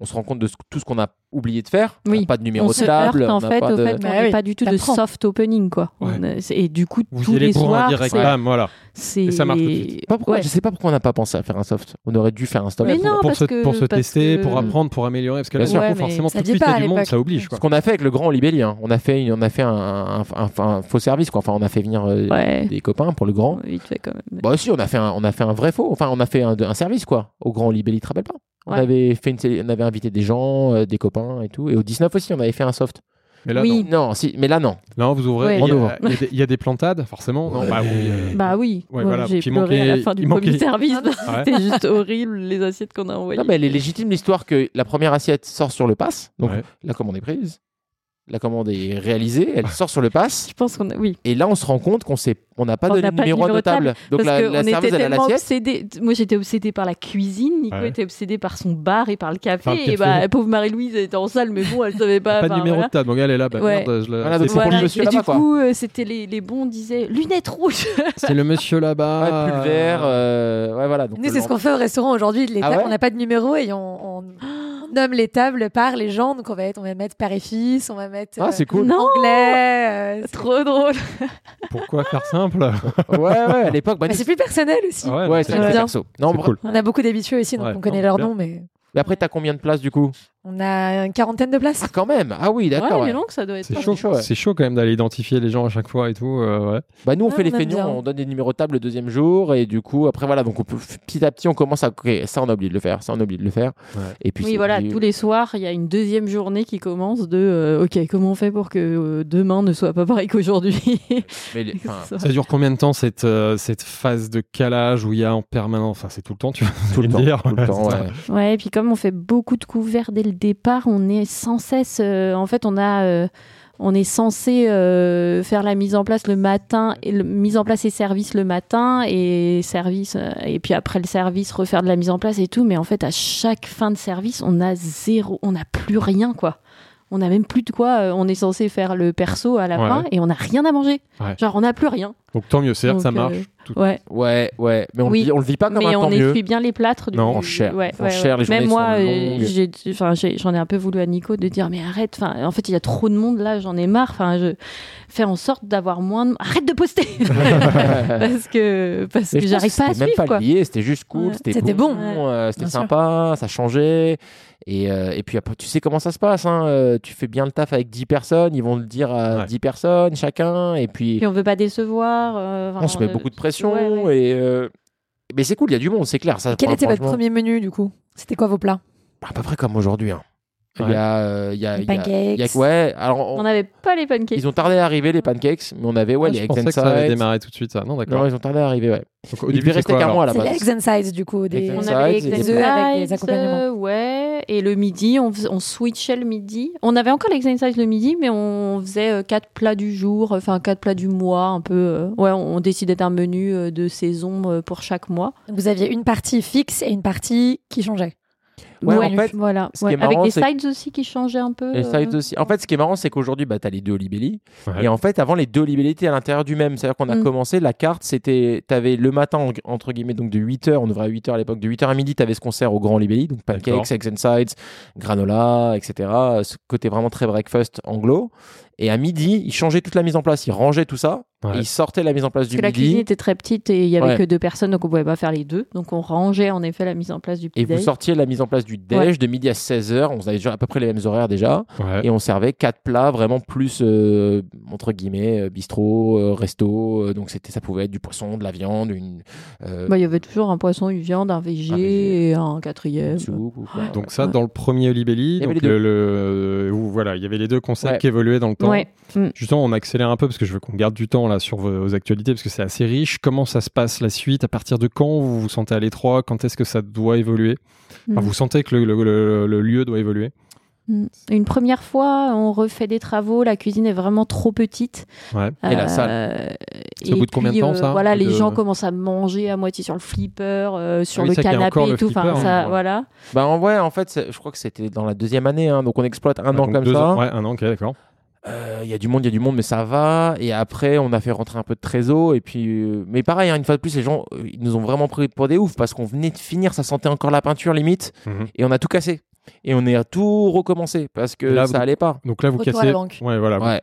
on se rend compte de ce- tout ce qu'on a oublié de faire. Oui. On n'a pas de numéro on de table. heurte, en on n'a fait, pas au de... fait, on Bah oui, pas du tout de soft opening, quoi. Ouais. On a- c'est- Et du coup, Vous tous les pour un soirs, c'est- bam, voilà. c'est Et ça marche tout de suite. Pas pourquoi, Ouais. Je sais pas pourquoi on n'a pas pensé à faire un soft. On aurait dû faire un stop. Mais pour, non, pour parce se, que- pour se parce tester, que- pour apprendre, pour améliorer. Parce que là, sûr. coup, Ouais, forcément, tout de suite, il y a du monde, ça oblige. Ce qu'on a fait avec le grand Libelli, hein. on a fait, on a fait un, un- un- un faux service, quoi. Enfin, on a fait venir euh, Ouais. des copains pour le grand. Vite fait quand même. Bah aussi, on a fait un, vrai faux. Enfin, on a fait un, un service, quoi, au grand Libelli. Tu te rappelles pas? On Ouais. avait fait une, on avait invité des gens, euh, des copains et tout. Et au 19 aussi, on avait fait un soft. Mais là, Oui. Non, si, mais là non. non. Là, vous ouvrez. Ouais. Il y, il y a des- il y a des plantades, forcément. Non, bah oui. euh, Bah oui, Ouais, voilà. j'ai pleuré à la manquait- fin du premier manquait- service. Ouais. C'était juste horrible les assiettes qu'on a envoyées. Non, mais elle est légitime l'histoire que la première assiette sort sur le pass. Donc Ouais. la commande est prise. La commande est réalisée, elle (laughs) sort sur le pass. Je pense qu'on a... oui. Et là, on se rend compte qu'on sait, on n'a pas On pas de numéro de numéro de table. Donc Parce la, la serveuse, elle a l'assiette. Moi, j'étais obsédée par la cuisine. Nico Ouais. était obsédé par son bar et par le café. Le Et bah, pauvre Marie-Louise elle était en salle, mais bon, elle savait pas. (laughs) Pas de numéro voilà. de table. Donc elle est là, bah Ouais. merde, je la- Voilà, c'est- donc c'est pour Voilà. le monsieur et là-bas, du coup, euh, c'était les, les bons disaient lunettes rouges. (laughs) c'est le monsieur là-bas. Ouais, pull vert. euh, ouais, voilà. Donc, Nous, c'est ce qu'on fait au restaurant aujourd'hui. les Ah on n'a pas de numéro et on (gasps) nomme les tables par les gens. Donc, on va, être, on va mettre père et fils, on va mettre Ah, euh, c'est cool. Non, anglais. euh, c'est- trop drôle. (laughs) Pourquoi faire simple ouais, ouais, à (laughs) l'époque. bah, Mais c'est plus personnel aussi. Ouais, c'est c'est Ouais. très bien. perso. Non, c'est cool. On a beaucoup d'habitués aussi, donc Ouais, on connaît non, leur bien. nom, mais Mais après, t'as combien de places du coup? On a une quarantaine de places. Ah, quand même. Ah oui, d'accord. Ouais, ouais. donc ça doit être. C'est chaud, chaud, ouais. chaud quand même d'aller identifier les gens à chaque fois et tout. euh, ouais. Bah nous on fait les on feignants, on donne des numéros de table le deuxième jour et du coup après voilà donc on peut petit à petit on commence à ok, ça on a oublié de le faire, ça on a oublié de le faire Ouais. et puis Oui, voilà, tous les soirs, il y a une deuxième journée qui commence de euh, OK, comment on fait pour que euh, demain ne soit pas pareil (laughs) qu'aujourd'hui? Mais les- (laughs) enfin, Ça dure combien de temps cette, euh, cette phase de calage où il y a en permanence, enfin c'est tout le temps, tu vas tout le temps, dire. tout le temps. Ouais, et puis comme on fait beaucoup de couverts dès le départ, on est sans cesse. euh, en fait, on a. euh, on est censé euh, faire la mise en place le matin, et le, mise en place et service le matin, et service, et puis après le service, refaire de la mise en place et tout. Mais en fait, à chaque fin de service, on a zéro, on n'a plus rien, quoi. On n'a même plus de quoi. on est censé faire le perso à la Ouais. fin, et on n'a rien à manger. Ouais. Genre, on n'a plus rien. Donc tant mieux, c'est-à-dire que ça euh, marche. tout- Ouais. Ouais, ouais. Mais on, Oui. le, vit, on le vit pas comme mais un on tant mieux. essuie bien les plâtres. Du... Non, on cher. Ouais, On ouais, cher, ouais. les journées Même moi, euh, j'en ai un peu voulu à Nico de dire mais arrête. Enfin, en fait, il y a trop de monde là, j'en ai marre. Enfin, je fais en sorte d'avoir moins de. Arrête de poster (laughs) (laughs) parce que parce Mais que j'arrive pas à c'était même suivre pas lié, c'était juste cool, Ouais. c'était C'était bon, euh, c'était sûr. sympa, ça changeait. Et, euh, et puis après, tu sais comment ça se passe. Hein, euh, tu fais bien le taf avec 10 personnes, ils vont le dire à Ouais. 10 personnes chacun. Et puis, Puis on veut pas décevoir. Euh, on se met beaucoup de pression. ouais, ouais. Et, euh, Mais c'est cool, il y a du monde, c'est clair. Ça, Quel était votre premier menu du coup? C'était quoi vos plats? À peu près comme aujourd'hui. hein. Il y a. euh, il y a, Les il y a- il y a- pancakes. ouais, alors. on- n'avait pas les pancakes. Ils ont tardé à arriver, les pancakes, mais on avait ouais, les je eggs pensais and que ça avait démarré tout de suite, ça. Non, d'accord. Non, ils ont tardé à arriver, ouais. Donc, au début, quoi, qu'un mois à la C'est base. les eggs and sides du coup, des, On avait les et eggs and des œufs avec des accompagnements. euh, ouais. Et le midi, on, switchait le midi. On avait encore les eggs and sides le midi, mais on faisait euh, quatre plats du jour, enfin quatre plats du mois, un peu. euh, ouais, on, on décidait d'un menu euh, de saison euh, pour chaque mois. Vous aviez une partie fixe et une partie qui changeait. Ouais, en fait, voilà. ce qui ouais. est marrant, Avec des c'est- sides aussi qui changeaient un peu. Les euh, sides aussi. En fait, ce qui est marrant, c'est qu'aujourd'hui, bah, tu as les deux Olibelli. Ouais. Et en fait, avant, les deux Olibelli étaient à l'intérieur du même. C'est-à-dire qu'on a Mm. commencé, la carte, c'était. Tu avais le matin, en- entre guillemets, donc de 8h, on ouvrait à 8h à l'époque, de 8h à midi, tu avais ce concert au Grand Olibelli, donc pancakes, eggs and sides, granola, etc. Ce côté vraiment très breakfast anglo. Et à midi, ils changeaient toute la mise en place, ils rangeaient tout ça, Ouais. et ils sortaient la mise en place Parce du que la midi. cuisine était très petite et il y avait Ouais. que deux personnes, donc on pouvait pas faire les deux. Donc on rangeait en effet la mise en place du Et petit vous sortiez la mise en place du déj Ouais. de midi à 16h. On avait déjà à peu près les mêmes horaires déjà. Ouais. Et on servait quatre plats vraiment plus, euh, entre guillemets, euh, bistrot, euh, resto. donc c'était, ça pouvait être du poisson, de la viande, une, euh, Bah, il y avait toujours un poisson, une viande, un VG. et un quatrième. une soupe. ou quoi. Donc ça, Ouais. dans le premier Olibelli, Il y avait donc le, le- voilà, il y avait les deux concepts Ouais. qui évoluaient dans le temps. Mm. Justement, on accélère un peu parce que je veux qu'on garde du temps là sur vos, vos actualités parce que c'est assez riche. Comment ça se passe la suite? À partir de quand vous vous sentez à l'étroit? Quand est-ce que ça doit évoluer? Enfin, Mm. Vous sentez que le, le- le- le lieu doit évoluer? Mm. Une première fois, on refait des travaux, la cuisine est vraiment trop petite. Ouais. Et la salle? C'est au bout de combien de temps, ça Voilà, les De- gens commencent à manger à moitié sur le flipper, euh, sur Ah oui, le canapé et tout. flipper, Enfin, hein, ça, ouais. voilà. Bah en vrai, en fait, je crois que c'était dans la deuxième année. hein, donc on exploite un Ah, an comme deux ça. ans. Ouais, un an, ok, d'accord. Euh, Il y a du monde, il y a du monde, mais ça va. Et après, on a fait rentrer un peu de trésor. Et puis, euh, mais pareil, hein, une fois de plus, les gens, euh, ils nous ont vraiment pris pour des oufs parce qu'on venait de finir, ça sentait encore la peinture limite, Mhm. et on a tout cassé. Et on est à tout recommencer parce que là, ça vous- allait pas. Donc là, vous Retour cassez. Ouais, voilà. Ouais.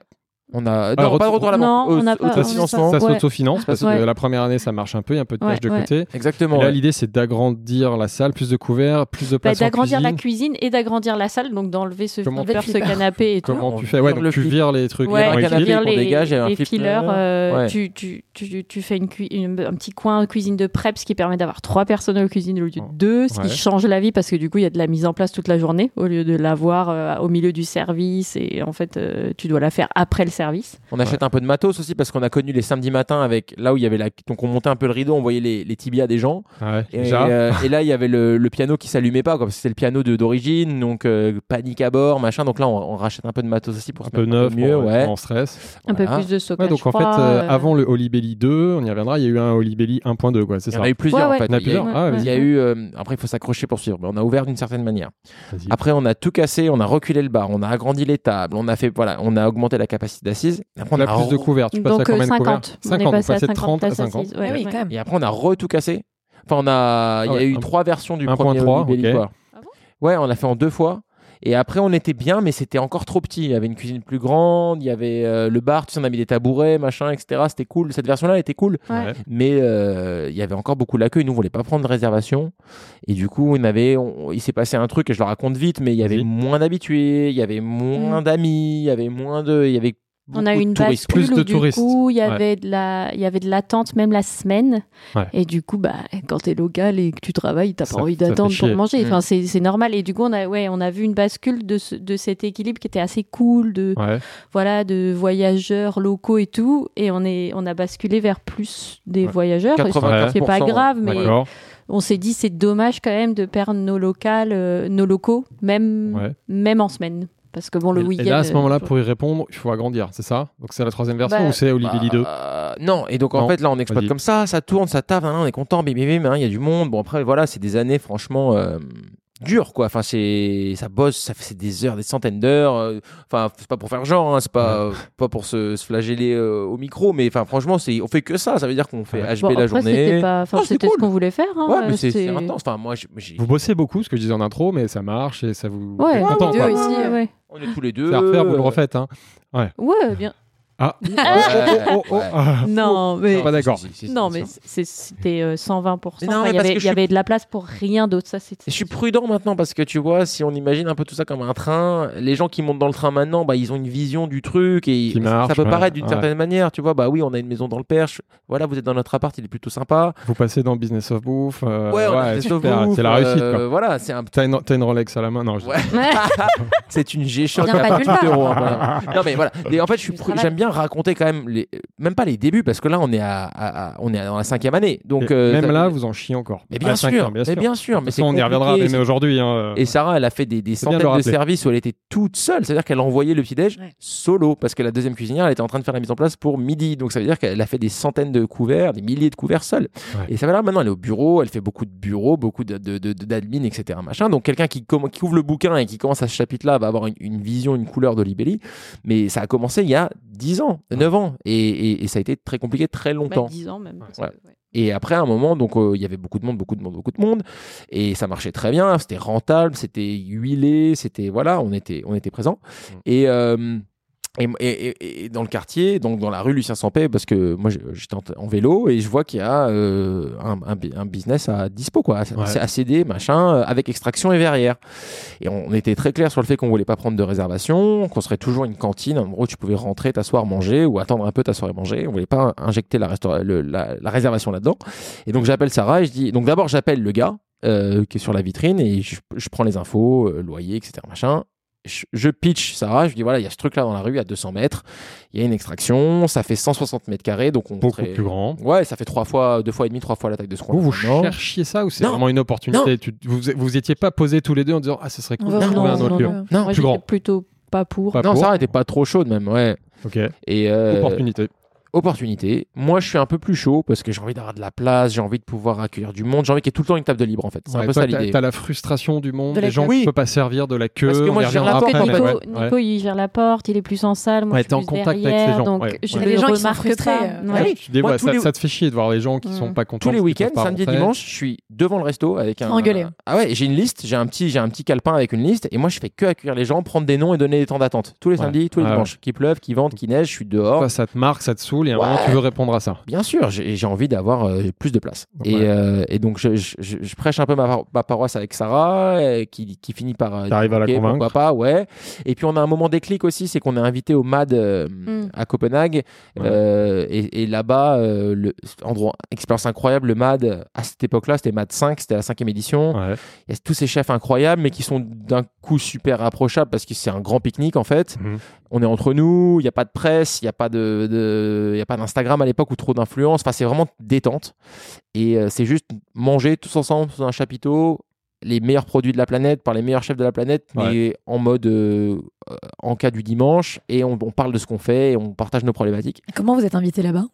On a Ah, non, pas de retour à la Non, banque. on n'a pas-. Ça Ouais. s'autofinance parce que Ouais. la première année, ça marche un peu, il y a un peu de Ouais, cash de ouais. côté. Exactement. Et là, ouais. l'idée, c'est d'agrandir la salle, plus de couverts, plus de Bah, place en d'agrandir la cuisine. et d'agrandir la salle, donc d'enlever ce Comment- flipper, ce canapé et tout. Comment On tu fais Ouais, vire donc le tu vires les trucs. Ouais, dans les canapé les, dégage et un les flipper. fillers, euh, Ouais. tu, tu, tu, tu fais une une- un petit coin cuisine de prep, ce qui permet d'avoir trois personnes au cuisine au lieu de deux, ce Ouais. qui change la vie parce que du coup, il y a de la mise en place toute la journée au lieu de l'avoir euh, au milieu du service et en fait, euh, tu dois la faire après le service. On achète un peu de matos aussi parce qu'on a connu les samedis matins avec là où il y avait la donc on montait un peu le rideau, on voyait les, les tibias des gens Ouais, et, déjà. euh, et là il y avait le, le piano qui s'allumait pas que c'était le piano de d'origine donc euh, panique à bord machin donc là on, on rachète un peu de matos aussi pour un se peu neuf, mieux pour- ouais. en stress. Un peu plus de stockage. Ouais, donc en fait, euh, euh, avant le Holibelly 2, on y reviendra, il y a eu un Holibelly 1.2, quoi, c'est Il y ça en a eu plusieurs Ouais, en ouais. fait. Il y en a eu- plusieurs. Ah, Ouais, il y a eu euh, après il faut s'accrocher pour suivre mais on a ouvert d'une certaine manière. Après on a tout cassé, on a reculé le bar, on a agrandi les tables, on a fait voilà, on a augmenté la capacité d'assises. Après on a plus de couverts. Tu passes à donc euh, combien de couverts 50. On est 50, passé à passer de 50 30 à places 50. assises. Ouais, Ah oui, ouais. quand même. Et après, on a re tout cassé. Enfin, on a, il y Ah a ouais, eu trois versions du 1.3, premier quoi. Ah Ouais, on l'a fait en deux fois. Et après, on était bien, mais c'était encore trop petit. Il y avait une cuisine plus grande, il y avait euh, le bar, tu sais, on a mis des tabourets, machin, etc. C'était cool. Cette version-là, elle était cool. Ouais. Mais euh, il y avait encore beaucoup d'accueil. Nous, on voulait pas prendre de réservation. Et du coup, on avait, on- il s'est passé un truc, et je le raconte vite, mais il y avait moins d'habitués, il y avait moins Mm. d'amis, il y avait moins de. Il y avait On a eu une touristes. bascule Plus de où, du coup, il y Ouais. avait de la, il y avait de l'attente même la semaine. Ouais. Et du coup, bah, quand t'es local et que tu travailles, t'as pas envie d'attendre pour manger. Mm. Enfin, c'est, c'est normal. Et du coup, on a, ouais, on a vu une bascule de, ce- de cet équilibre qui était assez cool, de, Ouais. voilà, de voyageurs locaux et tout. Et on est, on a basculé vers plus des voyageurs. 95%, Ce qui est pas grave, mais on s'est dit c'est dommage quand même de perdre nos locales, euh, nos locaux, même, même en semaine. Parce que bon, le Et- week-end. Et là, à ce euh, moment-là, pour y répondre, il faut agrandir, c'est ça? Donc c'est la troisième version Bah, ou c'est Olivier 2 Euh, non, et donc en Non. fait là on exploite comme ça, ça tourne, ça tape, on est content, bim bim bim, hein, il y a du monde. Bon après voilà, c'est des années franchement euh, dures quoi. Enfin c'est ça bosse, ça fait c'est des heures, des centaines d'heures. euh, Enfin c'est pas pour faire genre, hein, c'est pas pas pour se, se flageller euh, au micro, mais enfin franchement c'est on fait que ça. Ça veut dire qu'on fait Ouais. HB Bon, la après, c'était journée. pas- enfin, c'est c'était cool. ce qu'on voulait faire. hein, Ouais, mais c'est intense. Enfin moi Vous bossez beaucoup, ce que je disais en intro, mais ça marche et ça vous. Ouais, deux quoi. aussi, ouais, ouais. On est tous les deux. C'est à refaire, vous le refaites. Hein. Ouais, bien. Ah, oh, oh, ah. Non, mais. Pas d'accord. Non, mais c'est- c'était euh, 120%. Mais non, Enfin, mais il y parce avait, que il je y suis- avait de la place pour rien d'autre. Ça, c'était. Je suis prudent maintenant parce que tu vois, si on imagine un peu tout ça comme un train, les gens qui montent dans le train maintenant, bah, ils ont une vision du truc et Qui marche, ça peut ouais. paraître d'une Ouais. certaine manière. Tu vois, bah oui, on a une maison dans le Perche. Voilà, vous êtes dans notre appart, il est plutôt sympa. Vous passez dans Business of Bouffe. euh, ouais, on a fait super, Sofouf, c'est la réussite. euh, quoi. Voilà, c'est un T'as une, t'as une Rolex à la main Non, je- Ouais. (laughs) c'est une G-Shock à pas nulle part. euros. hein, voilà. non mais voilà. Et en fait, je suis j'aime bien raconter quand même les, même pas les débuts parce que là on est à, à- à- on est dans la cinquième année. Donc euh, même ça- là, vous en chiez encore. mais À bien sûr, ans, bien mais sûr. bien sûr, mais on y reviendra même aujourd'hui. hein. Et Sarah, elle a fait des, des bien de centaines de services où elle était toute seule. C'est-à-dire qu'elle envoyait le petit-déj Ouais. solo parce que la deuxième cuisinière, elle était en train de faire la mise en place pour midi. Donc ça veut dire qu'elle a fait des centaines de couverts, des milliers de couverts seule. Ouais. Et ça va là, maintenant, elle est au bureau, elle fait beaucoup de bureaux, beaucoup de, de, etc. Machin. Donc quelqu'un qui, qui ouvre le bouquin et qui commence à ce chapitre-là va avoir une, une vision, une couleur de Libelli. Mais ça a commencé il y a 10 ans, 9 ans. Et, et- et ça a été très compliqué très Bah, longtemps. 10 ans même. parce Ouais. que, ouais. Et après, à un moment, donc euh, il y avait beaucoup de monde, beaucoup de monde, beaucoup de monde, et ça marchait très bien. C'était rentable, c'était huilé, c'était voilà, on était, on était présent. Mm. Et, euh, et, et- et- dans le quartier, donc dans la rue Lucien Sampé, parce que moi j'étais en, vélo et je vois qu'il y a euh, un, un un business à dispo quoi, Ouais. à céder, machin, euh, avec extraction et verrière. Et on était très clair sur le fait qu'on voulait pas prendre de réservation, qu'on serait toujours une cantine. En gros, tu pouvais rentrer, t'asseoir, manger ou attendre un peu, t'asseoir et manger. On voulait pas injecter la, le- la, la réservation là-dedans. Et donc j'appelle Sarah et je dis. Donc d'abord j'appelle le gars euh, qui est sur la vitrine et je, je prends les infos, euh, loyer, etc. Machin. Je, pitch Sarah, je dis voilà, il y a ce truc là dans la rue à 200 mètres, il y a une extraction, ça fait 160 mètres carrés, donc on Beaucoup serait- plus grand. Ouais, ça fait trois fois, deux fois et demi, trois fois la taille de ce qu'on Vous, cherchiez ça ou c'est Non. vraiment une opportunité Tu- vous, vous étiez pas posés tous les deux en disant Ah, ce serait cool Non, trouver un non, autre non, lieu. non. Non, Moi, plus j'étais grand. plutôt pas pour. Pas non, pour. Sarah était pas trop chaude même, ouais. Ok. Et euh, Opportunité. Opportunité. Moi, je suis un peu plus chaud parce que j'ai envie d'avoir de la place, j'ai envie de pouvoir accueillir du monde, j'ai envie qu'il y ait tout le temps une table de libre en fait. C'est Ouais, un peu toi, ça t'as- l'idée. T'as la frustration du monde, De des gens qui ne peuvent pas servir de la queue. Parce que moi, je gère la après, Nico, mais ouais, Nico, ouais. il gère la porte, il est plus en salle. Moi, Ouais, je suis en plus contact avec ces gens, Donc, ouais. je Ouais. les Les gens qui sont frustrés, pas. euh, Ouais. Ah ça, les- ça te fait chier de voir les gens qui Mm. sont pas contents. Tous les week-ends, samedi et dimanche, je suis devant le resto avec un. Engueulé. Ah ouais, j'ai une liste, j'ai un petit, j'ai un petit calepin avec une liste et moi je fais que accueillir les gens, prendre des noms et donner des temps d'attente. Tous les samedis, tous les Ah dimanches. Qu'il pleuve, qu'il vente, qu'il neige, je suis dehors. Ça te marque, ça te saoule et à un Ouais. moment, tu veux répondre à ça. Bien sûr, j'ai envie d'avoir euh, plus de place. Ouais. Et, euh, et donc, je, je- je- je prêche un peu ma, ma paroisse avec Sarah, euh, qui, qui finit par. euh, T'arrives à la convaincre. Pourquoi pas, ouais. Et puis, on a un moment déclic aussi, c'est qu'on est invité au MAD euh, Mm. à Copenhague. Ouais. Euh, et, et là-bas, euh, endroit, expérience incroyable, le MAD, à cette époque-là, c'était MAD 5, c'était la cinquième édition. Ouais. Il y a tous ces chefs incroyables, mais qui sont d'un coup super approchables parce que c'est un grand pique-nique en fait. Mhm. On est entre nous, il n'y a pas de presse, il n'y a pas de, de- il y a pas d'Instagram à l'époque ou trop d'influence. Enfin, c'est vraiment détente. Et euh, c'est juste manger tous ensemble sous un chapiteau les meilleurs produits de la planète par les meilleurs chefs de la planète, mais en mode euh, euh, en cas du dimanche. Et on, on parle de ce qu'on fait et on partage nos problématiques. Comment vous êtes invité là-bas?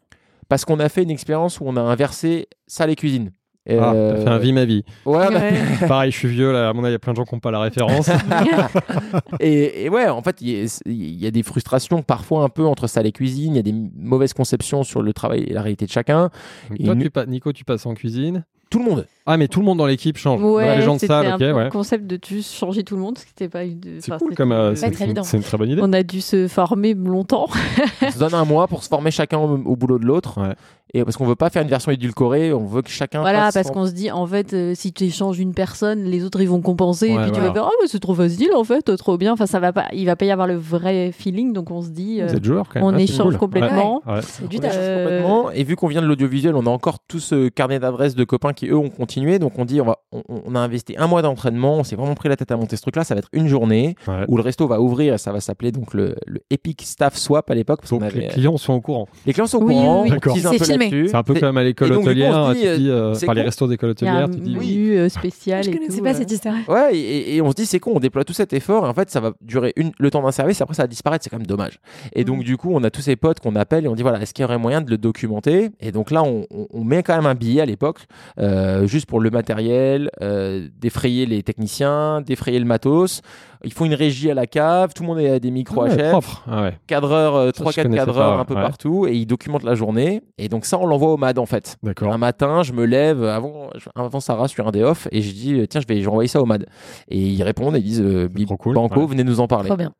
Parce qu'on a fait une expérience où on a inversé salle et cuisine. Ah, Euh, t'as fait un vie ma vie. Ouais, Ouais. (laughs) Pareil, je suis vieux, là, à mon avis, il y a plein de gens qui n'ont pas la référence. (laughs) Et, et ouais, en fait, il y, a- il y a des frustrations parfois un peu entre salle et cuisine. Il y a des mauvaises conceptions sur le travail et la réalité de chacun. Donc, Et toi, nu- tu pa- Nico, tu passes en cuisine. Tout le monde. Ah, mais tout le monde dans l'équipe change. Ouais, les gens de salle, un ok, ouais. le concept de juste changer tout le monde, ce qui n'était pas une. C'est enfin, cool comme. euh, pas c'est une, très bonne idée. On a dû se former longtemps. (laughs) On se donne un mois pour se former chacun au, au boulot de l'autre. Ouais. Et parce qu'on veut pas faire une version édulcorée, on veut que chacun. Voilà, fasse parce son- qu'on se dit, en fait, euh, si tu échanges une personne, les autres ils vont compenser, et puis tu vas faire, ah, mais c'est trop facile en fait, trop bien. Enfin, ça va pas, il va pas y avoir le vrai feeling, donc on se dit, euh, Vous êtes joueur quand même. on Ah, c'est échange cool. complètement. Ouais. Ouais. C'est du On échange complètement. Et vu qu'on vient de l'audiovisuel, on a encore tout ce carnet d'adresses de copains qui qui eux ont continué. Donc on dit, on, va, on, on a investi un mois d'entraînement, on s'est vraiment pris la tête à monter ce truc-là. Ça va être une journée Ouais. où le resto va ouvrir. Ça va s'appeler donc le, le Epic Staff Swap à l'époque. Donc avait- les clients sont au courant. les clients sont au Oui, courant, oui, oui. C'est filmé. C'est un peu comme à l'école et hôtelière, se dit, tu dis, euh, c'est enfin les restos d'école Il y a un hôtelière, tu dis. menu euh, spécial. Je et connaissais tout, pas euh. cette histoire. Ouais, et, et on se dit c'est con, on déploie tout cet effort et en fait ça va durer une, le temps d'un service, après ça va disparaître, c'est quand même dommage. Et donc Mm. du coup on a tous ces potes qu'on appelle et on dit voilà, est-ce qu'il y aurait moyen de le documenter? Et donc là on, on- on met quand même un billet à l'époque, euh, juste pour le matériel, euh, défrayer les techniciens, défrayer le matos. Ils font une régie à la cave, tout le monde a des micros Ouais, à chef, propre. Ah ouais. cadreurs, euh, Ça, 3-4 je connaissais cadreurs pas, un peu ouais. partout et ils documentent la journée. Et donc ça on l'envoie au MAD en fait. Un matin, je me lève avant, je- avant Sarah sur un day off et je dis euh, tiens, je vais envoyer ça au MAD. Et ils répondent et ils disent euh, Bip, cool, Banco, ouais. venez nous en parler. Trop bien.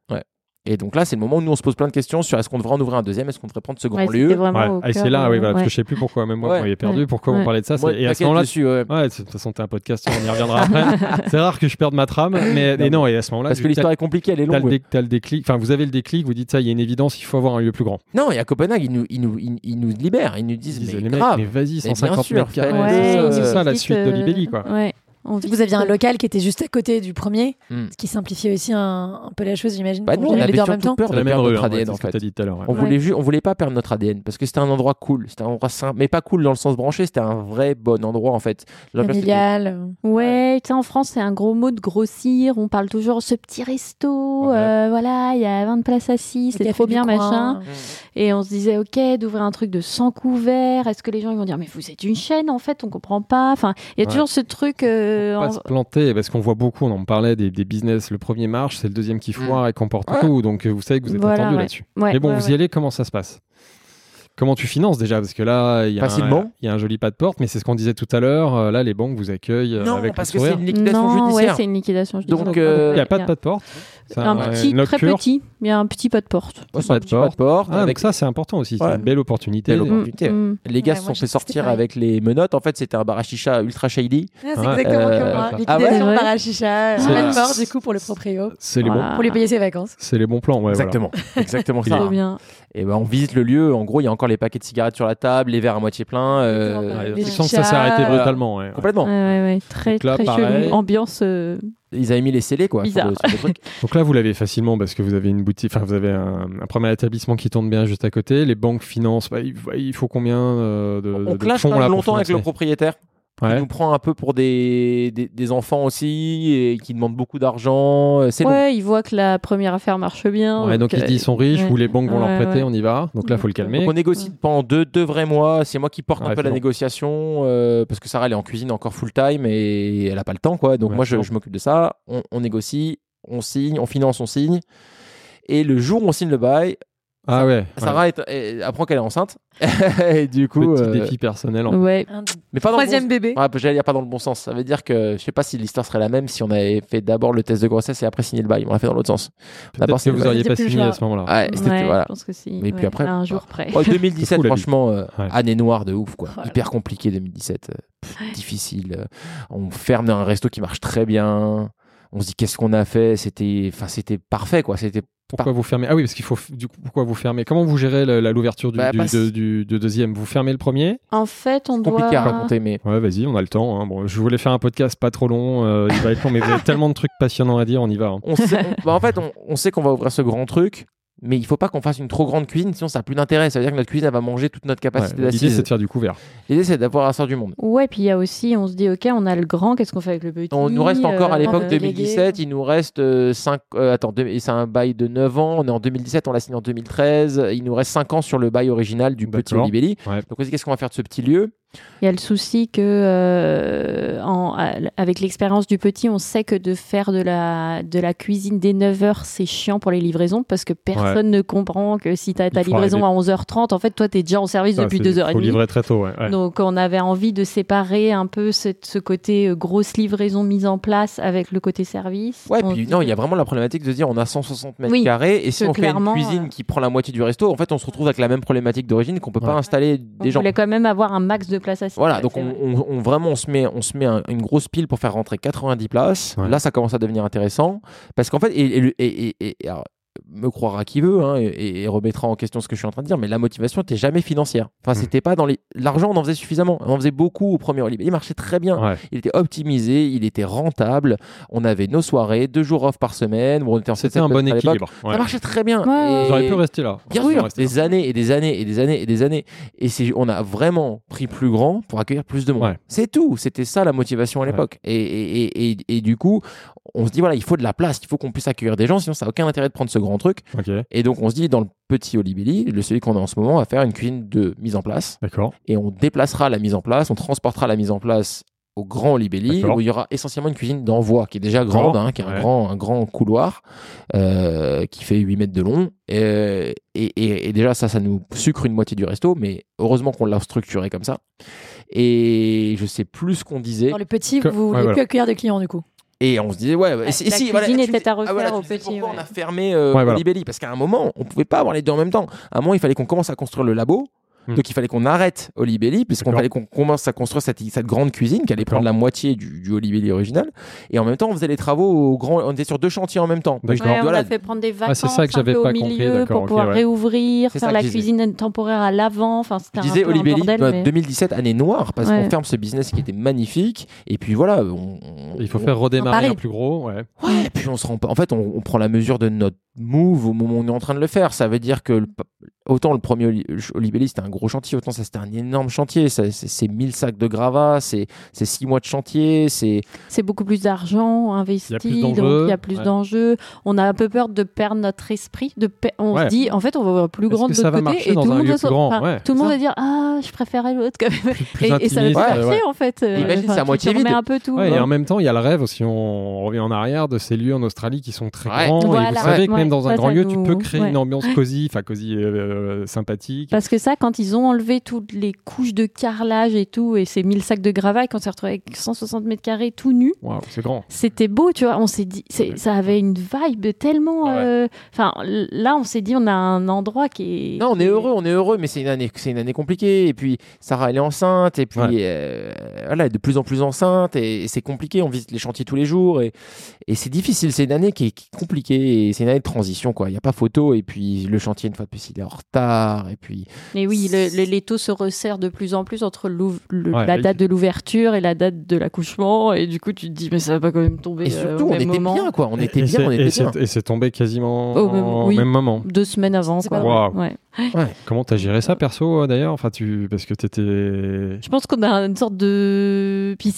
Et donc là, c'est le moment où nous on se pose plein de questions sur est-ce qu'on devrait en ouvrir un deuxième, est-ce qu'on devrait prendre ce grand Ouais, lieu. Ouais. Ah, et c'est là, oui, voilà, parce ouais. que je sais plus pourquoi, même moi, Ouais. vous m'avez perdu, Ouais. pourquoi Ouais. vous parlez de ça. Moi, c'est- Et à ce moment-là, dessus, ouais. Ouais, de toute façon, t'es un podcast, on y reviendra (laughs) après. c'est rare que je perde ma trame, mais et non, et à ce moment-là, Parce que l'histoire est compliquée, elle est t'as longue. le, dé- t'as le déclic, enfin, vous avez le déclic, vous dites ça, il y a une évidence, il faut avoir un lieu plus grand. Non, et à Copenhague, ils nous, ils nous, ils, ils nous libèrent, ils nous disent Ils disent, mais, vas-y, Mais 150 bien sûr, mètres carrés, c'est ça, la suite de euh, Libelli, quoi. Vous aviez un local qui était juste à côté du premier, Hmm. ce qui simplifiait aussi un, un peu la chose, j'imagine. Bah, nous, on avait en même temps. peur de perdre notre hein, ADN c'est en fait. t'as dit tout à l'heure. ouais. On voulait on voulait pas perdre notre ADN parce que c'était un endroit cool. C'était un endroit simple, mais pas cool dans le sens branché. C'était un vrai bon endroit en fait. Familial. Ouais, tu sais, en France, c'est un gros mot de grossir. On parle toujours ce petit resto. Ouais. euh, voilà, il y a 20 places assises, c'est trop bien, machin. Et on se disait, ok, d'ouvrir un truc de 100 couverts. Est-ce que les gens ils vont dire, mais vous êtes une chaîne en fait, on comprend pas. Enfin, il y a toujours ce truc. euh, Faut pas en- se planter parce qu'on voit beaucoup, on en parlait des, des business. Le premier marche, c'est le deuxième qui foire et comporte Ouais. tout. Donc euh, vous savez que vous êtes Voilà, attendu ouais. là-dessus. Ouais, Mais bon, vous y allez, comment ça se passe? Comment tu finances déjà? Parce que là, il y, a un- Facilement. il y a un joli pas de porte, mais c'est ce qu'on disait tout à l'heure. euh, Là, les banques vous accueillent euh, Non, avec parce le que c'est une liquidation non, ouais, judiciaire. c'est une liquidation judiciaire. Donc, euh, Il n'y a pas de pas de porte? Un petit, très petit. Il y a un petit pas de porte. Ouais, Pas un de petit pas de porte. Ah, avec ça, c'est important aussi. C'est Ouais. une belle opportunité. Belle opportunité. Mm, mm. Les gars Ouais, se sont fait sortir avec les menottes. En fait, c'était un bar à chicha ultra shady. Ah, c'est Ouais. exactement Euh, comme moi. ah Liquidation ouais par à chicha, C'est- même mort du coup pour le proprio, C'est les, bons, pour lui payer ses vacances. c'est les bons plans. Ouais. Exactement. Exactement (laughs) ça. Et ben, on visite le lieu. En gros, il y a encore les paquets de cigarettes sur la table, les verres à moitié pleins. euh. Ouais, que ça s'est arrêté brutalement. ouais. Complètement. Ouais, ouais, ouais. Très, là, très pareil. chelou. Ambiance. euh, Ils avaient mis les scellés, quoi. sur Bizarre. le- sur le truc. (laughs) Donc là, vous l'avez facilement parce que vous avez une boutique, enfin, vous avez un, un premier établissement qui tourne bien juste à côté. Les banques financent. bah, il, faut combien euh, de, on de clash fonds là longtemps avec le financer? Propriétaire. qui Ouais. nous prend un peu pour des, des, des enfants aussi et qui demande beaucoup d'argent. Euh, C'est long. Ouais, ils voient que la première affaire marche bien. Ouais, donc ils se euh, disent ils sont riches ouais. ou les banques vont leur Ouais, prêter, ouais. on y va. Donc là, faut le calmer. Donc on négocie pendant deux, deux vrais mois. C'est moi qui porte Ouais, un peu la long. négociation euh, parce que Sarah elle est en cuisine encore full time et elle a pas le temps quoi. Donc Ouais, moi long. je m'occupe de ça. On, on négocie, on signe, on finance, on signe. Et le jour où on signe le bail, Ah ouais. ouais. Sarah est- est- apprend qu'elle est enceinte. (laughs) et du coup, Petit euh, défi personnel. en- Ouais. Mais pas dans le troisième bon... bébé. Ouais, j'allais dire pas dans le bon sens. Ça veut dire que je sais pas si l'histoire serait la même si on avait fait d'abord le test de grossesse et après signé le bail. On l'a fait dans l'autre sens. D'abord, que vous auriez pas signé à ce moment-là. Ouais, c'était Ouais, voilà. Je pense que si. Mais puis Ouais, après- un jour près. Oh, 2017, C'est fou, la vie. franchement, euh, Ouais. année noire de ouf, quoi. Hyper compliqué 2017. euh, pff, difficile. euh, On ferme un resto qui marche très bien. On se dit qu'est-ce qu'on a fait? C'était, enfin, c'était parfait, quoi. C'était Pourquoi vous fermez? Ah oui, parce qu'il faut. Du coup, pourquoi vous fermez? Comment vous gérez la- l'ouverture du, Bah, du, parce- de- du- de deuxième? Vous fermez le premier? En fait, on doit. compliqué à raconter, mais Ouais, vas-y, on a le temps. hein. Bon, je voulais faire un podcast pas trop long. euh, il va être long, mais vous avez tellement de trucs passionnants à dire, on y va. hein. on sait, on- bah, en fait, on, on sait qu'on va ouvrir ce grand truc. Mais il faut pas qu'on fasse une trop grande cuisine, sinon ça n'a plus d'intérêt. Ça veut dire que notre cuisine elle va manger toute notre Ouais, capacité L'idée, c'est de faire du couvert. L'idée, c'est d'avoir un sort du monde. Ouais, puis il y a aussi, on se dit, ok, on a le grand, qu'est-ce qu'on fait avec le petit? On nous reste encore à Euh, l'époque euh, 2017, il nous reste 5 attends, deux- et c'est un bail de 9 ans, on est en 2017, on l'a signé en 2013, il nous reste 5 ans sur le bail original du petit. Olibelli. Ouais. Donc on se dit qu'est-ce qu'on va faire de ce petit lieu? Il y a le souci que, euh, en- avec l'expérience du petit, on sait que de faire de la, de la cuisine dès 9h, c'est chiant pour les livraisons parce que personne ne comprend que si tu as ta Il livraison arriver. à 11h30, en fait, toi, tu es déjà en service Ça, depuis c'est- 2h30. Faut livrer très tôt, ouais. ouais. Donc on avait envie de séparer un peu cette- ce côté euh, grosse livraison mise en place avec le côté service. Ouais, On puis non, il y a vraiment la problématique de se dire on a 160 mètres Oui, carrés et si on fait une cuisine euh, qui prend la moitié du resto, en fait on se retrouve avec la même problématique d'origine qu'on peut pas installer on des gens. voulait quand même avoir un max de Voilà, donc on, vrai. on- on- vraiment on se met, on se met un- une grosse pile pour faire rentrer 90 places. Ouais. Là, ça commence à devenir intéressant parce qu'en fait, et, et le- et- et- et- alors, me croira qui veut hein, et, et remettra en question ce que je suis en train de dire, mais la motivation n'était jamais financière. Enfin, c'était pas dans les. L'argent, on en faisait suffisamment. On en faisait beaucoup au premier Olivier. Il marchait très bien. Ouais. Il était optimisé, il était rentable. On avait nos soirées, deux jours off par semaine. Bon, on était en C'était 7-7 un bon équilibre. Ça marchait très bien. Ouais, Et- J'aurais pu rester là. Bien sûr, des là. années et des années et des années et des années. Et c'est, on a vraiment pris plus grand pour accueillir plus de monde. Ouais. C'est tout. C'était ça la motivation à l'époque. Et, et, et, et, et du coup, on se dit voilà, il faut de la place, il faut qu'on puisse accueillir des gens, sinon ça n'a aucun intérêt de prendre ce grand truc. Et donc on se dit dans le petit Olibelli, le celui qu'on a en ce moment, on va faire une cuisine de mise en place d'accord. et on déplacera la mise en place, on transportera la mise en place au grand Olibelli où il y aura essentiellement une cuisine d'envoi qui est déjà grande, hein, qui est un, Ouais. grand, un grand couloir euh, qui fait 8 mètres de long. Et, et, et- et déjà, ça, ça nous sucre une moitié du resto, mais heureusement qu'on l'a structuré comme ça. Et je sais plus ce qu'on disait. Dans le petit, Que- vous ouais, voulez voilà. plus accueillir de clients du coup. Et on se disait, ouais, Ouais, et si, la si, cuisine tu était dis- à refaire voilà, au petit, pourquoi ouais. on a fermé euh, Ouais, voilà. Parce qu'à un moment, on pouvait pas avoir les deux en même temps. À un moment, il fallait qu'on commence à construire le labo. Hmm. Donc il fallait qu'on arrête Olibelli, puisqu'on fallait qu'on commence à construire cette, cette grande cuisine qui allait prendre la moitié du, du Olibelli original. Et en même temps, on faisait les travaux au grand. On était sur deux chantiers en même temps. Ouais, on voilà. a fait prendre des vacances c'est ça que un j'avais peu au pas compris, milieu pour pouvoir ouais. réouvrir, faire la cuisine temporaire à l'avant. Enfin, c'était Je un disais Olibelli, bordel, bah, mais- 2017, année noire, parce Ouais. qu'on ferme ce business qui était magnifique. Et puis voilà, on, on- Il faut on- faire redémarrer un plus gros. Ouais. Ouais, et puis on se rend pas. En fait, on, on prend la mesure de notre move au moment où on est en train de le faire. Ça veut dire que le- autant le premier Oli- Olibelli c'était un gros chantier, autant ça c'était un énorme chantier. C'est c'est 1000 sacs de gravats, c'est c'est 6 mois de chantier, c'est c'est beaucoup plus d'argent investi, Il y a plus donc d'enjeux. il y a plus Ouais. d'enjeux. On a un peu peur de perdre notre esprit. De pe- On Ouais. se dit, en fait, on va voir plus grand de l'autre côté et tout le monde va grand enfin, Ouais, tout le c'est monde va dire ah je préférais l'autre quand même. Plus, plus et, et ça va marcher en fait. euh, Imagine, enfin, c'est à moitié vide. un peu tout. Ouais, et hein. en même temps, il y a le rêve, si on revient en arrière, de ces lieux en Australie qui sont très Ouais. grands. et vous savez que même dans un grand lieu, tu peux créer une ambiance cosy, enfin cosy, euh, sympathique. Parce que ça, quand ils ont enlevé toutes les couches de carrelage et tout, et ces 1000 sacs de gravats, qu'on s'est retrouvé avec 160 mètres carrés tout nus, Waouh, c'est grand. c'était beau, tu vois. On s'est dit, Ouais. ça avait une vibe tellement. Ah ouais. euh, Enfin, là, on s'est dit, on a un endroit qui est. Non, on est heureux, on est heureux, mais c'est une année, c'est une année compliquée. Et puis Sarah, elle est enceinte, et puis Ouais. euh, voilà, elle est de plus en plus enceinte, et, et c'est compliqué. On visite les chantiers tous les jours, et, et c'est difficile. C'est une année qui est, qui est compliquée, et c'est une année de transition, quoi. Il n'y a pas photo, et puis le chantier une fois de plus, il est en retard, et puis Mais oui, le, le- l'étau se resserre de plus en plus entre l'ouv- le- Ouais, la date de l'ouverture et la date de l'accouchement, et du coup, tu te dis, mais ça va pas quand même tomber et euh, surtout, au on même était moment. bien, quoi. On Et- était et bien, c'est- on était bien. Et c'est tombé quasiment Au même- au oui. même moment. Deux semaines avant, C'est quoi. Ouais. Comment t'as géré ça perso d'ailleurs? Enfin, tu parce que t'étais. Je pense qu'on a une sorte de. Puis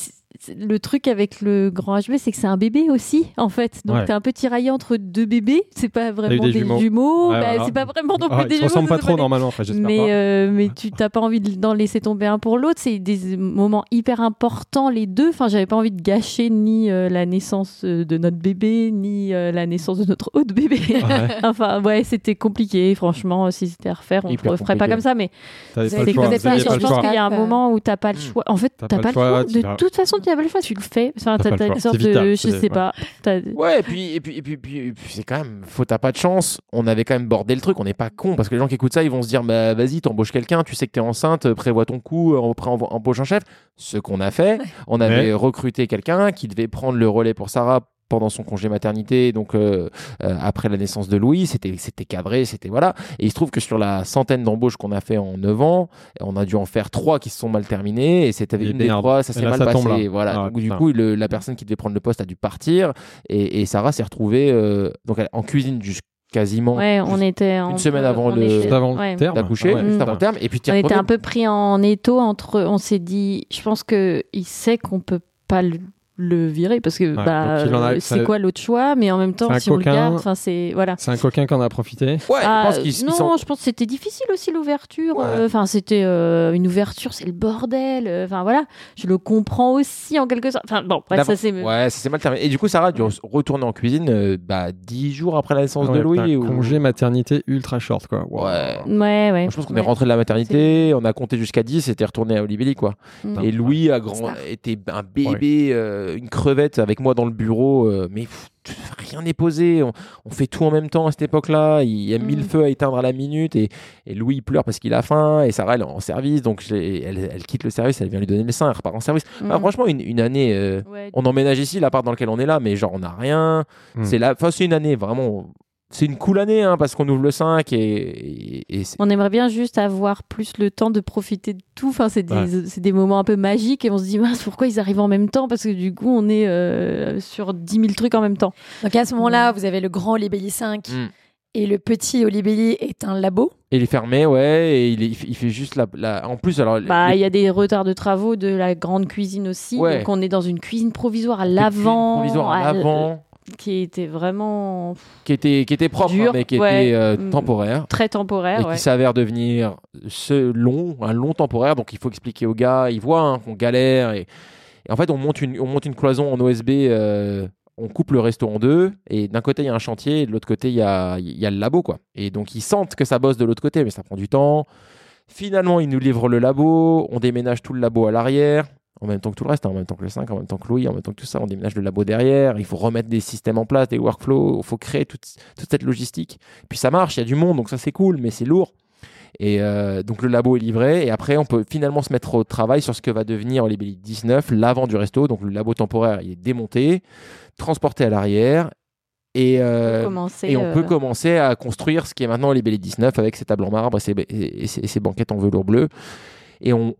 le truc avec le grand HB, c'est que c'est un bébé aussi, en fait. Donc Ouais. t'es un peu tiraillé entre deux bébés. C'est pas vraiment des des, jumeaux. jumeaux. Ouais, Bah, voilà. C'est pas vraiment non plus Ah, des ils se jumeaux. ressemblent pas trop normalement. Enfin, Mais, pas. euh, mais tu t'as pas envie d'en laisser tomber un pour l'autre. C'est des moments hyper importants, les deux. Enfin, j'avais pas envie de gâcher ni euh, la naissance euh, de notre bébé, ni euh, la naissance de notre autre bébé. Ouais. (laughs) enfin, ouais, c'était compliqué. Franchement, si c'était à refaire, on Hyper ne ferait pas comme ça. Mais je pense qu'il y a un moment où t'as pas le choix. En fait, T'as pas le choix, De toute façon, tu n'as pas le choix. Tu le fais. Enfin, T'as une sorte de, je sais pas. Ouais, et puis, et puis, et puis, c'est quand même, faut t'as pas de chance. On avait quand même bordé le truc. On n'est pas con parce que les gens qui écoutent ça, ils vont se dire, bah vas-y, t'embauches quelqu'un, tu sais que t'es enceinte, prévois ton coup, on embauche un chef. Ce qu'on a fait, on avait recruté quelqu'un qui devait prendre le relais pour Sarah pendant son congé maternité, donc euh, euh, après la naissance de Louis, c'était c'était cadré, c'était voilà. Et il se trouve que sur la centaine d'embauches qu'on a fait en 9 ans, on a dû en faire trois qui se sont mal terminées et c'était Et une des trois, ça s'est mal ça passé. Voilà. Ah, donc, du coup, le- la personne qui devait prendre le poste a dû partir et, et Sarah s'est retrouvée euh, donc elle- en cuisine jusqu'à quasiment Ouais, on était une semaine avant le- Juste avant le ouais. terme. d'accoucher, Ah ouais, juste putain. avant le terme, et puis On était un peu pris en étau entre. On s'est dit, je pense que il sait qu'on peut pas le, le virer parce que bah, c'est quoi l'autre choix? Mais en même temps, si on le garde, enfin c'est voilà. C'est un coquin qui en a profité. Ouais, Ah, je pense qu'ils ils non, sont- je pense que c'était difficile aussi l'ouverture. Ouais. Euh, Enfin, c'était euh, une ouverture, c'est le bordel. Euh, Enfin voilà, je le comprends aussi en quelque sorte. Enfin bon, bref, ça c'est. Ouais, ça mal terminé. Et du coup, Sarah a dû re- retourner en cuisine euh, bah, 10 jours après la naissance Ouais, de Louis. ou- Congé maternité ultra short quoi. Wow. Ouais. Ouais, ouais. Je pense qu'on ouais. est rentré de la maternité, on a compté jusqu'à 10 et était retourné à Olibelli quoi. Mm. Et Louis a grand, était un bébé, euh, une crevette avec moi dans le bureau, euh, mais pff, rien n'est posé. On, on fait tout en même temps à cette époque-là. Il y a mille Mm. feux à éteindre à la minute et, et Louis pleure parce qu'il a faim et Sarah elle est en service donc elle, elle quitte le service, elle vient lui donner le sein, elle repart en service. Mm. franchement, une, une année. euh, Ouais. on emménage ici, l'appart dans lequel on est là, mais genre on n'a rien. Mm. C'est la, enfin c'est une année vraiment c'est une cool année hein, parce qu'on ouvre le 5 et, et- et c'est- On aimerait bien juste avoir plus le temps de profiter de tout. Enfin, c'est des, c'est des moments un peu magiques et on se dit mince, pourquoi ils arrivent en même temps? Parce que du coup, on est euh, sur 10 000 trucs en même temps. Donc à ce moment-là, vous avez le grand Olibelli 5 Mm. et le petit Olibelli est un labo. il est fermé, ouais, et il, est- il fait- juste la, la- En plus, alors. Bah, les- il y a des retards de travaux de la grande cuisine aussi. Ouais. Donc, on est dans une cuisine provisoire à l'avant. provisoires à l'avant, Qui était vraiment qui était, qui était propre, Dur, hein, mais qui ouais. était euh, Mm. temporaire. très et temporaire. ouais. qui s'avère devenir ce long, un long temporaire. Donc il faut expliquer aux gars, ils voient hein, qu'on galère. Et, et en fait, on monte une, on monte une cloison en OSB, euh, on coupe le resto en deux. Et d'un côté, il y a un chantier, et de l'autre côté, il y a, il y a le labo. quoi. Et donc ils sentent que ça bosse de l'autre côté, mais ça prend du temps. Finalement, ils nous livrent le labo, on déménage tout le labo à l'arrière. En même temps que tout le reste, hein, en même temps que le 5, en même temps que Louis, en même temps que tout ça, on déménage le labo derrière. Il faut remettre des systèmes en place, des workflows, il faut créer toute, toute cette logistique. Puis ça marche, il y a du monde, donc ça c'est cool, mais c'est lourd. Et euh, donc le labo est livré et après on peut finalement se mettre au travail sur ce que va devenir Olibelli 19, l'avant du resto. Donc le labo temporaire il est démonté, transporté à l'arrière et, euh, et on euh, peut commencer à construire ce qui est maintenant Olibelli 19 avec ses tables en marbre et ses, et- et ses- et ses banquettes en velours bleu. Et on,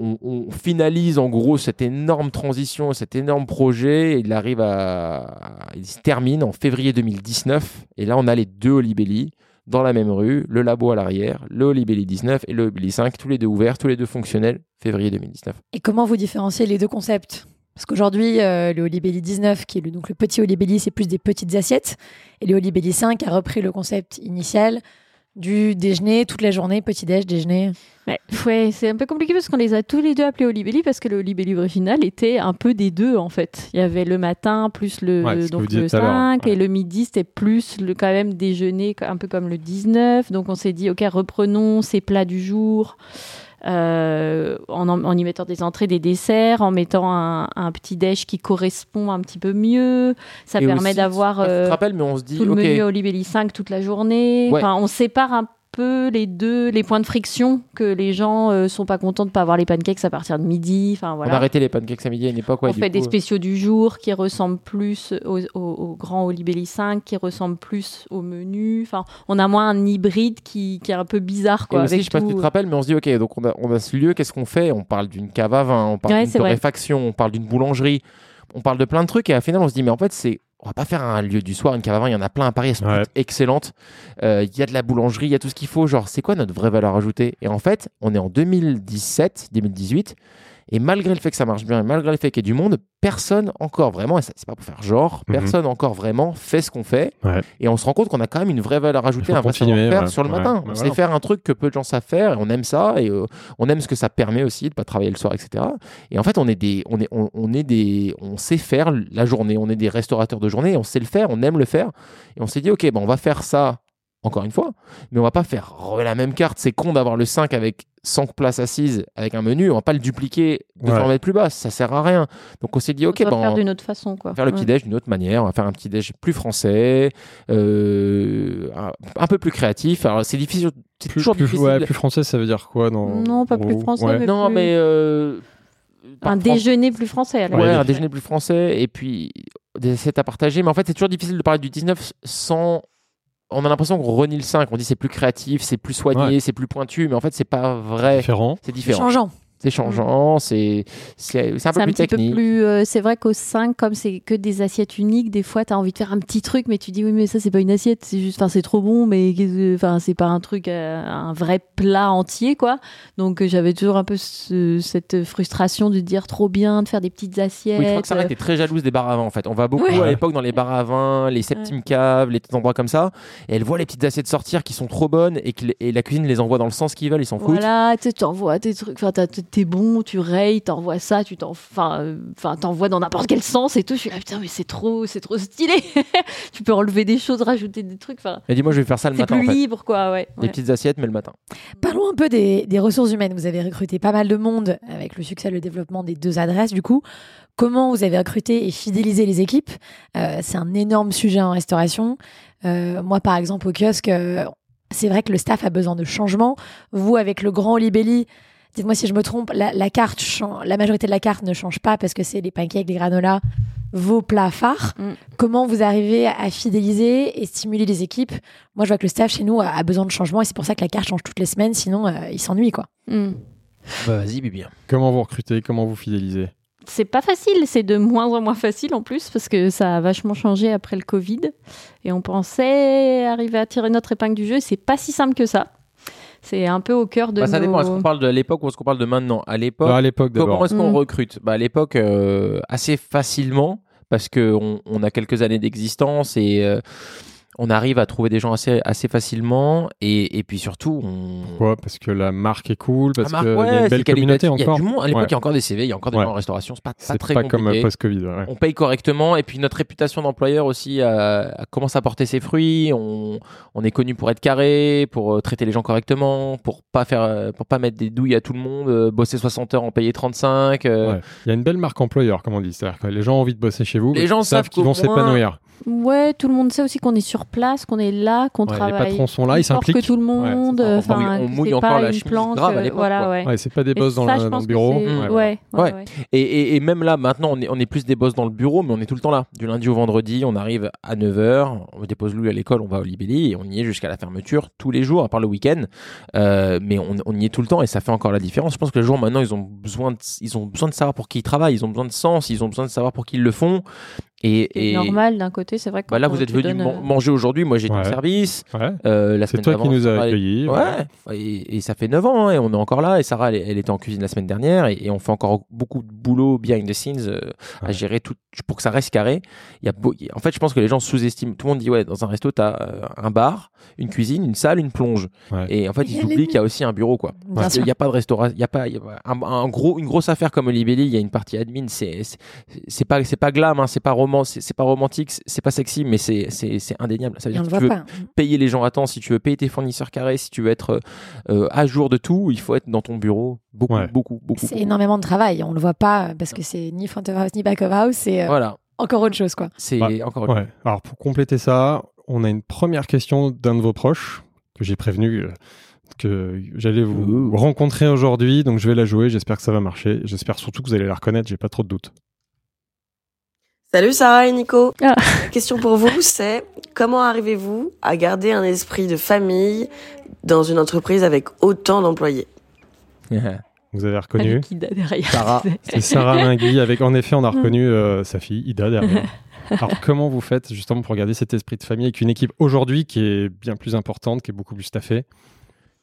finalise en gros cette énorme transition, cet énorme projet. Il arrive à, il se termine en février 2019. Et là, on a les deux Olibelli dans la même rue, le labo à l'arrière, le Olibelli 19 et le Olibelli 5, tous les deux ouverts, tous les deux fonctionnels, février 2019. Et comment vous différenciez les deux concepts? Parce qu'aujourd'hui, euh, le Olibelli 19, qui est le, donc le petit Olibelli, c'est plus des petites assiettes. Et le Olibelli 5 a repris le concept initial du déjeuner toute la journée, petit-déj, déjeuner. Ouais, ouais, c'est un peu compliqué parce qu'on les a tous les deux appelés Olibelli parce que le Olibelli original était un peu des deux en fait. Il y avait le matin plus le, Ouais, ce que donc vous disiez le tout à l'heure, 5 ouais. et le midi c'était plus le quand même déjeuner un peu comme le 19. Donc on s'est dit ok reprenons ces plats du jour euh, en, en- y mettant des entrées, des desserts, en mettant un, un petit déj qui correspond un petit peu mieux. Ça Et permet d'avoir euh, te rappelles, mais on se dit, tout le ok, menu Olibelli 5 toute la journée. Ouais. Enfin, on sépare un peu les deux, les points de friction que les gens euh, sont pas contents de pas avoir les pancakes à partir de midi. Enfin on a voilà. arrêté les pancakes à midi à une époque. ouais, on du fait des spéciaux du jour qui ressemblent plus au, au- au grand Olibelli 5, qui ressemblent plus au menu. Enfin, on a moins un hybride qui, qui est un peu bizarre Et quoi. aussi, avec je sais pas si tu tout. te rappelles, mais on se dit, ok, donc on a, on a ce lieu, qu'est-ce qu'on fait? On parle d'une cave à vin, on parle Ouais, d'une torréfaction, on parle d'une boulangerie, on parle de plein de trucs, et à la final, on se dit, mais en fait, c'est. On va pas faire un lieu du soir, une cave à vin, il y en a plein à Paris, elles sont Ouais. toutes excellentes. Euh, Il y a de la boulangerie, il y a tout ce qu'il faut. Genre, c'est quoi notre vraie valeur ajoutée? Et en fait, on est en 2017, 2018, et malgré le fait que ça marche bien, et malgré le fait qu'il y ait du monde, personne encore vraiment, et c'est pas pour faire genre, Mhm. personne encore vraiment fait ce qu'on fait. Ouais. Et on se rend compte qu'on a quand même une vraie valeur ajoutée, un vrai savoir-faire ouais. sur le Ouais. matin. Bah on voilà. sait faire un truc que peu de gens savent faire, et on aime ça, et euh, on aime ce que ça permet aussi de pas travailler le soir, etc. Et en fait, on est des, on est, on, on est des, on sait faire la journée, on est des restaurateurs de journée, et on sait le faire, on aime le faire, et on s'est dit, ok, ben on va faire ça encore une fois, mais on va pas faire re- la même carte. C'est con d'avoir le 5 avec 100 places assises avec un menu, on va pas le dupliquer de Ouais. format plus basse, ça sert à rien. Donc on s'est dit, ok, on va ben faire d'une autre façon quoi. faire le Ouais. petit déj d'une autre manière, on va faire un petit déj plus français, euh, un, peu plus créatif. Alors c'est difficile, c'est Plus, toujours plus- difficile. ouais, plus français, ça veut dire quoi dans... Non, pas plus français, Ouais. mais- Non, plus- mais euh, Un Fran- déjeuner plus français. à la Ouais, Ouais, un déjeuner plus français et puis des assiettes à partager. Mais en fait, c'est toujours difficile de parler du 19 sans. On a l'impression qu'on renie le 5. On dit c'est plus créatif, c'est plus soigné, c'est plus pointu, mais en fait, c'est pas vrai. Différent. C'est C'est différent. changeant. C'est changeant, c'est un peu un plus petit technique. peu plus. euh, c'est vrai qu'au 5, comme c'est que des assiettes uniques, des fois, tu as envie de faire un petit truc, mais tu dis oui, mais ça, c'est pas une assiette, c'est juste. Enfin, c'est trop bon, mais enfin, c'est pas un truc, euh, un vrai plat entier, quoi. Donc, euh, j'avais toujours un peu ce- cette frustration de dire trop bien, de faire des petites assiettes. Oui, je crois que Sarah était très jalouse des bars à vin en fait. On va beaucoup à l'époque dans les bars à vin, les septimes caves, les endroits comme ça. Et elle voit les petites assiettes sortir qui sont trop bonnes et, que, et la cuisine les envoie dans le sens qu'ils veulent, ils s'en foutent. Voilà, tu t'envoies tes trucs, enfin, t'as- t'es bon, tu rayes, t'envoies ça, tu t'en, enfin, euh, enfin, t'envoies dans n'importe quel sens et tout. Je suis là, putain, mais c'est trop, c'est trop stylé. (laughs) tu peux enlever des choses, rajouter des trucs, enfin, Elle dit moi je vais faire ça le c'est matin en plus fait. libre, quoi, ouais. Des ouais. petites assiettes mais le matin. Parlons un peu des, des ressources humaines. Vous avez recruté pas mal de monde avec le succès et le développement des deux adresses. Du coup, comment vous avez recruté et fidélisé les équipes? Euh, C'est un énorme sujet en restauration. Euh, moi, par exemple, au kiosque, euh, c'est vrai que le staff a besoin de changement. Vous, avec le grand Olibelli, dites-moi si je me trompe, la, la carte, la majorité de la carte ne change pas parce que c'est les pancakes, les granolas vos plats phares. Mm. Comment vous arrivez à fidéliser et stimuler les équipes? Moi, je vois que le staff chez nous a, a besoin de changement et c'est pour ça que la carte change toutes les semaines, sinon euh, il s'ennuie quoi. Hmm. Bah, vas-y, Bibi. Comment vous recrutez? Comment vous fidélisez? C'est pas facile, c'est de moins en moins facile en plus parce que ça a vachement changé après le Covid et on pensait arriver à tirer notre épingle du jeu. C'est pas si simple que ça. C'est un peu au cœur de Bah, ça nos... dépend. Est-ce qu'on parle de l'époque ou est-ce qu'on parle de maintenant? À l'époque, Bah, À l'époque comment est-ce qu'on Mm. recrute? Bah, À l'époque, euh, assez facilement, parce qu'on on a quelques années d'existence et euh, on arrive à trouver des gens assez, assez facilement. Et, et puis surtout, on. Pourquoi? Parce que la marque est cool, parce qu'il Marc, y a ouais, une belle communauté qualitatif. Il y a encore. du monde. À l'époque, Ouais. il y a encore des CV, il y a encore des Ouais. gens en restauration. C'est pas, pas C'est très pas comme compliqué. post-Covid. ouais. on paye correctement et puis notre réputation d'employeur aussi euh, commence à porter ses fruits. On, on est connu pour être carré, pour euh, traiter les gens correctement, pour pas faire, euh, pour pas mettre des douilles à tout le monde, bosser 60 heures en payer 35. euh, Ouais. Il y a une belle marque employeur, comme on dit. C'est-à-dire que les gens ont envie de bosser chez vous. Les gens savent qu'ils vont moins- s'épanouir. Ouais, tout le monde sait aussi qu'on est sur place, qu'on est là, qu'on Ouais, les travaille. patrons sont là, ils s'impliquent. que tout le monde. Ouais. On enfin, mouille- on encore la une chemise planque, grave à euh, l'époque, Voilà, quoi. ouais. Ouais, c'est pas des boss dans, ça, le, dans bureau. Ouais. Ouais, ouais, Ouais. ouais. Et, et- et même là, maintenant, on est, on est plus des boss dans le bureau, mais on est tout le temps là. Du lundi au vendredi, on arrive à 9h, on dépose Louis à l'école, on va au Libelli, et on y est jusqu'à la fermeture tous les jours, à part le week-end. Euh, mais on, on y est tout le temps, et ça fait encore la différence. Je pense que les gens, maintenant, ils ont besoin de, ils ont besoin de savoir pour qui ils travaillent, ils ont besoin de sens, ils ont besoin de savoir pour qui ils le font. Et, normal d'un côté, c'est vrai que bah là, vous êtes venu man- euh, manger aujourd'hui, moi en Ouais. service. Ouais. Euh, la C'est toi qui nous as accueillis. Ouais, et, et ça fait 9 ans hein, et on est encore là. Et Sarah, elle, elle était en cuisine la semaine dernière et, et on fait encore beaucoup de boulot behind the scenes euh, à gérer tout pour que ça reste carré. Il y a beau- il en fait, je pense que les gens sous-estiment. Tout le monde dit ouais, dans un resto, tu as un bar, une cuisine, une salle, une plonge. Ouais. Et en fait, Il ils oublient qu'il y a aussi un bureau quoi. Parce qu'il n'y a pas de restaurant, il y a pas, il y a pas- un, un gros, une grosse affaire comme Olibelli, il y a une partie admin, c'est c'est- c'est pas c'est pas glam, hein, c'est pas roman, c'est pas romantique, c'est- pas sexy, mais c'est indéniable. Ça veut dire que tu veux pas. payer les gens à temps, si tu veux payer tes fournisseurs carrés, si tu veux être euh, à jour de tout, il faut être dans ton bureau beaucoup, Ouais. beaucoup, beaucoup. C'est énormément de travail. On le voit pas parce que c'est ni front of house ni back of house. C'est euh, Voilà, encore autre chose quoi. c'est Ouais. encore Ouais. Alors pour compléter ça, on a une première question d'un de vos proches que j'ai prévenu euh, que j'allais vous, Ouh. vous rencontrer aujourd'hui, donc je vais la jouer. J'espère que ça va marcher. J'espère surtout que vous allez la reconnaître. J'ai pas trop de doutes. Salut Sarah et Nico. Ah. Question pour vous, (laughs) c'est comment arrivez-vous à garder un esprit de famille dans une entreprise avec autant d'employés? Vous avez reconnu avec Ida derrière. Sarah. C'est (laughs) Sarah Mingui. Avec, en effet, on a reconnu euh, sa fille, Ida, derrière. (laughs) Alors, comment vous faites justement pour garder cet esprit de famille avec une équipe aujourd'hui qui est bien plus importante, qui est beaucoup plus staffée?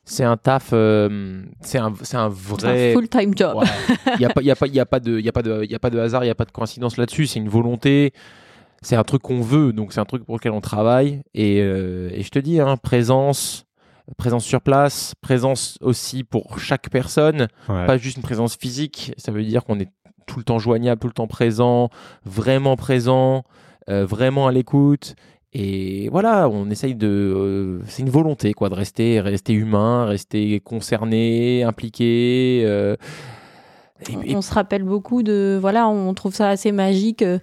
C'est un taf, euh, c'est un, c'est un C'est un vrai. full-time job. Ouais. Il n'y a, pas- (laughs) il y a, pas- il y a, pas de- il y a, pas de- il y a pas de hasard, il n'y a pas de coïncidence là-dessus. C'est une volonté, c'est un truc qu'on veut, donc c'est un truc pour lequel on travaille. Et, euh, et je te dis, hein, présence, présence sur place, présence aussi pour chaque personne, Ouais. pas juste une présence physique. Ça veut dire qu'on est tout le temps joignable, tout le temps présent, vraiment présent, euh, vraiment à l'écoute. Et voilà, on essaye de. euh, c'est une volonté, quoi, de rester, rester humain, rester concerné, impliqué. euh, et- et- on se rappelle beaucoup de voilà on trouve ça assez magique euh,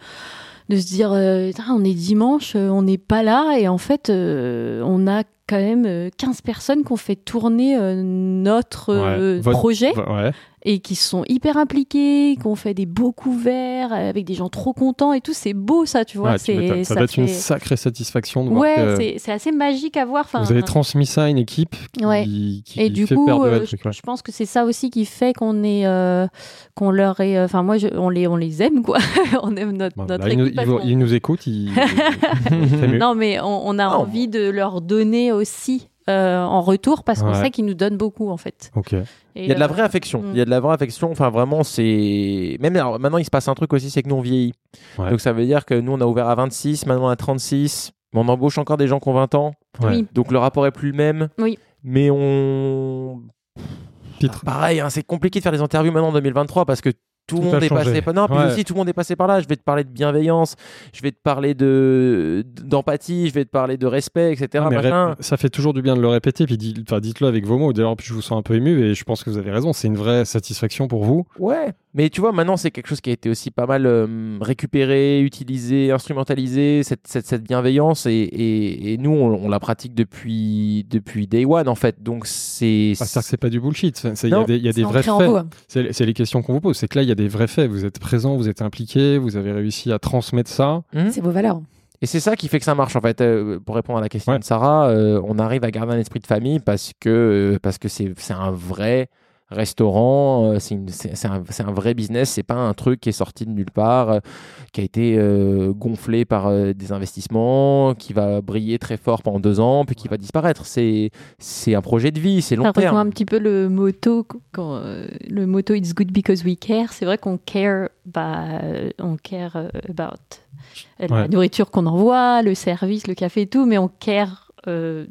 de se dire euh, Tain, on est dimanche on n'est pas là et en fait euh, on a quand même euh, 15 personnes qui ont fait tourner euh, notre euh, Ouais. Votre- projet Ouais. Et qui sont hyper impliqués qui ont fait des beaux couverts euh, avec des gens trop contents et tout c'est beau ça tu vois Ouais, tu ça, ça doit être une sacrée satisfaction de voir ouais c'est- c'est assez magique à voir enfin, vous avez transmis ça à une équipe qui, Ouais. qui et du fait coup, euh, je, truc. ouais. je pense que c'est ça aussi qui fait qu'on est, euh, qu'on leur est, enfin moi, je- on les, on les aime quoi. (laughs) on aime notre, là, équipe il parce vous- qu'on- il nous écoute, il, il est ému. (laughs) Non, mais on, on a Non. envie de leur donner aussi euh, en retour parce qu'on Ouais. sait qu'ils nous donnent beaucoup en fait. Ok. Et, Il y a de la euh, vraie affection. mm. Il y a de la vraie affection. Enfin, vraiment, c'est. Même alors, maintenant, il se passe un truc aussi, c'est que nous, on vieillit. Ouais. Donc, ça veut dire que nous, on a ouvert à 26, maintenant, a 36. Mais on embauche encore des gens qui ont 20 ans. Ouais. Oui. Donc, le rapport est plus le même. Oui. Mais on. Pareil, hein, c'est compliqué de faire des interviews maintenant en 2023 parce que tout, le monde a est changé. passé par non, puis Ouais. aussi tout le monde est passé par là. Je vais te parler de bienveillance, je vais te parler de d'empathie, je vais te parler de respect, etc. Mais machin. ré- ça fait toujours du bien de le répéter, puis dit- enfin, dites-le avec vos mots. D'ailleurs, je vous sens un peu ému et je pense que vous avez raison. C'est une vraie satisfaction pour vous. Ouais, mais tu vois, maintenant, c'est quelque chose qui a été aussi pas mal euh, récupéré, utilisé, instrumentalisé, cette, cette, cette bienveillance. Et, et, et nous, on, on la pratique depuis, depuis day one, en fait. Donc, c'est. Ah, c'est pas du bullshit. Il y a des, y a des vrais faits. c'est les questions qu'on vous pose. C'est que là, il y a des vrais faits. Vous êtes présent, vous êtes impliqué, vous avez réussi à transmettre ça. Hmm C'est vos valeurs. Et c'est ça qui fait que ça marche en fait. Euh, pour répondre à la question Ouais. de Sarah, euh, on arrive à garder un esprit de famille parce que euh, parce que c'est c'est un vrai restaurant, euh, c'est un, vrai business. C'est pas un truc qui est sorti de nulle part, euh, qui a été euh, gonflé par euh, des investissements, qui va briller très fort pendant deux ans, puis qui va disparaître. C'est c'est un projet de vie, c'est long Ça rejoint terme. un petit peu le motto, quand, euh, le motto It's good because we care. C'est vrai qu'on care, bah, on care about la Ouais. nourriture qu'on envoie, le service, le café et tout, mais on care euh,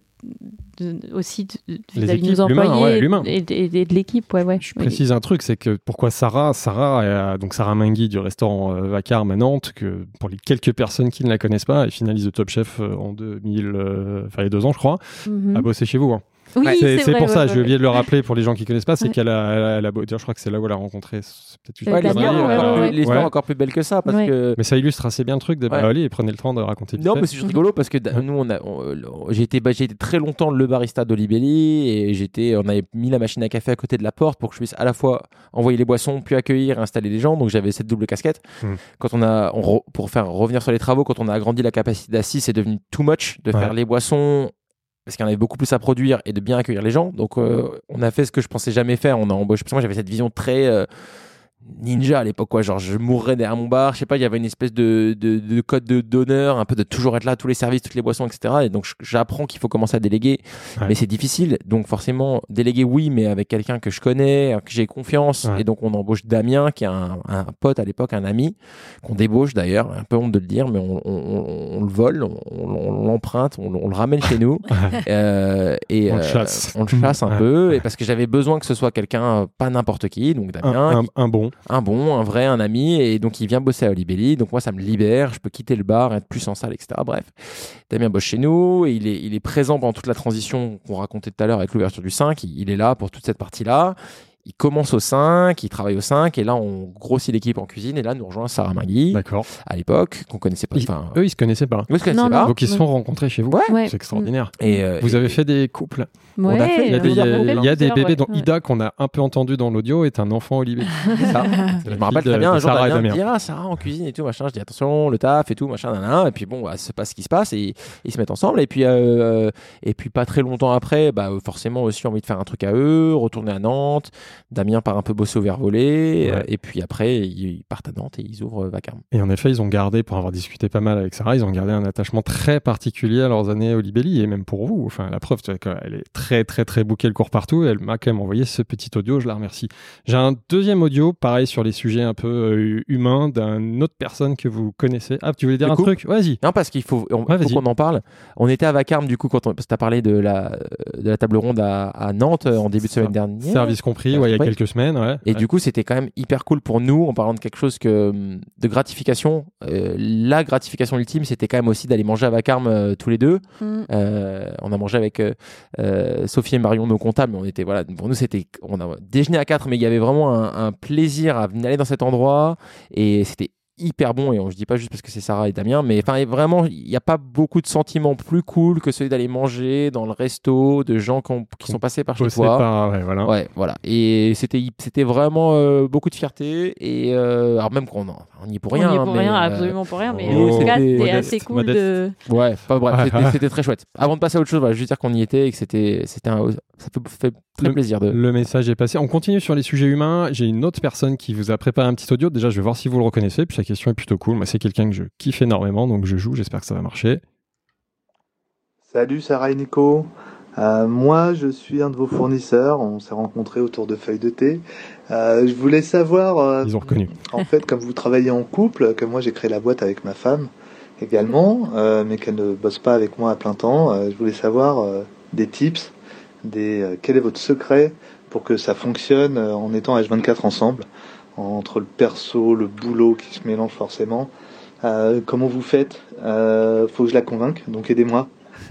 de- aussi de- vis-à-vis de nos employés ouais, et, de- et de l'équipe. Ouais, ouais. Je précise un truc, c'est que pourquoi Sarah, Sarah, donc Sarah Mingui du restaurant euh, Vacarme à Nantes, que pour les quelques personnes qui ne la connaissent pas, elle finalise de Top Chef euh, en 2000, euh, enfin il y a deux ans je crois, Mhm. a bossé chez vous. hein. Oui, c'est c'est vrai, pour ouais, ça, ouais, je ouais. viens de le rappeler pour les gens qui connaissent pas, c'est Ouais. qu'elle a, elle a, je crois que c'est là où elle a rencontré, c'est peut-être une euh, l'histoire encore plus belle que ça parce Ouais. que Mais ça illustre assez bien le truc de bah, prenez le temps de raconter. Non, mais c'est juste rigolo parce que nous, on a, on- on- j'ai été, bah, j'ai été très longtemps le barista d'Olibelli et j'étais, on avait mis la machine à café à côté de la porte pour que je puisse à la fois envoyer les boissons, puis accueillir et installer les gens. Donc j'avais cette double casquette. Hmm. Quand on a, on re- pour faire revenir sur les travaux, quand on a agrandi la capacité d'assis, c'est devenu too much de Ouais. faire les boissons parce qu'il y en avait beaucoup plus à produire et de bien accueillir les gens. Donc euh, on a fait ce que je pensais jamais faire. On a embauché. Parce moi j'avais cette vision très euh, ninja à l'époque quoi genre je mourrais derrière mon bar je sais pas il y avait une espèce de, de, de code de d'honneur un peu de toujours être là tous les services toutes les boissons etc et donc j'apprends qu'il faut commencer à déléguer Ouais. mais c'est difficile donc forcément déléguer oui mais avec quelqu'un que je connais que j'ai confiance Ouais. et donc on embauche Damien qui est un, un pote à l'époque un ami qu'on débauche d'ailleurs un peu honte de le dire mais on, on- on- on le vole on, l'emprunte on, le ramène chez nous (laughs) Euh, et On le euh, chasse. on le chasse un Ouais. peu et parce que j'avais besoin que ce soit quelqu'un pas n'importe qui donc un, Damien un- un bon. Un bon, un vrai, un ami, et donc il vient bosser à Olibelli. Donc moi, ça me libère, je peux quitter le bar, être plus en salle, etc. Bref, Damien bosse chez nous, et il est, il est présent pendant toute la transition qu'on racontait tout à l'heure avec l'ouverture du 5. Il, il est là pour toute cette partie-là. Il commence au 5, il travaille au 5, et là, on grossit l'équipe en cuisine, et là, nous rejoint Sarah Magui, D'accord. à l'époque, qu'on connaissait pas. Ils- Enfin, Eux, ils se connaissaient pas. vous connaissez Non, pas. non. Donc ils se sont rencontrés chez vous. Ouais. Ouais. C'est extraordinaire. Et, euh, Vous et- avez fait des couples. On a fait- Il y a des, y a- bébés ouais. dont. Ida qu'on a un peu entendu dans l'audio est un enfant Olivier. (laughs) ça. Je me rappelle très de- bien, un jour, Sarah et Damien dit Ah, Sarah en cuisine et tout, machin. Je dis attention, le taf et tout, machin, nanana. Et puis bon, bah, c'est pas ce qui se passe et ils se mettent ensemble. Et puis, euh, et puis pas très longtemps après, bah, forcément aussi envie de faire un truc à eux, retourner à Nantes. Damien part un peu bosser au verre volé. Ouais. euh, Et puis après, ils partent à Nantes et ils ouvrent euh, Vacarme. Et en effet, ils ont gardé, pour avoir discuté pas mal avec Sarah, ils ont gardé un attachement très particulier à leurs années Olibelli, et même pour vous. Enfin, la preuve, tu vois, qu'elle est très, très, très bouquée le cours partout. Elle m'a quand même envoyé ce petit audio, je la remercie. J'ai un deuxième audio, pareil, sur les sujets un peu euh, humains, d'une autre personne que vous connaissez. Ah, tu voulais dire un truc? Vas-y. Non, parce qu'il faut, on- Ouais, faut vas-y. qu'on en parle. On était à Vacarme, du coup, quand on, parce que t'as parlé de la, de la table ronde à, à Nantes euh, en début de semaine dernière. Service compris, ouais, il y a compris. quelques semaines, ouais. Et Ouais. du coup, c'était quand même hyper cool pour nous en parlant de quelque chose que hum, de gratification. Euh, la gratification ultime, c'était quand même aussi d'aller manger à Vacarme euh, tous les deux. Mm. Euh, on a mangé avec euh, euh, Sophie et Marion, nos comptables, mais on était voilà. Pour nous, c'était on a déjeuné à quatre, mais il y avait vraiment un, plaisir à venir aller dans cet endroit et c'était hyper bon et on, je dis pas juste parce que c'est Sarah et Damien mais enfin vraiment il n'y a pas beaucoup de sentiments plus cool que celui d'aller manger dans le resto de gens qui, ont- qui sont passés par chez toi par- ouais, voilà. Ouais, voilà. Et c'était c'était vraiment euh, beaucoup de fierté. Et euh, alors même qu'on on n'y est pour rien. on y est pour mais, rien, euh, absolument pour rien, mais oh, en tout cas, c'était assez cool modeste. de. Ouais, enfin bref, Ouais. c'était- c'était très chouette. Avant de passer à autre chose, voilà, juste dire qu'on y était et que c'était c'était un- ça fait, fait très Le- plaisir de. Le message est passé. On continue sur les sujets humains. J'ai une autre personne qui vous a préparé un petit audio. Déjà, je vais voir si vous le reconnaissez. Puis question est plutôt cool. Moi, c'est quelqu'un que je kiffe énormément, donc je joue. J'espère que ça va marcher. Salut Sarah et Nico. Euh, moi, je suis un de vos fournisseurs. On s'est rencontrés autour de feuilles de thé. Euh, je voulais savoir, euh, Ils ont reconnu. en fait, comme vous travaillez en couple, que moi j'ai créé la boîte avec ma femme également, mais qu'elle ne bosse pas avec moi à plein temps. je voulais savoir des tips, des quel est votre secret pour que ça fonctionne en étant H24 ensemble, entre le perso, le boulot qui se mélange forcément. Euh, comment vous faites? Euh, Faut que je la convainque, donc aidez-moi. (laughs)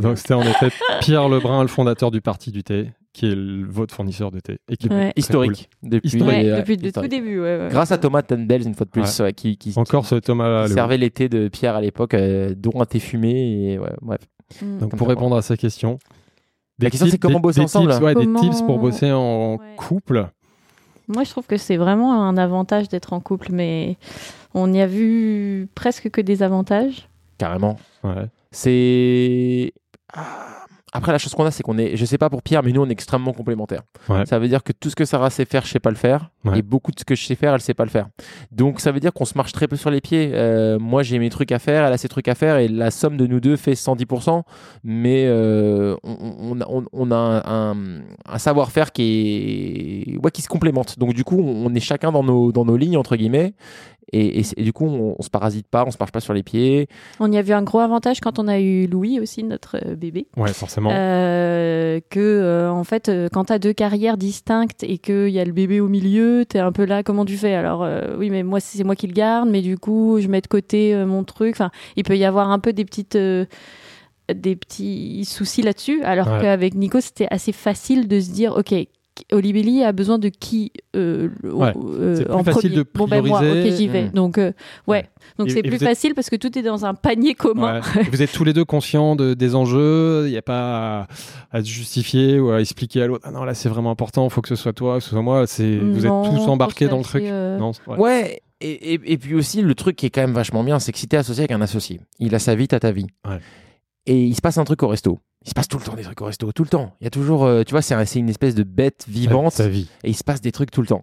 Donc, c'était en effet Pierre Lebrun, le fondateur du Parti du thé, qui est le- votre fournisseur de thé. Et qui est Ouais. très Historique. Depuis, Historique. Ouais, euh, depuis le tout début, ouais, ouais. Grâce à Thomas Tendels, une fois de plus, ouais, qui, qui, cool. Encore ce Thomas. qui Le- servait l'été de Pierre à l'époque, euh, dont un thé fumé. Et, ouais, bref. Mm. Donc, Comme pour répondre à sa question. La question, c'est comment bosser des ensemble tips, ouais, Des Comment- tips pour bosser en Ouais. couple. Moi, je trouve que c'est vraiment un avantage d'être en couple, mais on n'y a vu presque que des avantages. Carrément. Ouais. C'est. Ah. Après, la chose qu'on a, c'est qu'on est, je sais pas pour Pierre, mais nous, on est extrêmement complémentaires. Ouais. Ça veut dire que tout ce que Sarah sait faire, je sais pas le faire. Ouais. Et beaucoup de ce que je sais faire, elle sait pas le faire. Donc, ça veut dire qu'on se marche très peu sur les pieds. Euh, moi, j'ai mes trucs à faire, elle a ses trucs à faire, et la somme de nous deux fait 110%. Mais euh, on, on, a- on, on a un, un- un savoir-faire qui est, ouais, qui se complémente. Donc, du coup, on, on est chacun dans nos, dans nos lignes, entre guillemets. Et, et c'est- et du coup, on, on se parasite pas, on se marche pas sur les pieds. On y a vu un gros avantage quand on a eu Louis aussi, notre euh, bébé. Ouais, forcément. Euh, que euh, en fait, quand t'as deux carrières distinctes et qu'il y a le bébé au milieu, t'es un peu là, comment tu fais? Alors euh, oui, mais moi c'est moi qui le garde, mais du coup je mets de côté euh, mon truc. Enfin, il peut y avoir un peu des petites euh, des petits soucis là-dessus. Alors Ouais. qu'avec Nico, c'était assez facile de se dire, ok. Olibelli a besoin de qui euh, Ouais. euh, C'est plus en facile premier de Bon ben moi, prioriser. ok j'y vais. Mm. Donc euh, ouais, Ouais. donc Et- c'est et plus êtes- facile parce que tout est dans un panier commun. Ouais. Vous êtes tous les deux conscients de, des enjeux. Il n'y a pas à, justifier ou à expliquer à l'autre. Ah non, là c'est vraiment important. Il faut que ce soit toi, que ce soit moi. C'est vous Non, êtes tous embarqués dans le truc. euh, Non, ouais. Ouais. Et, et, et puis aussi, le truc qui est quand même vachement bien, c'est que si t'es associé avec un associé, il a sa vie, t'as ta vie. Ouais. Et il se passe un truc au resto. Il se passe tout le temps des trucs au resto, tout le temps. Il y a toujours, euh, tu vois, c'est un- c'est une espèce de bête vivante Sa vie. et il se passe des trucs tout le temps.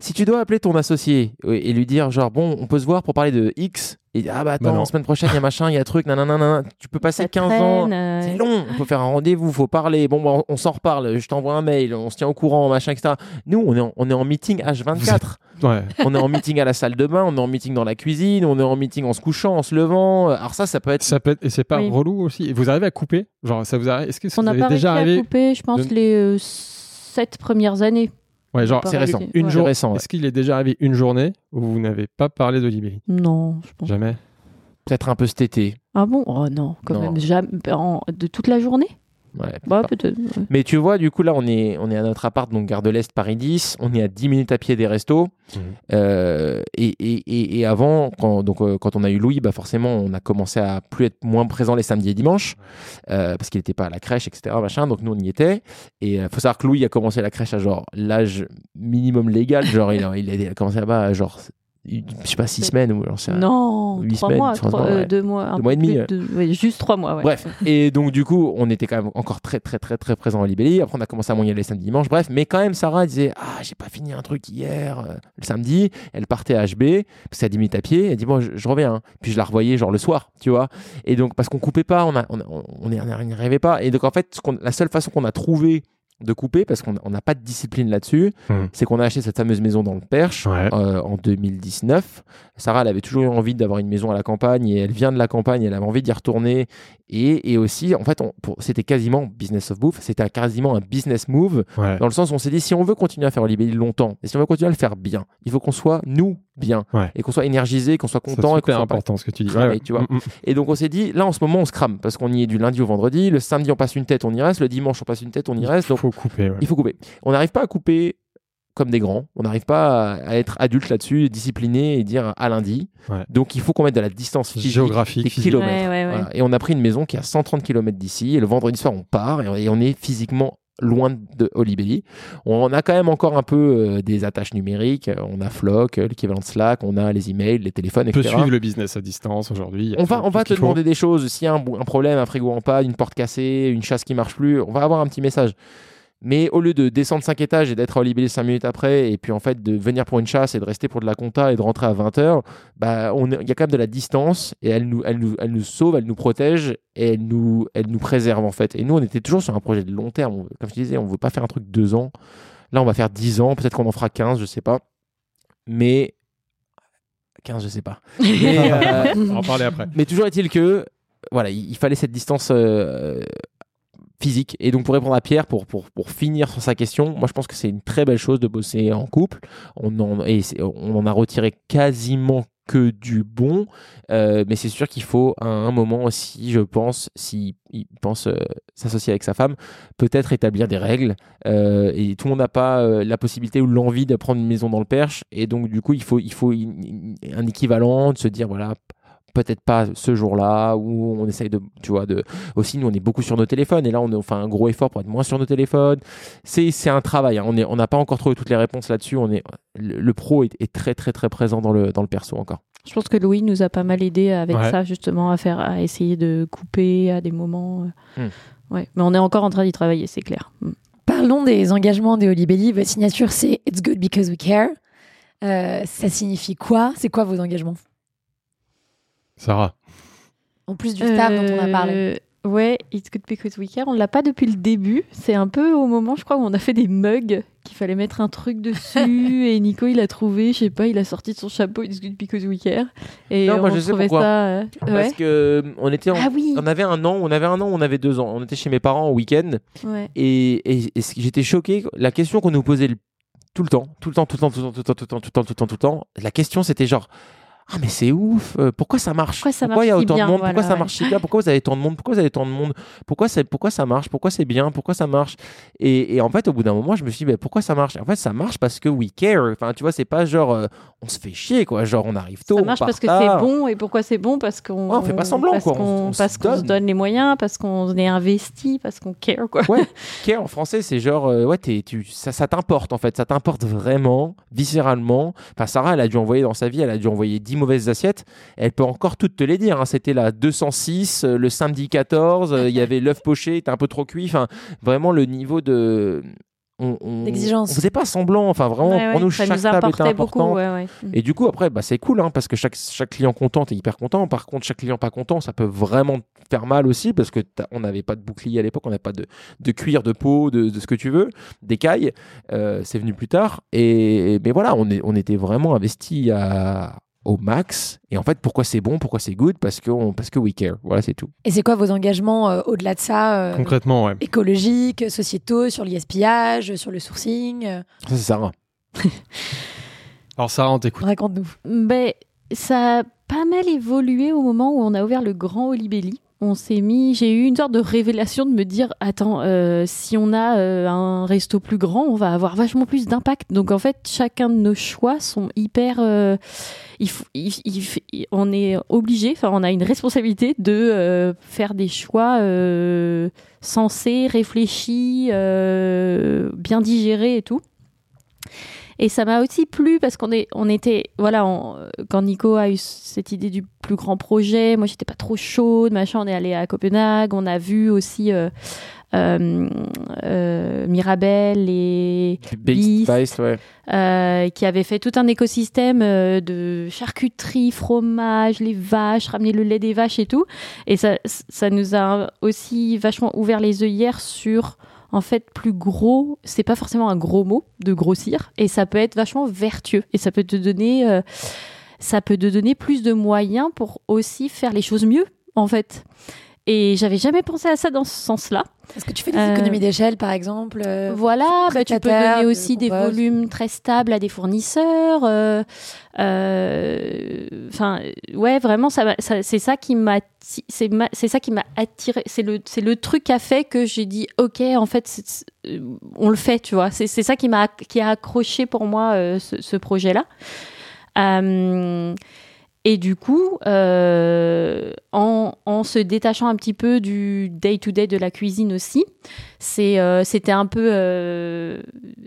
Si tu dois appeler ton associé euh, et lui dire, genre, bon, on peut se voir pour parler de X, et dire, ah bah Bah attends, non. semaine prochaine, il y a machin, il y a truc, nanana, nanana. tu peux passer Ça 15 traîne, ans. euh, C'est long, on peut faire un rendez-vous, faut parler. Bon, bah, on, on s'en reparle, je t'envoie un mail, on se tient au courant, machin, etc. Nous, on est en, on est en meeting H24. Ouais. on est en meeting à la salle de bain, on est en meeting dans la cuisine, on est en meeting en se couchant, en se levant. Alors ça, ça peut être. Ça peut être- et c'est pas Oui. relou aussi. Et vous arrivez à couper? Genre, ça vous arrive? Est-ce que ça On vous n'a avez pas déjà à arrivé couper, je pense, de- les euh, sept premières années. Ouais, genre, c'est récent. une Ouais. jour. Récent, ouais. Est-ce qu'il est déjà arrivé une journée où vous n'avez pas parlé de Libéry Non, je pense. Jamais? Peut-être un peu cet été. Ah bon? Oh non, quand Non. même. Jamais, en- de toute la journée? Ouais, Bah, pas. peut-être. ouais. Mais tu vois, du coup, là, on est, on est à notre appart, donc Gare de l'Est, Paris 10. On est à 10 minutes à pied des restos. Mhm. Euh, et, et, et, avant, quand, donc, euh, quand on a eu Louis, bah forcément, on a commencé à plus être moins présent les samedis et dimanches, euh, parce qu'il n'était pas à la crèche, etc. Machin, donc nous, on y était. Et il faut savoir que Louis a commencé la crèche à genre l'âge minimum légal. Genre, il a, il a, il a commencé là-bas à genre, je sais pas, 6 semaines ou c'est un- Non, huit trois semaines, mois, trois euh, ouais. deux mois. un Deux mois et demi, plus de- ouais, juste trois mois, ouais. Bref, et donc du coup, on était quand même encore très très très très présent à Libelli. Après, on a commencé à moyenner les samedis dimanches. Bref, mais quand même, Sarah disait Ah, j'ai pas fini un truc hier, euh, le samedi. Elle partait à HB, parce que c'est à 10 minutes à pied. Elle dit Bon, je, je reviens. hein. Puis je la revoyais genre le soir, tu vois. Et donc, parce qu'on coupait pas, on a- on on on n'y arrivait pas. Et donc, en fait, ce la seule façon qu'on a trouvé de couper, parce qu'on on n'a pas de discipline là-dessus, Hmm. c'est qu'on a acheté cette fameuse maison dans le Perche Ouais. euh, en 2019. Sarah, elle avait toujours eu envie d'avoir une maison à la campagne et elle vient de la campagne, elle avait envie d'y retourner. Et, et aussi, en fait, on- pour- c'était quasiment business of bouffe, c'était quasiment un business move, Ouais. dans le sens où on s'est dit, si on veut continuer à faire Olibelli longtemps, et si on veut continuer à le faire bien, il faut qu'on soit, nous, bien, Ouais. et qu'on soit énergisé, qu'on soit C'est content, pas- important ce que tu dis. Tu vois. Mm, mm. Et donc on s'est dit, là en ce moment on se crame, parce qu'on y est du lundi au vendredi, le samedi on passe une tête, on y reste, le dimanche on passe une tête, on y reste. Il faut couper. ouais. il faut couper. On n'arrive pas à couper comme des grands. On n'arrive pas à, à être adulte là-dessus, discipliné et dire à lundi. Ouais. Donc il faut qu'on mette de la distance physique, Géographique, des physique. kilomètres. Ouais, ouais, ouais. Voilà. Et on a pris une maison qui est à 130 km d'ici. Et le vendredi soir, on part et on- et on est physiquement loin de Olibelli. On a quand même encore un peu euh, des attaches numériques. On a Flock, euh, l'équivalent de Slack, on a les emails, les téléphones, On peut suivre le business à distance aujourd'hui. On va, on va te demander des choses. S'il y a un problème, un frigo en panne, une porte cassée, une chasse qui marche plus, on va avoir un petit message. Mais au lieu de descendre 5 étages et d'être à Olibelli 5 minutes après, et puis en fait de venir pour une chasse et de rester pour de la compta et de rentrer à 20h, bah, il y a quand même de la distance et elle nous, elle, nous, elle nous sauve, elle nous protège et elle nous, elle nous préserve en fait. Et nous, on était toujours sur un projet de long terme. Comme je disais, on ne veut pas faire un truc deux ans. Là, on va faire 10 ans, peut-être qu'on en fera 15, je sais pas. Mais 15, je sais pas. (laughs) Mais, euh, On va en parler après. mais toujours est-il que voilà, il il fallait cette distance euh, physique. Et donc pour répondre à Pierre, pour, pour, pour finir sur sa question, moi je pense que c'est une très belle chose de bosser en couple. On en, on en a retiré quasiment que du bon, Euh, mais c'est sûr qu'il faut à un moment aussi, je pense, s'il il pense euh, s'associer avec sa femme, peut-être établir des règles. Euh, et tout le monde n'a pas euh, la possibilité ou l'envie de prendre une maison dans le Perche, et donc du coup il faut, il faut un équivalent, de se dire voilà, peut-être pas ce jour-là, ou on essaye de, tu vois, de. Aussi, nous, on est beaucoup sur nos téléphones, et là, on, fait un gros effort pour être moins sur nos téléphones. C'est, c'est un travail. Hein. On est, on n'a pas encore trouvé toutes les réponses là-dessus. On est, le, pro est, est, très, très, très présent dans le, dans le perso encore. Je pense que Louis nous a pas mal aidé avec ça, justement, à faire, à essayer de couper à des moments. Hmm. Ouais, mais on est encore en train d'y travailler, c'est clair. Hmm. Parlons des engagements des Holibelli. Votre signature, c'est It's good because we care. Euh, ça signifie quoi? C'est quoi vos engagements? Sarah. En plus du staff dont on a parlé. Euh, Ouais, It's Good Because We Care. On l'a pas depuis le début. C'est un peu au moment, je crois, où on a fait des mugs qu'il fallait mettre un truc dessus. et Nico, il a trouvé, je sais pas, il a sorti de son chapeau It's Good Because We Care. Et non, moi, je sais pourquoi. Ça, euh, Parce que euh, on était, ah, oui. on avait un an, on avait un an, on avait deux ans. On était chez mes parents au week-end. Ouais. Et, et, j'étais choqué. La question qu'on nous posait tout le temps, tout le temps, tout le temps, tout le temps, tout le temps, tout le temps, tout le temps, tout le temps, tout le temps. La question, c'était genre ah mais c'est ouf euh, pourquoi ça marche? Pourquoi, ça pourquoi il y a autant de monde? Pourquoi ça marche si bien? Pourquoi vous avez tant de monde? Pourquoi vous avez tant de monde? Pourquoi c'est pourquoi ça marche? Pourquoi c'est bien? Pourquoi ça marche? Et, et, en fait au bout d'un moment je me suis dit mais pourquoi ça marche? En fait ça marche parce que we care. Enfin tu vois c'est pas genre euh, on se fait chier quoi. Genre on arrive tôt ça marche parce que c'est bon. Et pourquoi c'est bon? Parce qu'on on fait pas semblant parce quoi. Qu'on, parce qu'on se donne. les moyens parce qu'on est investi parce qu'on care quoi. Ouais (laughs) care en français c'est genre euh, ouais tu ça, ça t'importe en fait. Ça t'importe vraiment viscéralement. Enfin Sarah elle a dû envoyer dans sa vie elle a dû envoyer 10 mauvaises assiettes elle peut encore toutes te les dire. Hein. C'était la 206, euh, le samedi 14, euh, il y avait l'œuf poché, était un peu trop cuit. Enfin, vraiment le niveau de on, on, on, faisait pas semblant. Enfin vraiment pour nous chaque table était important et du coup après bah, c'est cool hein, parce que chaque, chaque client content est hyper content. Par contre chaque client pas content ça peut vraiment faire mal aussi parce que on n'avait pas de bouclier à l'époque on n'avait pas de, de, cuir de peau de, de, ce que tu veux d'écailles. Euh, c'est venu plus tard. Et mais voilà on, est, on était vraiment investi à, au max. Et en fait, pourquoi c'est bon, pourquoi c'est good? Parce que, parce que we care. Voilà, c'est tout. Et c'est quoi vos engagements euh, au-delà de ça euh, Concrètement, ouais. Écologiques, sociétaux, sur l'ISPIage, sur le sourcing Ça, c'est Sarah. (laughs) Alors, Sarah, on t'écoute. Raconte-nous. Ben, ça a pas mal évolué au moment où on a ouvert le Grand Olibelli on s'est mis, j'ai eu une sorte de révélation de me dire, attends, euh, si on a euh, un resto plus grand, on va avoir vachement plus d'impact. Donc en fait, chacun de nos choix sont hyper, euh, on est obligé, enfin on a une responsabilité de faire des choix sensés, réfléchis, bien digérés et tout. Et ça m'a aussi plu parce qu'on est, on était, voilà, quand Nico a eu cette idée du plus grand projet, moi j'étais pas trop chaude, machin, on est allé à Copenhague, on a vu aussi euh, euh, euh Mirabel et Beast, ouais. euh, qui avait fait tout un écosystème de charcuterie, fromage, les vaches, ramener le lait des vaches et tout. Et ça, ça nous a aussi vachement ouvert les œillères sur en fait, plus gros, c'est pas forcément un gros mot de grossir, et ça peut être vachement vertueux, et ça peut te donner, euh, ça peut te donner plus de moyens pour aussi faire les choses mieux, en fait. Et j'avais jamais pensé à ça dans ce sens-là. Est-ce que tu fais des euh, économies d'échelle, par exemple euh, Voilà, bah, tu peux donner aussi des volumes très stables à des fournisseurs. Enfin, ouais, vraiment, ça, c'est ça qui m'a, c'est ça qui m'a attiré. C'est le, c'est le truc qui a fait que j'ai dit, ok, en fait, on le fait, tu vois. C'est ça qui m'a, qui a accroché pour moi ce, ce projet-là. Et du coup, euh, en, se détachant un petit peu du day-to-day de la cuisine aussi, euh, c'était un peu euh,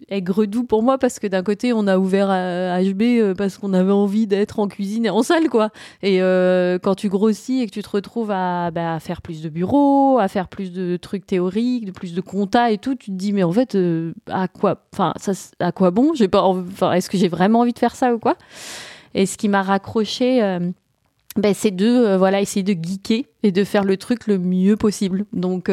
aigre-doux pour moi parce que d'un côté, on a ouvert HB parce qu'on avait envie d'être en cuisine et en salle, quoi. Et quand tu grossis et que tu te retrouves à, bah, à, faire plus de bureaux, à faire plus de trucs théoriques, de plus de compta et tout, tu te dis, mais en fait, à quoi, enfin, à quoi bon? Est-ce que j'ai vraiment envie de faire ça ou quoi? Et ce qui m'a raccroché, euh, ben, c'est de euh, voilà essayer de geeker et de faire le truc le mieux possible. Donc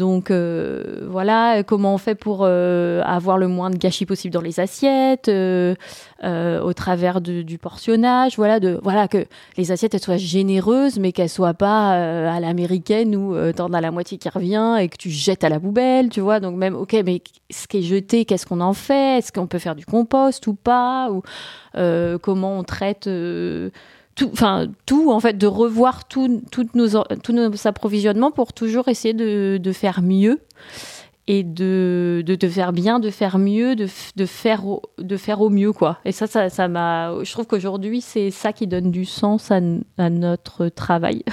euh, donc voilà, comment on fait pour avoir le moins de gâchis possible dans les assiettes, au travers du portionnage, voilà, de voilà que les assiettes elles soient généreuses, mais qu'elles soient pas à l'américaine où t'en as la moitié qui revient et que tu jettes à la poubelle, tu vois. Donc même ok, mais ce qui est jeté, qu'est-ce qu'on en fait? Est-ce qu'on peut faire du compost ou pas? Ou euh, comment on traite euh, tout, enfin tout en fait, de revoir tout, nos, tous nos approvisionnements pour toujours essayer de, faire mieux. et de, de te faire bien, de faire mieux, de, de, faire, au, de faire au mieux, quoi. Et ça, ça, ça m'a. Je trouve qu'aujourd'hui, c'est ça qui donne du sens à, à notre travail. (laughs)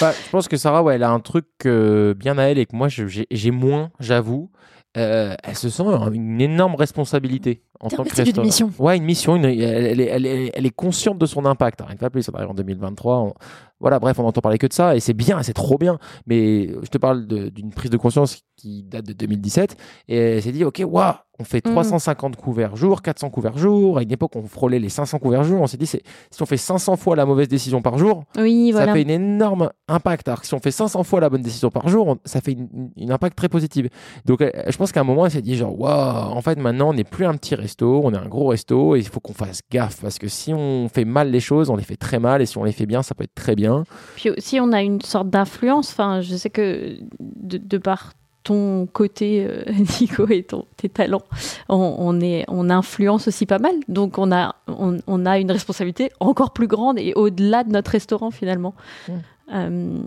Bah, je pense que Sarah, ouais, elle a un truc euh, bien à elle et que moi, j'ai moins, j'avoue. Euh, elle se sent une énorme responsabilité en tant que restaurant- mission. Ouais, une mission. une- elle, elle est- elle est, elle est consciente de son impact. Rien que pas plus. Ça en 2023. on- voilà, bref, on entend parler que de ça et c'est bien, c'est trop bien. Mais je te parle d'une prise de conscience qui date de 2017 et elle s'est dit, ok, waouh, on fait Mhm. 350 couverts jour, 400 couverts jour. À une époque, on frôlait les 500 couverts jour. On s'est dit, si on fait 500 fois la mauvaise décision par jour, Oui, ça voilà. fait une énorme impact. Alors que si on fait 500 fois la bonne décision par jour, on- ça fait une, une- impact très positive. Donc, je pense qu'à un moment, elle s'est dit genre, waouh, en fait, maintenant, on n'est plus un petit resto, on est un gros resto et il faut qu'on fasse gaffe parce que si on fait mal les choses, on les fait très mal et si on les fait bien, ça peut être très bien. Puis aussi, on a une sorte d'influence. Enfin, je sais que de, de par ton côté, euh, (laughs) Nico, et ton, tes talents, on, on est, on influence aussi pas mal. Donc, on a, on, on a une responsabilité encore plus grande et au-delà de notre restaurant, finalement. Mm. Euh,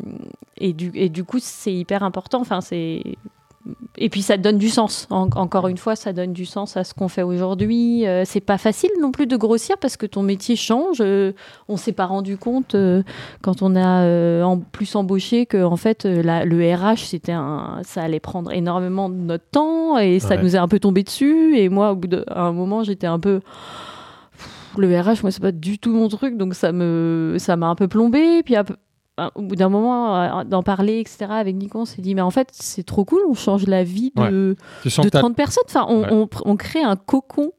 et, du, et du coup, c'est hyper important. Enfin, c'est. Et puis ça donne du sens. En- encore une fois, ça donne du sens à ce qu'on fait aujourd'hui. Euh, c'est pas facile non plus de grossir parce que ton métier change. Euh, on s'est pas rendu compte euh, quand on a en plus embauché que en fait la- le RH c'était un, ça allait prendre énormément de notre temps et ça Ouais. nous est un peu tombé dessus. Et moi, au bout d'un moment, j'étais un peu le RH, moi c'est pas du tout mon truc, donc ça me ça m'a un peu plombé. Puis au bout d'un moment euh, d'en parler, etc. Avec Nico, on s'est dit mais en fait c'est trop cool, on change la vie de sens de que t'as- 30 personnes. Enfin, on, Ouais. on, on crée un cocon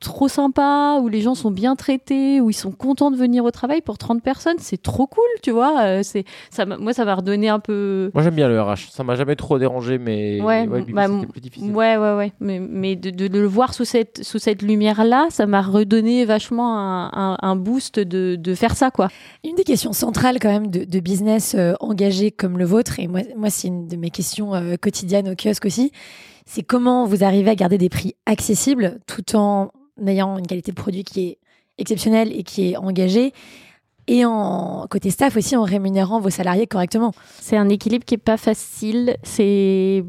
trop sympa où les gens sont bien traités, où ils sont contents de venir au travail pour 30 personnes. C'est trop cool, tu vois. euh, c'est ça, moi, ça m'a redonné un peu. Moi, j'aime bien le RH. Ça m'a jamais trop dérangé, mais Ouais, coup, bah, plus difficile. Ouais, ouais, ouais. Mais, mais de, de- de le voir sous cette, sous cette lumière-là, ça m'a redonné vachement un, un, un boost de, de faire ça, quoi. Une des questions centrales quand même de, de business euh, engagé comme le vôtre, et moi, moi c'est une de mes questions euh, quotidiennes au kiosque aussi, c'est comment vous arrivez à garder des prix accessibles tout en ayant une qualité de produit qui est exceptionnelle et qui est engagée, et en côté staff aussi en rémunérant vos salariés correctement. C'est un équilibre qui est pas facile. C'est.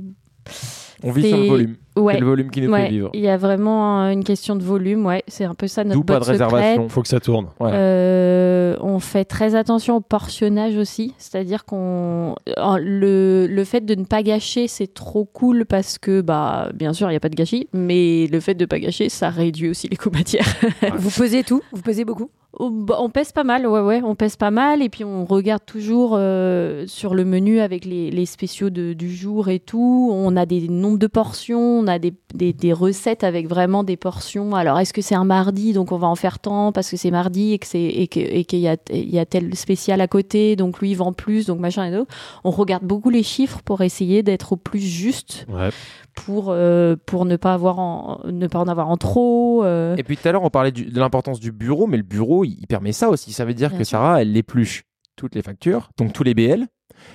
On vit sur le volume. Ouais. C'est le volume qui nous Ouais, fait vivre. il y a vraiment une question de volume, ouais, c'est un peu ça notre D'où pas de secrète. réservation. faut que ça tourne. Ouais. Euh, on fait très attention au portionnage aussi, c'est-à-dire qu'on le, le fait de ne pas gâcher c'est trop cool parce que bah bien sûr il n'y a pas de gâchis, mais le fait de pas gâcher ça réduit aussi les coûts matières. (laughs) Vous pesez tout? Vous pesez beaucoup? Oh, bah, On pèse pas mal, ouais, ouais, on pèse pas mal, et puis on regarde toujours euh, sur le menu avec les, les spéciaux de- du jour et tout. On a des nombres de portions, on a des, des, des recettes avec vraiment des portions. Alors, est-ce que c'est un mardi, donc on va en faire tant parce que c'est mardi et que c'est et que- et qu'il y a, y a tel spécial à côté, donc lui il vend plus, donc machin et tout. On regarde beaucoup les chiffres pour essayer d'être au plus juste Ouais. pour euh, pour ne pas avoir en, ne pas en avoir en trop. euh. Et puis tout à l'heure, on parlait du- de l'importance du bureau, mais le bureau, il, il permet ça aussi. Ça veut dire Bien que sûr. Sarah, elle épluche toutes les factures, donc tous les BL.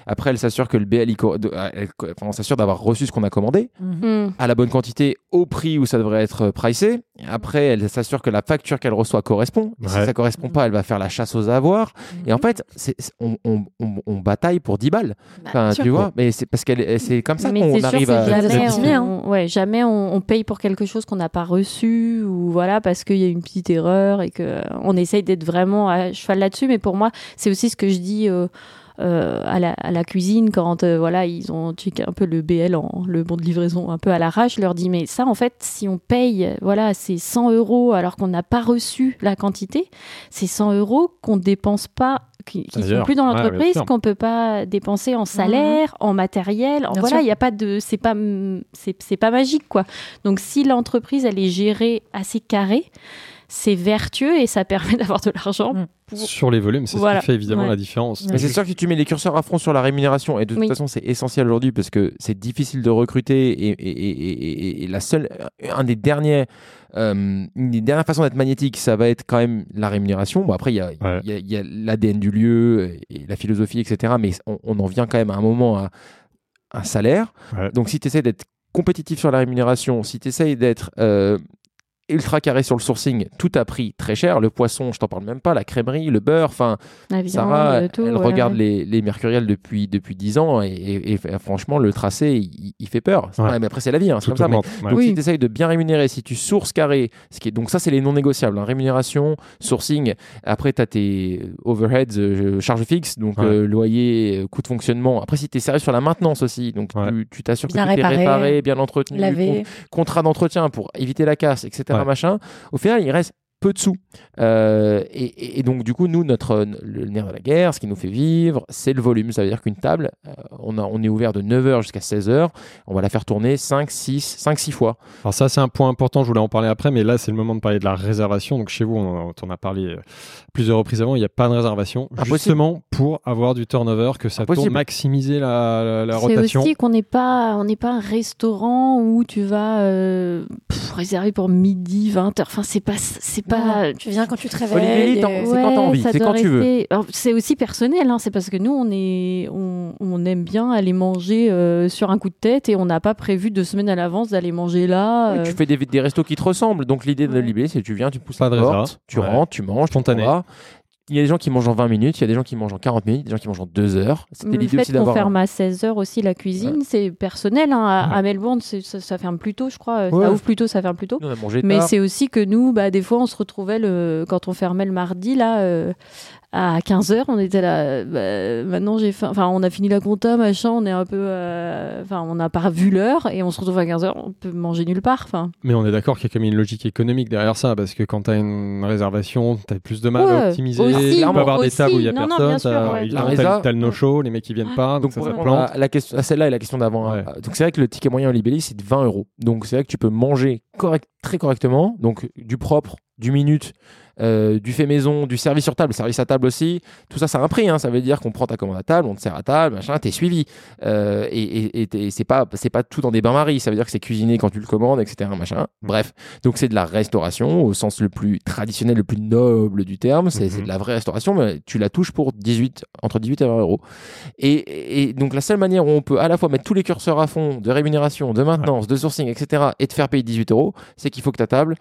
Après, elle s'assure que le BL, euh, on s'assure d'avoir reçu ce qu'on a commandé Hmm. à la bonne quantité, au prix où ça devrait être euh, pricé. Après, elle s'assure que la facture qu'elle reçoit correspond. Et Si ça correspond pas, elle va faire la chasse aux avoirs. Et en fait, c'est- c'est- on, on- on- on bataille pour 10 balles. Bah, Enfin, sûr. tu vois, mais c'est parce qu'elle, c'est comme ça Mais qu'on c'est sûr, arrive c'est à. jamais, s'estimer, hein. on, ouais, jamais on, on paye pour quelque chose qu'on n'a pas reçu ou voilà parce qu'il y a une petite erreur et que on essaye d'être vraiment à cheval là-dessus. Mais pour moi, c'est aussi ce que je dis. euh, euh, à, la, à la cuisine quand euh, voilà ils ont checké un peu le BL en, le bon de livraison un peu à l'arrache je leur dis mais ça en fait si on paye voilà c'est 100 euros alors qu'on n'a pas reçu la quantité c'est 100 euros qu'on dépense pas qui, qui sont plus dans Ouais, l'entreprise sûr. qu'on peut pas dépenser en salaire en matériel en, Bien voilà il y a pas de c'est pas c'est c'est pas magique quoi. Donc si l'entreprise elle est gérée assez carré c'est vertueux et ça permet (laughs) d'avoir de l'argent Mm. pour Sur les volumes, c'est Voilà. ce qui fait évidemment Ouais. la différence. Mais c'est sûr que si tu mets les curseurs à fond sur la rémunération, et de toute Oui. façon c'est essentiel aujourd'hui parce que c'est difficile de recruter et, et- et- et- et la seule, un des derniers, euh, une des dernières façons d'être magnétique, ça va être quand même la rémunération. Bon après il y a, Ouais. il y a- il y a l'ADN du lieu et la philosophie, etc. Mais on, on en vient quand même à un moment à un salaire. Ouais. Donc si tu essaies d'être compétitif sur la rémunération, si tu essaies d'être euh, ultra carré sur le sourcing. Tout a pris très cher. Le poisson, je t'en parle même pas. La crèmerie, le beurre. Enfin, Sarah, tout, elle ouais, regarde ouais. les, les mercuriels depuis depuis 10 ans et, et- et franchement, le tracé, il, il fait peur. Ouais. mais après, c'est la vie, hein, c'est comme ça. Mais donc, Oui. si tu essayes de bien rémunérer, si tu sources carré, ce qui est, donc ça, c'est les non négociables. hein, rémunération, sourcing. Après, tu as tes overheads, euh, charges fixes, donc Ouais. euh, loyer, euh, coût de fonctionnement. Après, si tu es sérieux sur la maintenance aussi, donc Ouais. tu- tu t'assures que Bien tout est réparé, bien entretenu, con- contrat d'entretien pour éviter la casse, etc. Ouais. Machin. Au final, il reste peu de sous. Euh, et, donc, du coup, nous, notre, le nerf de la guerre, ce qui nous fait vivre, c'est le volume. Ça veut dire qu'une table, euh, on, a, on est ouvert de 9h jusqu'à 16h. On va la faire tourner 5, 6, 5, 6 fois. Alors ça, c'est un point important, je voulais en parler après, mais là, c'est le moment de parler de la réservation. Donc chez vous, on, on en a parlé euh, plusieurs reprises avant, il n'y a pas de réservation, Impossible. justement pour avoir du turnover, que ça Impossible. tourne, maximiser la, la- la C'est rotation. aussi qu'on n'est pas, on n'est pas un restaurant où tu vas euh, pff, réserver pour midi, 20h. Enfin, c'est pas, c'est pas. Tu viens quand tu te réveilles. euh, c'est quand t'as envie, ça c'est quand tu veux. C'est aussi personnel, hein, c'est parce que nous, on, est, on, on aime bien aller manger euh, sur un coup de tête et on n'a pas prévu deux semaines à l'avance d'aller manger là. Oui, euh, Tu fais des, des restos qui te ressemblent. Donc, l'idée de Ouais. Libé, c'est que tu viens, tu pousses Pas la porte, tu Ouais. rentres, tu manges, Spontané. tu. Il y a des gens qui mangent en 20 minutes, il y a des gens qui mangent en 40 minutes, des gens qui mangent en 2 heures. C'était l'idée fait aussi qu'on d'avoir. ferme à 16h aussi la cuisine, c'est personnel. hein. À, Ouais. à Melbourne, ça, ça ferme plus tôt, je crois. Ouais. Ça ouvre plus tôt, ça ferme plus tôt. Nous, on a mangé Mais c'est aussi que nous, bah, des fois, on se retrouvait le... quand on fermait le mardi, là, euh, à 15h, on était là. bah, maintenant, j'ai faim. Enfin, on a fini la compta, machin, on est un peu. euh, Enfin, on n'a pas vu l'heure et on se retrouve à 15h, on peut manger nulle part. Enfin, Mais on est d'accord qu'il y a quand même une logique économique derrière ça, parce que quand tu as une réservation, tu as plus de mal Ouais, à optimiser. aussi, tu peux avoir des tables où il n'y a Non, personne, t'as- ouais. t'as- t'as le no-show, les mecs qui viennent pas, donc, Donc ça, pour ça répondre plante. à, la question, à celle-là et la question d'avant. Ouais. hein. Donc c'est vrai que le ticket moyen au Libelli c'est de 20 euros. Donc c'est vrai que tu peux manger correct, très correctement. Donc du propre, du minute, euh, du fait maison, du service sur table, service à table aussi. Tout ça, ça a un prix. hein. Ça veut dire qu'on prend ta commande à table, on te sert à table, machin, t'es suivi. Euh, et et, et t'es- c'est pas c'est pas tout dans des bains-maries. Ça veut dire que c'est cuisiné quand tu le commandes, etc. Machin. Bref. Donc c'est de la restauration au sens le plus traditionnel, le plus noble du terme. C'est c'est de la vraie restauration, mais tu la touches pour 18 entre 18 et 20 euros. Et, et donc la seule manière où on peut à la fois mettre tous les curseurs à fond de rémunération, de maintenance, de sourcing, etc. et te faire payer 18 euros, c'est qu'il faut que ta table,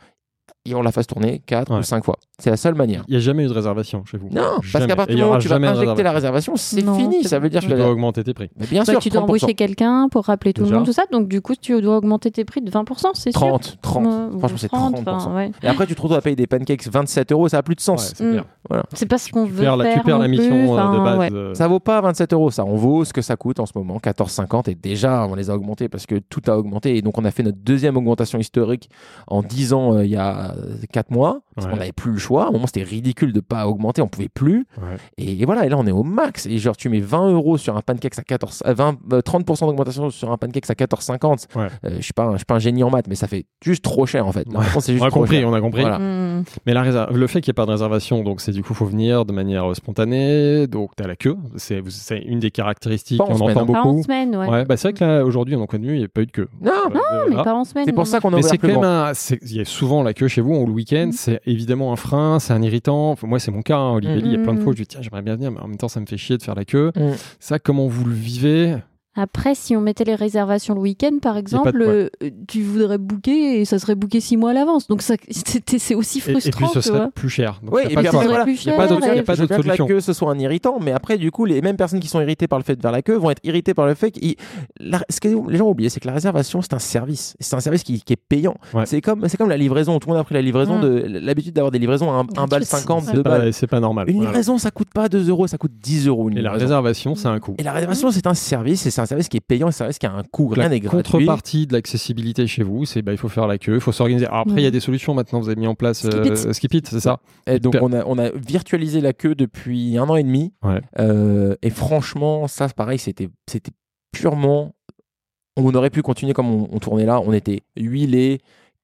et on la fasse tourner 4 Ouais. ou 5 fois. C'est la seule manière. Il n'y a jamais eu de réservation chez vous. Non, parce Jamais. qu'à partir du moment où tu vas injecter la réservation. c'est fini. Ça veut dire que Tu dois augmenter tes prix. Mais bien bah, sûr, tu dois 30%. embaucher quelqu'un pour rappeler tout Déjà. le monde, tout ça. Donc, du coup, tu dois augmenter tes prix de 20%, c'est sûr. 30, 30. Ouais, ou Franchement, c'est 30, 30%. enfin, ouais. Et après, tu te retrouves à payer des pancakes 27 euros, ça a plus de Ouais, sens. c'est Mm. pas ce qu'on Tu veut perds la, faire tu perds la mission euh, de base. ouais. euh, Ça vaut pas 27 euros, ça. On vaut ce que ça coûte en ce moment, 14,50. Et déjà, on les a augmentés parce que tout a augmenté. Et donc, on a fait notre deuxième augmentation historique en 10 ans euh, il y a 4 mois. Parce Ouais. qu'on n'avait plus le choix. À un moment, c'était ridicule de pas augmenter. On pouvait plus. Ouais. Et, et voilà. Et là, on est au max. Et genre, tu mets 20 euros sur un pancake à 14, euh, 20, euh, 30% d'augmentation sur un pancake à 14,50. Ouais. Euh, je suis pas, un- je suis pas un génie en maths, mais ça fait juste trop cher en fait. Juste On a trop compris, cher. on a compris. Voilà. Mais la réser- le fait qu'il n'y ait pas de réservation, donc c'est du coup, faut venir de manière euh, spontanée, donc tu as la queue. C'est c'est une des caractéristiques, Pas en on semaine, entend hein. Pas en beaucoup. semaine, ouais. Ouais, bah c'est vrai que là, aujourd'hui, on a connu, il n'y a pas eu de queue. Non, Euh, Mais ah. pas en semaine. c'est pour non, ça qu'on a Mais ouvert c'est plus quand même un- il y a souvent la queue chez vous, ou le week-end, Mm. c'est évidemment un frein, c'est un irritant. Enfin, moi, c'est mon cas, hein, Olivier, il y a plein de Mm. fois où je dis, tiens, j'aimerais bien venir, mais en même temps, ça me fait chier de faire la queue. Mm. Ça, comment vous le vivez? Après, si on mettait les réservations le week-end, par exemple, pas de- ouais. euh, tu voudrais booker et ça serait booké six mois à l'avance. Donc, (laughs) c'est aussi et, et frustrant, puis, ce serait plus cher. Donc, Oui, et pas puis après, voilà, il n'y a pas d'autre et- veux que la solution. queue ce soit un irritant, mais après, du coup, les mêmes personnes qui sont irritées par le fait de faire la queue vont être irritées par le fait que ce que les gens ont oublié, c'est que la réservation, c'est un service. C'est un service qui, qui est payant. Ouais. C'est comme, la livraison. Tout le monde a pris la livraison Mm. de l'habitude d'avoir des livraisons à 1 balle 50, 2 C'est balles. pas, c'est pas normal. Une livraison, ça coûte pas 2 euros, ça coûte 10 euros. Et la réservation, c'est un coût. Et la réservation, c'est un service, et c'est un service qui est payant, et c'est un service qui a un coût. Rien La n'est gratuit. contrepartie de l'accessibilité chez vous, c'est bah, il faut faire la queue, il faut s'organiser. Alors après, il y a des solutions maintenant, vous avez mis en place Skip euh, it. Skip It, c'est ça Et donc on a, on a virtualisé la queue depuis un an et demi. Ouais. Euh, et franchement, ça, pareil, c'était, c'était purement. On aurait pu continuer comme on, on tournait là. On était huilé,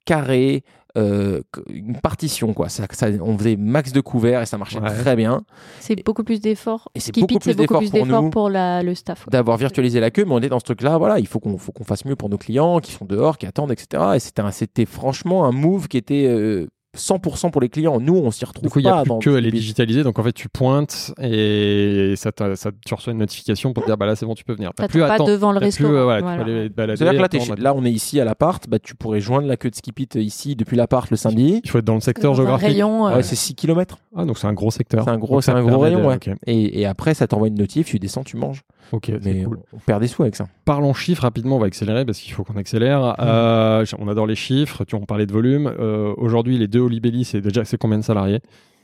carré, euh, une partition quoi. Ça, ça- on faisait max de couverts et ça marchait Ouais. très bien. C'est beaucoup plus d'efforts. Et c'est beaucoup plus c'est beaucoup d'efforts plus pour d'efforts nous. pour la, le staff. ouais. D'avoir virtualisé la queue, mais on est dans ce truc-là. Voilà, il faut qu'on, faut qu'on fasse mieux pour nos clients qui sont dehors, qui attendent, etc. Et c'était, un- c'était franchement un move qui était euh, 100% pour les clients. Nous, on s'y retrouve Du coup, il n'y a pas plus dans que elle est digitalisée. Donc, en fait, tu pointes et ça, tu reçois une notification pour te dire bah là, c'est bon, tu peux venir. T'as T'attends pas attendre- devant le. Plus, euh, voilà, Voilà. C'est-à-dire que là, attendre, là, on est ici à l'appart, bah, tu pourrais joindre la queue de Skipit ici depuis l'appart le samedi. Il faut être dans le secteur Dans géographique. rayon. euh, Ouais, c'est 6 km. Ah, donc c'est un gros secteur. C'est un gros, un rayon, de- ouais. Et, et après, ça t'envoie une notif, tu descends, tu manges. Ok, c'est Mais cool. on, perd des sous avec ça. Parlons chiffres rapidement, on va accélérer parce qu'il faut qu'on accélère. Euh, on adore les chiffres, tu en parlais de volume. Euh, Aujourd'hui, les deux Olibelli, c'est déjà c'est combien de salariés?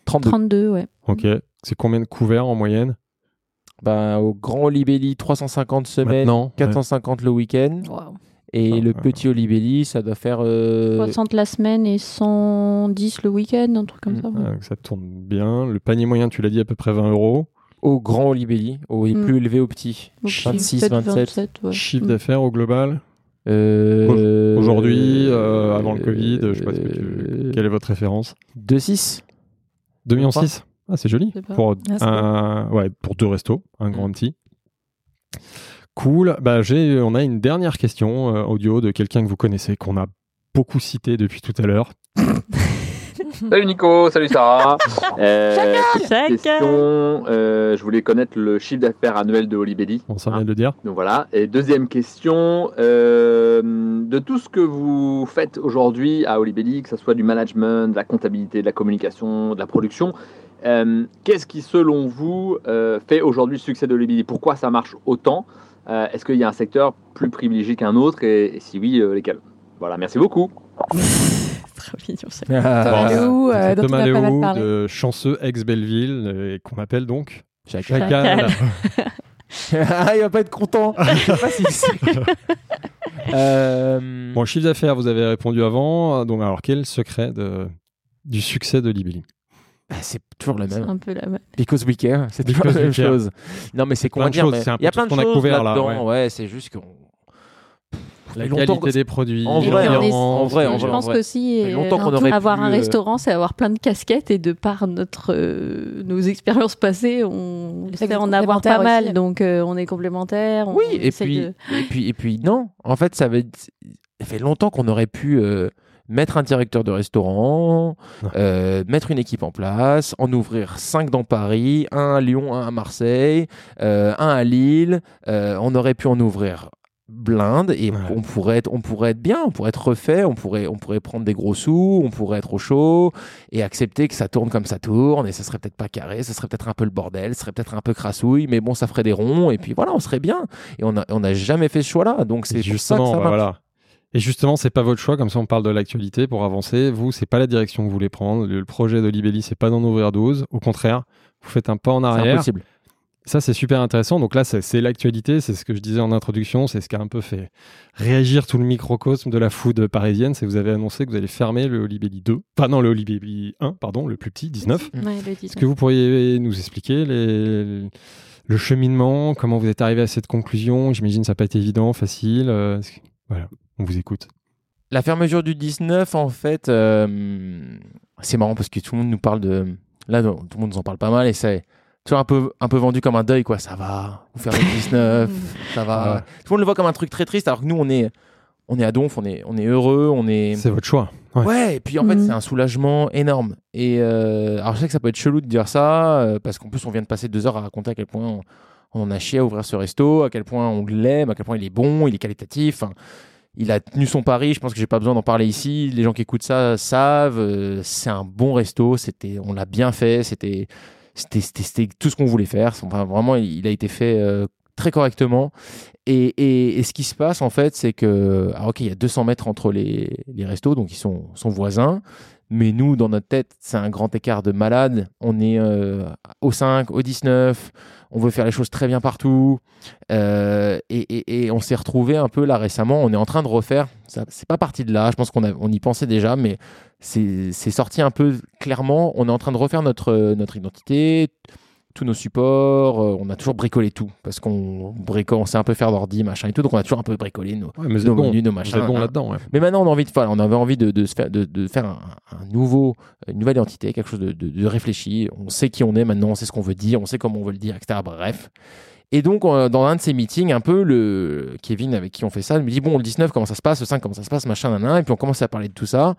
32. 32, ouais. Ok. C'est combien de couverts en moyenne? Bah, au grand Olibelli, 350 semaines, Maintenant 450 le week-end. Et Ah, le ouais. petit Olibelli, ça doit faire. euh, 60 la semaine et 110 le week-end, un truc comme Mm. ça. Ouais, donc ça tourne bien. Le panier moyen, tu l'as dit, à peu près 20 euros. Au grand Olibelli, au Mm. plus élevé au petit. Donc, 26, peut-être 27. ouais. Chiffre Mm. d'affaires au global Euh, Aujourd'hui, euh, avant le Covid, je sais pas ce que tu- euh, quelle est votre référence 2,6 2 millions crois. 6 Ah, c'est joli. Pour, Ah, un, ouais, pour deux restos, un grand Mm. petit. Cool. Bah, j'ai, on a une dernière question euh, audio de quelqu'un que vous connaissez, qu'on a beaucoup cité depuis tout à l'heure. (laughs) (laughs) Salut Nico, salut Sarah. (laughs) Euh, Chacun. question, euh, je voulais connaître le chiffre d'affaires annuel de Olibelli. On s'en vient de le dire. Donc voilà. Et deuxième question, euh, de tout ce que vous faites aujourd'hui à Olibelli, que ce soit du management, de la comptabilité, de la communication, de la production, euh, qu'est-ce qui selon vous euh, fait aujourd'hui le succès de Olibelli Pourquoi ça marche autant? Euh, Est-ce qu'il y a un secteur plus privilégié qu'un autre? Et, et si oui, euh, lesquels? Voilà, merci beaucoup. (laughs) (laughs) Mignon, ça. Ah, euh, on Thomas pas mal parlé. de Chanceux ex-Belleville, euh, et qu'on appelle donc Chacal. Chacal. (laughs) ah, il va pas être content. (laughs) Je sais pas s'il sait. Euh, Bon, chiffre d'affaires, vous avez répondu avant. Donc, alors, quel est le secret de, du succès de Libelli? Bah, c'est toujours le C'est même. un peu la même. Because we care, c'est toujours Because la we même care. chose. Non, mais c'est Plein comment de dire, choses, mais c'est un il y a peu tout plein ce de qu'on a choses couvert, là, là-dedans. Ouais, c'est juste qu'on. La qualité que- des produits. En vrai, l'ambiance, en vrai, en je vrai, pense vrai. qu'aussi, Ça fait euh, longtemps qu'on aurait avoir pu, un euh, restaurant, c'est avoir plein de casquettes et de par notre, euh, nos expériences passées, on que vous en avoir pas mal, aussi. donc euh, on est complémentaires. on Oui, et puis, de- et puis, et puis, non. En fait, ça, fait longtemps qu'on aurait pu euh, mettre un directeur de restaurant, euh, mettre une équipe en place, en ouvrir cinq dans Paris, un à Lyon, un à Marseille, euh, un à Lille. Euh, on aurait pu en ouvrir blinde et Ouais. on pourrait être on pourrait être bien on pourrait être refait on pourrait on pourrait prendre des gros sous on pourrait être au chaud et accepter que ça tourne comme ça tourne et ça serait peut-être pas carré ça serait peut-être un peu le bordel ça serait peut-être un peu crassouille mais bon ça ferait des ronds et puis voilà on serait bien et on a on n'a jamais fait ce choix là donc c'est pour ça que justement, ça bah, voilà. Et justement, c'est pas votre choix, comme ça on parle de l'actualité pour avancer. Vous, c'est pas la direction que vous voulez prendre. Le, projet de Libelli, c'est pas d'en ouvrir 12. Au contraire, vous faites un pas en c'est arrière. impossible Ça, c'est super intéressant. Donc là, c'est l'actualité, c'est ce que je disais en introduction, c'est ce qui a un peu fait réagir tout le microcosme de la food parisienne. C'est que vous avez annoncé que vous allez fermer le Olibelli 2. Enfin, non, le Olibelli 1, pardon, le plus petit, 19. Ouais, le Est-ce que vous pourriez nous expliquer les- le cheminement, comment vous êtes arrivé à cette conclusion? J'imagine que ça n'a pas été évident, facile. euh, Voilà, on vous écoute. La fermeture du 19, en fait, euh, c'est marrant parce que tout le monde nous parle de. Là, tout le monde nous en parle pas mal et c'est toujours un peu, un peu vendu comme un deuil, quoi. Ça va, vous fermez le (laughs) 19, ça va. Ouais. Tout le monde le voit comme un truc très triste alors que nous, on est, on est à Donf, on est, on est heureux, on est. C'est votre choix. Ouais. Ouais, et puis en fait, Mhm. c'est un soulagement énorme. Et euh, alors, je sais que ça peut être chelou de dire ça, euh, parce qu'en plus, on vient de passer deux heures à raconter à quel point on, on en a chié à ouvrir ce resto, à quel point on l'aime, à quel point il est bon, il est qualitatif. Il a tenu son pari. Je pense que j'ai pas besoin d'en parler ici. Les gens qui écoutent ça savent. euh, c'est un bon resto. C'était, on l'a bien fait. C'était, c'était, tout ce qu'on voulait faire. Enfin, vraiment, il a été fait euh, très correctement. Et, et, et ce qui se passe, en fait, c'est que, alors, ok, il y a 200 mètres entre les, les restos, donc ils sont, sont voisins. Mais nous, dans notre tête, c'est un grand écart de malade. On est euh, au 5, au 19. On veut faire les choses très bien partout. Euh, et, on s'est retrouvé un peu là récemment. On est en train de refaire. C'est pas parti de là. Je pense qu'on y pensait déjà, mais c'est, sorti un peu clairement. On est en train de refaire notre, notre identité, tous nos supports. Euh, on a toujours bricolé tout parce qu'on bricole, on sait un peu faire d'ordi, machin et tout. Donc on a toujours un peu bricolé nos, Ouais, mais nos bon. menus, nos machins. bon hein. là-dedans. ouais. Mais maintenant, on a envie de, on avait envie de, de se faire, de, de faire un, un nouveau, une nouvelle identité, quelque chose de, de- réfléchi. On sait qui on est maintenant, on sait ce qu'on veut dire, on sait comment on veut le dire, etc. Bref. Et donc, dans un de ces meetings, un peu, le Kevin avec qui on fait ça, il me dit Bon, le 19, comment ça se passe? Le 5, comment ça se passe? Machin, nan, nan. Et puis, on commence à parler de tout ça.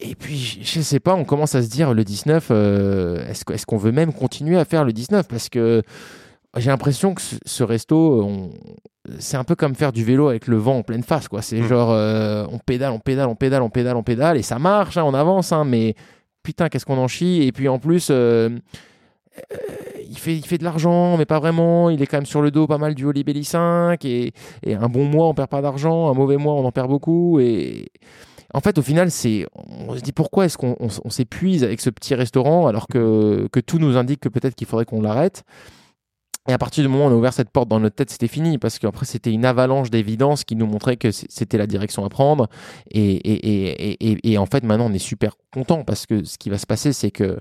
Et puis, je sais pas, on commence à se dire le 19, euh, est-ce est-ce qu'on veut même continuer à faire le 19 Parce que j'ai l'impression que ce, ce resto, on- c'est un peu comme faire du vélo avec le vent en pleine face. quoi. C'est Mm. genre, euh, on pédale, on pédale, on pédale, on pédale, on pédale, et ça marche, hein, on avance, hein, mais putain, qu'est-ce qu'on en chie? Et puis en plus, euh, euh, il, fait, il fait de l'argent, mais pas vraiment. Il est quand même sur le dos pas mal du Olibelli 5, et, et un bon mois, on perd pas d'argent, un mauvais mois, on en perd beaucoup, et en fait, au final, c'est, on se dit pourquoi est-ce qu'on s'épuise avec ce petit restaurant alors que, tout nous indique que peut-être qu'il faudrait qu'on l'arrête? Et à partir du moment où on a ouvert cette porte dans notre tête, c'était fini parce qu'après c'était une avalanche d'évidence qui nous montrait que c'était la direction à prendre. Et, en fait, maintenant, on est super content parce que ce qui va se passer, c'est que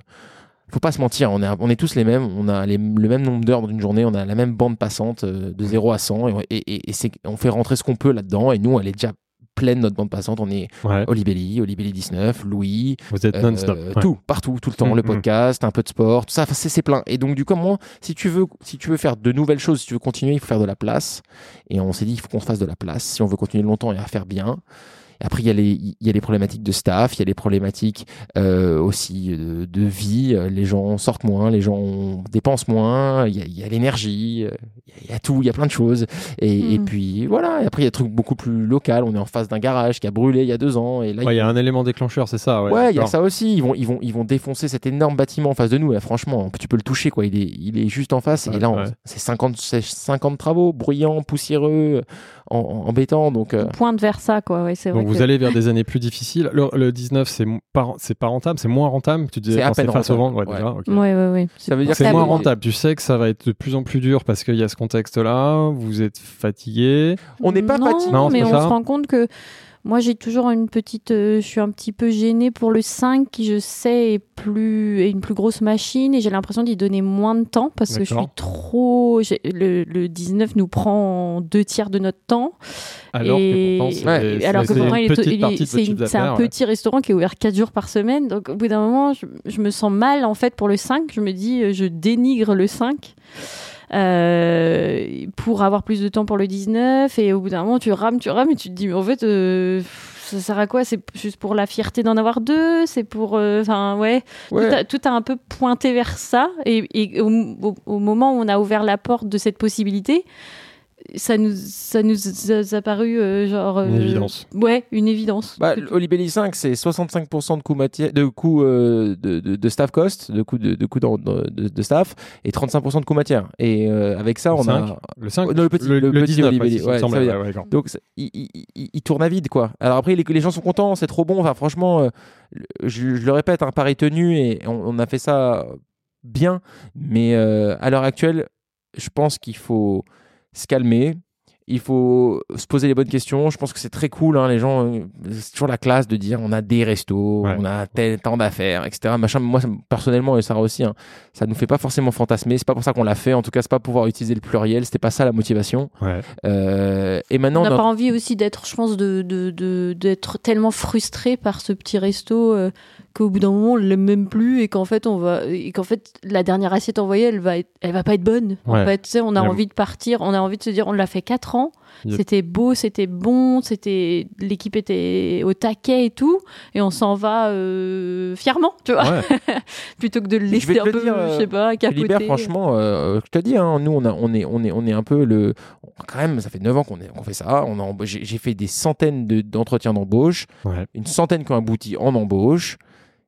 faut pas se mentir, on est, tous les mêmes, on a le même nombre d'heures dans une journée, on a la même bande passante euh, de 0 à 100 et, on fait rentrer ce qu'on peut là-dedans et nous, elle est déjà pleine notre bande passante. On est Ouais. Olibelli, Olibelli 19, Louis, Vous êtes euh, non-stop. ouais. tout, partout, tout le temps, Mm, le mm. podcast, un peu de sport, tout ça, c'est plein. Et donc du coup, moi, si tu veux, si tu veux faire de nouvelles choses, si tu veux continuer, il faut faire de la place. Et on s'est dit, il faut qu'on se fasse de la place si on veut continuer longtemps et à faire bien. Et après, il y, a les, il y a les problématiques de staff, il y a les problématiques euh, aussi de, de vie. Euh, Les gens sortent moins, les gens dépensent moins, il y a, il y a l'énergie, euh, il y a- il y, a tout, il y a plein de choses. Et, et Mhm. puis voilà, et après, il y a des trucs beaucoup plus local. On est en face d'un garage qui a brûlé il y a deux ans. Et là, Ouais, il y a un élément déclencheur, c'est ça. Ouais, Ouais, il y a ça aussi. Ils vont, ils vont, ils vont défoncer cet énorme bâtiment en face de nous. Là, franchement, tu peux le toucher, quoi. Il est, il est juste en face. Ouais, et là, on- c'est 50, c'est 50 travaux, bruyants, poussiéreux, en, embêtants. Donc, euh, On pointe vers ça, quoi. Ouais, c'est vrai Donc vous que- allez vers des années plus difficiles. Le, le 19, c'est pas, c'est pas rentable, c'est moins rentable. Tu disais C'est à peine face au Ouais, ouais. déjà, ok. Ouais, ouais, ouais. ça veut dire C'est que moins rentable. Tu sais que ça va être de plus en plus dur parce qu'il y a ce contexte-là. Vous êtes fatigué. On n'est pas non, fatigué. Non, mais pas on ça. se rend compte que moi j'ai toujours une petite euh, je suis un petit peu gênée pour le 5 qui je sais est plus est une plus grosse machine et j'ai l'impression d'y donner moins de temps parce que je suis trop le, le 19 nous prend deux tiers de notre temps Alors et que pourtant, c'est Ouais. un ouais. petit restaurant qui est ouvert 4 jours par semaine. Donc au bout d'un moment, je, je me sens mal en fait pour le 5. Je me dis, euh, je dénigre le 5 euh, pour avoir plus de temps pour le 19. Et au bout d'un moment, tu rames, tu rames et tu te dis, mais en fait, euh, ça sert à quoi? C'est juste pour la fierté d'en avoir deux? C'est pour. euh, Enfin, ouais. Ouais. Tout, a, tout a un peu pointé vers ça. Et, et au, au- au moment où on a ouvert la porte de cette possibilité, ça nous, ça nous a apparu euh, genre. Une euh, évidence. Ouais, une évidence. Bah, Olibelli 5, c'est 65% de coûts matière, de coûts euh, de, de, de staff cost, de coûts de, de, dans- de, de staff, et 35% de coûts matière. Et euh, avec ça, Le on 5, a. Le 5 Non, le petit- le petit 19, Olivier, ouais, ça ouais, ouais. Donc, il, il, il- il tourne à vide, quoi. Alors après, les, les gens sont contents, c'est trop bon. Enfin, franchement, euh, je, je le répète, un pari tenu et on, on a fait ça bien. Mais euh, à l'heure actuelle, je pense qu'il faut se calmer. Il faut se poser les bonnes questions. Je pense que c'est très cool. hein, les gens, euh, c'est toujours la classe de dire on a des restos, Ouais. on a tel temps d'affaires, etc. Machin. Moi, ça personnellement, et Sarah aussi, hein, ça nous fait pas forcément fantasmer. C'est pas pour ça qu'on l'a fait. En tout cas, c'est pas pour pouvoir utiliser le pluriel. C'était pas ça la motivation. Ouais. Euh, et maintenant, on n'a pas envie aussi d'être, je pense, de, de, de- d'être tellement frustré par ce petit resto euh, qu'au bout d'un moment on l'aime même plus et qu'en fait on va et qu'en fait la dernière assiette envoyée elle va être- elle va pas être bonne. Ouais. En fait, tu sais, on a envie de partir, on a envie de se dire on l'a fait 4 ans, Yep. c'était beau, c'était bon, c'était l'équipe était au taquet et tout et on s'en va euh, fièrement, tu vois, Ouais. (laughs) plutôt que de le Je vais laisser te un le peu, dire, euh, je sais pas, capoter. Philibert, franchement, euh, je te dis, hein, nous, on, a, on, est, on, est, on est un peu le. Quand même, ça fait 9 ans qu'on est- qu'on fait ça. On a emba- J'ai fait des centaines de- d'entretiens d'embauche, Ouais. une centaine qui ont abouti en embauche.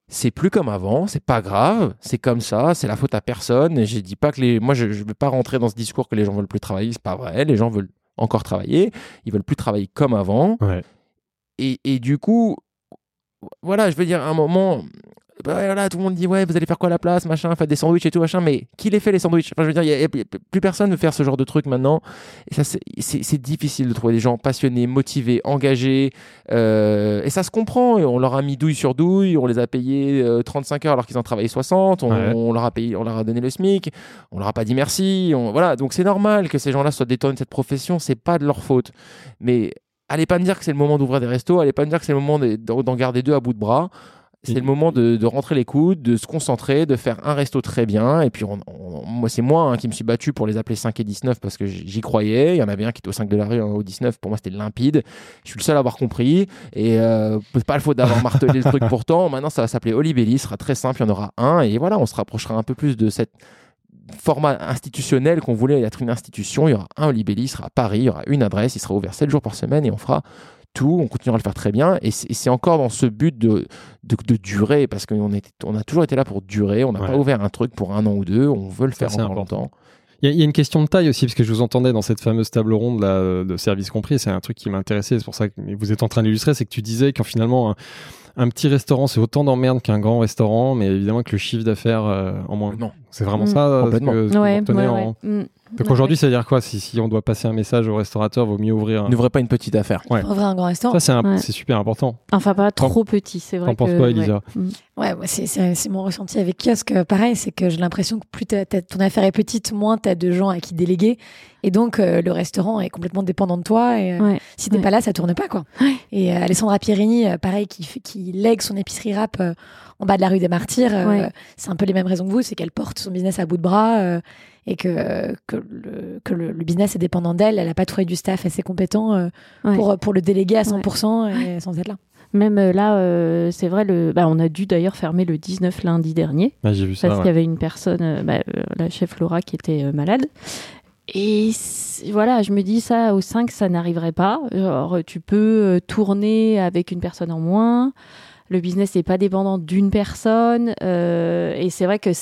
C'est plus comme avant, c'est pas grave, c'est comme ça, c'est la faute à personne. Je dis pas que les. Moi, je, je veux pas rentrer dans ce discours que les gens veulent plus travailler, c'est pas vrai. Les gens veulent encore travailler, ils veulent plus travailler comme avant. Ouais. Et, et du coup, voilà, je veux dire, à un moment, bah voilà, tout le monde dit, ouais, vous allez faire quoi à la place, machin, faire des sandwichs et tout, machin, mais qui les fait les sandwichs? Enfin, je veux dire, il y a- y a plus personne veut faire ce genre de truc maintenant. Et ça, c'est- difficile de trouver des gens passionnés, motivés, engagés. euh, et ça se comprend. On leur a mis douille sur douille, on les a payés euh, 35 heures alors qu'ils en travaillaient 60, on, Ouais. on leur a payé, on leur a donné le SMIC, on leur a pas dit merci. on- voilà, donc c'est normal que ces gens-là soient détournés de cette profession, c'est pas de leur faute. Mais allez pas me dire que c'est le moment d'ouvrir des restos, allez pas me dire que c'est le moment de- d'en d'en garder deux à bout de bras. C'est Et- le moment de, de rentrer les coudes, de se concentrer, de faire un resto très bien. Et puis, on, on- moi, c'est moi hein, qui me suis battu pour les appeler 5 et 19 parce que j'y croyais. Il y en avait un qui était au 5 de la rue, un au 19. Pour moi, c'était limpide. Je suis le seul à avoir compris. Et euh, pas le faute d'avoir martelé le truc (laughs) pourtant. Maintenant, ça va s'appeler Olibelli. Ce sera très simple. Il y en aura un. Et voilà, on se rapprochera un peu plus de cette format institutionnel qu'on voulait être une institution. Il y aura un Olibelli, il sera à Paris, il y aura une adresse, il sera ouvert 7 jours par semaine et on fera tout, on continuera à le faire très bien. Et c'est encore dans ce but de, de, durer, parce qu'on on a toujours été là pour durer. On n'a pas ouvert un truc pour un an ou deux, on veut le faire encore longtemps. Il y, a une question de taille aussi, parce que je vous entendais dans cette fameuse table ronde là, de service compris. C'est un truc qui m'intéressait, c'est pour ça que vous êtes en train d'illustrer, c'est que tu disais qu'en finalement, un, petit restaurant, c'est autant d'emmerde qu'un grand restaurant, mais évidemment que le chiffre d'affaires euh, en moins. Non. C'est vraiment ça que. Donc aujourd'hui, ça veut dire quoi si, si, on doit passer un message au restaurateur, vaut mieux ouvrir. Un... N'ouvrez pas une petite affaire. Ouais. Ouvrir un grand restaurant. Ça, c'est super important. Enfin, pas trop petit, c'est vrai. T'en penses quoi, Elisa Ouais, mm. c'est mon ressenti avec kiosque. Pareil, c'est que j'ai l'impression que plus ton affaire est petite, moins tu as de gens à qui déléguer. Et donc, euh, le restaurant est complètement dépendant de toi. Et euh, si t'es pas là, ça tourne pas, quoi. Et euh, Alessandra Pierini, pareil, qui, qui lègue son épicerie rap en bas de la rue des Martyrs, c'est un peu les mêmes raisons que vous. C'est qu'elle porte son business à bout de bras et que, que, le, que le, business est dépendant d'elle. Elle n'a pas trouvé du staff assez compétent euh, pour, pour le déléguer à 100% et sans être là. Même euh, là, euh, c'est vrai, le, bah, on a dû d'ailleurs fermer le 19 lundi dernier. Ah, j'ai vu ça, parce qu'il y avait une personne, bah, la chef Laura, qui était malade. Et voilà, je me dis ça au 5, ça n'arriverait pas. Genre, tu peux tourner avec une personne en moins. Le business n'est pas dépendant d'une personne. et c'est vrai que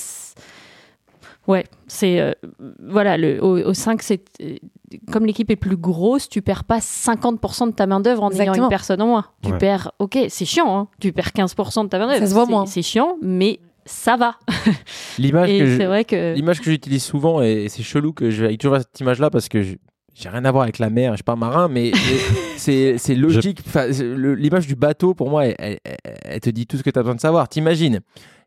Ouais, c'est euh, voilà le au, 5 c'est euh, comme l'équipe est plus grosse, tu perds pas 50% de ta main d'œuvre en ayant une personne en moins. Tu perds OK, c'est chiant hein, tu perds 15% de ta main d'œuvre. Ça se voit moins. C'est chion mais ça va. L'image (laughs) que que l'image que j'utilise souvent et c'est chelou que j'ai toujours cette image là parce que j'ai rien à voir avec la mer, je suis pas marin, mais (laughs) c'est logique. L'image du bateau, pour moi, elle, elle, te dit tout ce que tu as besoin de savoir. T'imagines,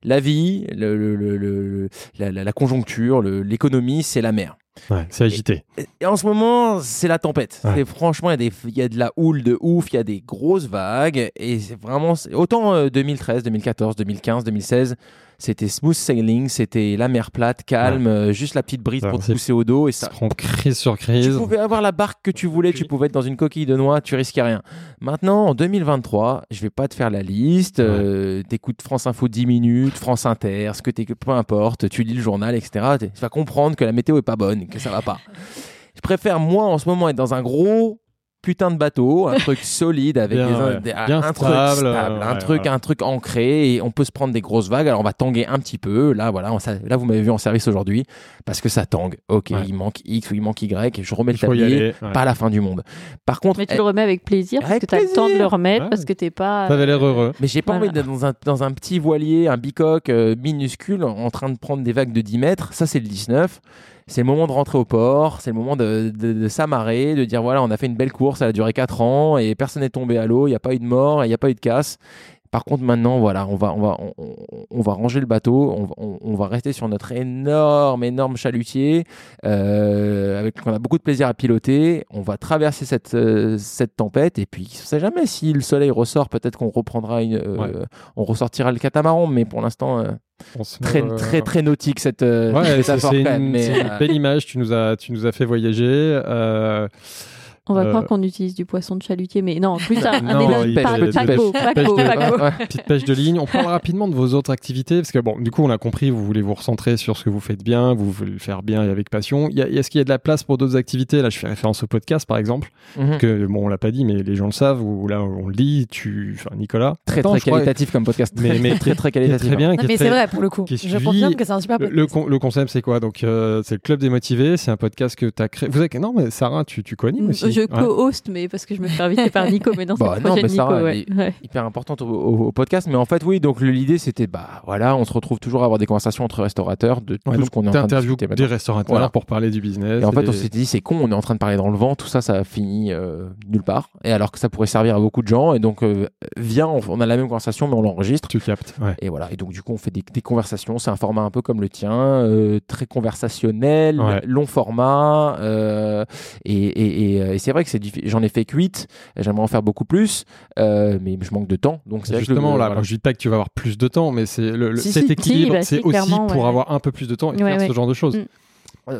la vie, le, le, la, la, conjoncture, l'économie, c'est la mer. Ouais, c'est agité. Et, en ce moment, c'est la tempête. Franchement, il y, y, a de la houle de ouf, il y a des grosses vagues. Et c'est vraiment. Autant 2013, 2014, 2015, 2016 c'était smooth sailing, c'était la mer plate, calme, euh, juste la petite brise pour te pousser au dos. Et ça prend crise sur crise. Tu pouvais avoir la barque que tu voulais, tu pouvais être dans une coquille de noix, tu risquais rien. Maintenant, en 2023, je vais pas te faire la liste. Euh, t'écoutes France Info 10 minutes, France Inter, ce que t'es, peu importe, tu lis le journal, etc. Tu vas comprendre que la météo est pas bonne, que ça va pas. Je préfère, moi, en ce moment, être dans un gros putain de bateau, un (laughs) truc solide avec des, un, truc stable, un truc un truc ancré et on peut se prendre des grosses vagues. Alors on va tanguer un petit peu. Là voilà, là vous m'avez vu en service aujourd'hui parce que ça tangue. OK, il manque X ou il manque Y et je remets le tablier, pas la fin du monde. Par contre, mais tu le remets avec plaisir parce que tu as le temps de le remettre parce que t'es pas Ça avait l'air heureux. Mais j'ai pas envie d'être dans un, dans un petit voilier, un bicoque euh, minuscule en train de prendre des vagues de 10 mètres. Ça c'est le 19 c'est le moment de rentrer au port, c'est le moment de, s'amarrer, de dire voilà, on a fait une belle course, elle a duré 4 ans et personne n'est tombé à l'eau, il n'y a pas eu de mort, il n'y a pas eu de casse. Par contre, maintenant, voilà, on va, on va, on, va ranger le bateau, on, va rester sur notre énorme, énorme chalutier, euh, avec on a beaucoup de plaisir à piloter. On va traverser cette, euh, cette tempête, et puis on ne sait jamais si le soleil ressort, peut-être qu'on reprendra une, euh, on ressortira le catamaran, mais pour l'instant. très, très, très nautique cette, ouais, c'est une, belle image. Tu nous as, tu nous as fait voyager. On va croire euh, qu'on utilise du poisson de chalutier, mais non, plus tard. (laughs) Petite pêche de ligne. On parle rapidement de vos autres activités, parce que bon, du coup, on a compris, vous voulez vous recentrer sur ce que vous faites bien, vous voulez le faire bien et avec passion. Est-ce qu'il y a de la place pour d'autres activités? Là, je fais référence au podcast, par exemple, mhm. que bon, on l'a pas dit, mais les gens le savent, ou là, on le dit, tu, enfin, Nicolas. Très, très qualitatif comme podcast. Mais, mais (laughs) très, très qualitatif. Très bien. Hein. mais c'est vrai, pour le coup. Je confirme que c'est un super podcast. Le, concept, c'est quoi? Donc, euh, c'est le Club des Motivés, c'est un podcast que tu as créé. Vous avez... Non, mais Sarah, tu, tu co aussi je co-host, mais parce que je me fais inviter par Nico, mais non, c'est bah, le projet de Nico. Ouais. Hyper importante au, podcast, mais en fait, oui, donc l'idée c'était, bah voilà, on se retrouve toujours à avoir des conversations entre restaurateurs de tout ce qu'on est en train de discuter. des restaurateurs pour parler du business. Et en fait, on s'est dit, c'est con, on est en train de parler dans le vent, tout ça, ça finit euh, nulle part. Et alors que ça pourrait servir à beaucoup de gens, et donc, euh, viens, on, a la même conversation, mais on l'enregistre. Tu captes, Et voilà, et donc, du coup, on fait des, conversations, c'est un format un peu comme le tien, euh, très conversationnel, long format, et, et, et et c'est vrai que c'est j'en ai fait que 8, j'aimerais en faire beaucoup plus, euh, mais je manque de temps. Donc c'est vrai que le- Justement, là, voilà. moi, je dis pas que tu vas avoir plus de temps, mais c'est le, le- Si, cet si, équilibre, si, bah, c'est si, aussi pour ouais. avoir un peu plus de temps et Ouais, faire ouais. ce genre de choses. Mm.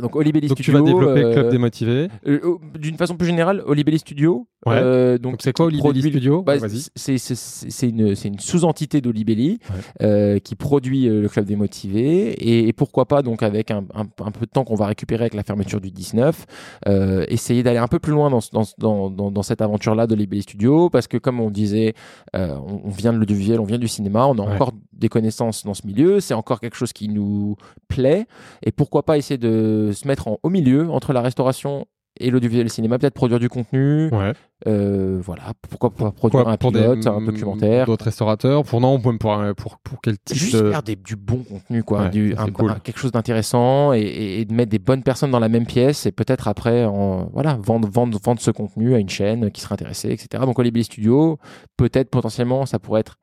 Donc Olibelli Donc tu Studio. vas développer euh, Club Démotivé. euh, euh, D'une façon plus générale, Olibelli Studio. Ouais. euh, donc c'est quoi Olibelli Studio Bah, Vas-y. c'est une, sous-entité d'Olibelli Ouais. euh, qui produit euh, le club des motivés et, et pourquoi pas donc avec un, un- un peu de temps qu'on va récupérer avec la fermeture du 19 euh, essayer d'aller un peu plus loin dans, ce- dans, ce- dans, dans, dans cette aventure là d'Olibelli Studio parce que comme on disait on, on vient de l'audiovisuel on vient du cinéma on a Ouais. encore des connaissances dans ce milieu c'est encore quelque chose qui nous plaît et pourquoi pas essayer de se mettre en, au milieu entre la restauration et l'audiovisuel et le cinéma, peut-être produire du contenu, Ouais. euh, voilà, pourquoi pas produire un pour pilote, des, un documentaire, D'autres restaurateurs? Pour non, pour, pour, pour, pour quel type juste de... faire des- du bon contenu, quoi, Ouais, du, ça, un- c'est cool. un- quelque chose d'intéressant et, et- et de mettre des bonnes personnes dans la même pièce et peut-être après, en, voilà, vendre, vendre, vendre ce contenu à une chaîne qui serait intéressée, etc. Donc Olibelli Studio, peut-être potentiellement, ça pourrait être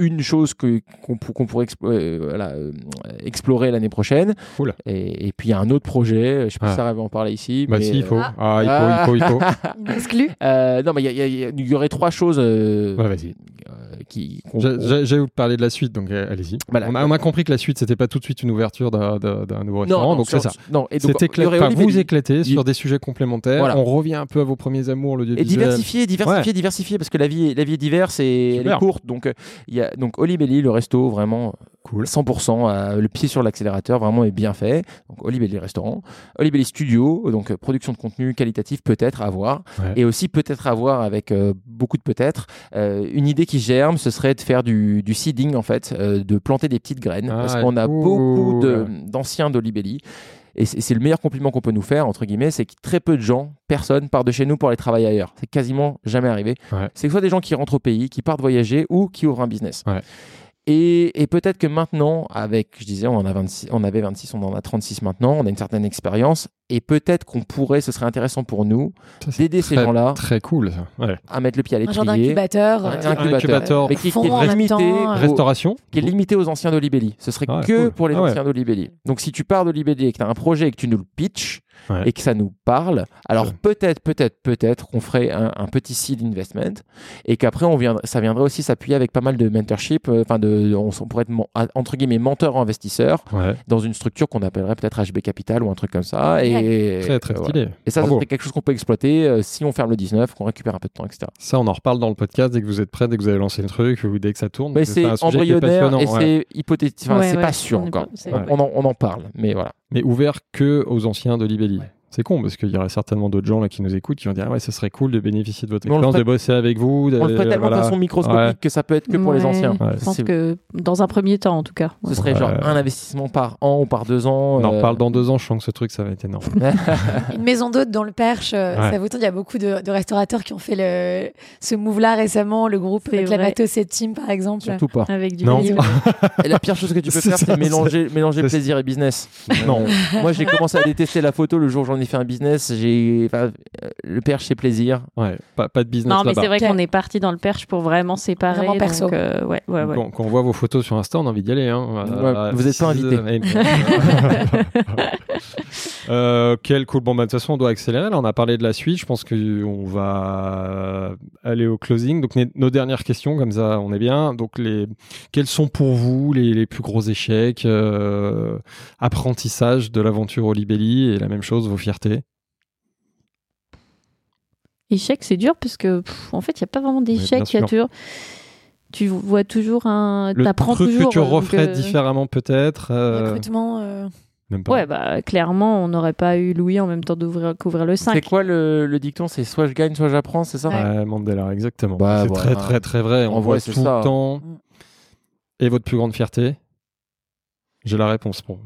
une chose que qu'on pour- qu'on pourrait euh, voilà, euh, explorer l'année prochaine. Cool. Et, et puis il y a un autre projet, je sais pas Ah. si ça va en parler ici. Bah mais, si, il faut. Ah. Ah, il faut, il faut, il faut. (laughs) Euh, non, mais il y, aurait trois choses euh, Ouais, vas-y. euh, qui. qu'on- J'ai- j'ai- J'allais vous parler de la suite, donc euh, allez-y. Voilà. On, a, on a compris que la suite, c'était pas tout de suite une ouverture d'un d'un- d'un nouveau restaurant, non, donc c'est sur- ça. Non, et donc, C'est aurait éclaté, enfin, vous éclater sur des sujets complémentaires. Voilà. On revient un peu à vos premiers amours, Et l'audiovisuel. diversifier, diversifier, Ouais. diversifier, parce que la vie, est- la vie est diverse et elle est courte. Donc, euh, il y a donc Olibelli, le resto, vraiment Cool. 100%, euh, le pied sur l'accélérateur, vraiment est bien fait. Donc, Olibelli restaurant, Olibelli studio, donc euh, production de contenu qualitatif peut-être à voir, Ouais. et aussi peut-être à voir avec euh, beaucoup de peut-être. euh, une idée qui germe, ce serait de faire du, du seeding en fait, euh, de planter des petites graines, Ah, parce qu'on a cool. beaucoup d'anciens d'Olibelli. Et c'est le meilleur compliment qu'on peut nous faire, entre guillemets, c'est que très peu de gens, personne, part de chez nous pour aller travailler ailleurs. C'est quasiment jamais arrivé. Ouais. C'est soit des gens qui rentrent au pays, qui partent voyager ou qui ouvrent un business. Ouais. Et, et peut-être que maintenant, avec, je disais, on, en a 26, on avait 26, on en a 36 maintenant, on a une certaine expérience. Et peut-être qu'on pourrait, ce serait intéressant pour nous, d'aider ces gens-là Très cool, ça. Ouais. à mettre le pied à Un genre l'étrier. d'incubateur. Un euh, incubateur, incubateur mais qui, qui est limité, temps, euh, au- Restauration qui est limité aux anciens d'Olibelli. Ce serait Ah ouais, que cool. pour les Ah ouais. anciens d'Olibelli. Donc si tu pars d'Olibelli et que tu as un projet et que tu nous le pitches Ouais. et que ça nous parle, alors Ouais. peut-être, peut-être, peut-être qu'on ferait un, un petit seed investment et qu'après on viendrait, ça viendrait aussi s'appuyer avec pas mal de mentorship, euh, enfin de, on, on pourrait être entre guillemets menteur investisseur Ouais. dans une structure qu'on appellerait peut-être HB Capital ou un truc comme ça. Et, Très, très euh, stylé. voilà. Et ça, serait quelque chose qu'on peut exploiter euh, si on ferme le 19, qu'on récupère un peu de temps, etc. Ça, on en reparle dans le podcast dès que vous êtes prêts, dès que vous avez lancé le truc, ou dès que ça tourne. Mais c'est un sujet qui est embryonnaire et ouais. c'est hypothétique. Enfin, Ouais, c'est ouais, pas sûr encore. pas- c'est- On, en, on en parle, mais voilà. Mais ouvert que aux anciens de Libelli. C'est con parce qu'il y aurait certainement d'autres gens là qui nous écoutent qui vont dire ah ouais ce serait cool de bénéficier de votre Mais on le expérience, de bosser avec vous. On le ferait tellement voilà. de façon microscopique Ouais. que ça peut être que pour les Ouais, anciens. Ouais. Je pense C'est- que dans un premier temps, en tout cas. Ce serait genre Ouais. un investissement par an ou par deux ans. On en euh, reparle dans deux ans, je sens que ce truc ça va être énorme. (laughs) Une maison d'hôte dans le Perche, euh, Ouais. ça vous tente. Il y a beaucoup de, de restaurateurs qui ont fait le, ce move-là récemment. Le groupe C'est vrai. Clamato 7 Team, par exemple. Surtout pas. Avec du Non. (laughs) Et la pire chose que tu peux (laughs) C'est faire, ça, c'est mélanger, mélanger c'est- plaisir et business. Non. Moi, j'ai commencé à détester la photo le jour où j'en ai fait un business. J'ai, enfin, euh, le perche, c'est plaisir. Ouais, pas, pas de business Non, mais c'est vrai qu'on est parti dans le perche pour vraiment séparer. Vraiment perso. donc, euh, ouais, ouais, ouais. Quand, quand on voit vos photos sur Insta, on a envie d'y aller. Hein. Ouais, vous êtes pas invité. (laughs) Euh, quel cool. Bon, bah, de toute façon, on doit accélérer. Là, on a parlé de la suite. Je pense qu'on va aller au closing. Donc, nos dernières questions, comme ça, on est bien. Donc, les, quels sont pour vous les, les plus gros échecs, euh, apprentissages de l'aventure au Libelli? Et la même chose, vos fiertés Échec, c'est dur parce que, pff, en fait, il n'y a pas vraiment d'échec. Il y a sûr. toujours. Tu vois toujours un. Le truc toujours. que tu referais euh, différemment, peut-être euh, Recrutement. euh, Même pas. Ouais, bah, clairement, on n'aurait pas eu Louis en même temps d'ouvrir qu'ouvrir le 5. C'est quoi le, le dicton C'est soit je gagne, soit j'apprends, c'est ça? Ouais. Ouais, Mandela, exactement. Bah, c'est très, très, très vrai. On voit tout ça. le temps. Mm. Et votre plus grande fierté? J'ai la réponse. Bon,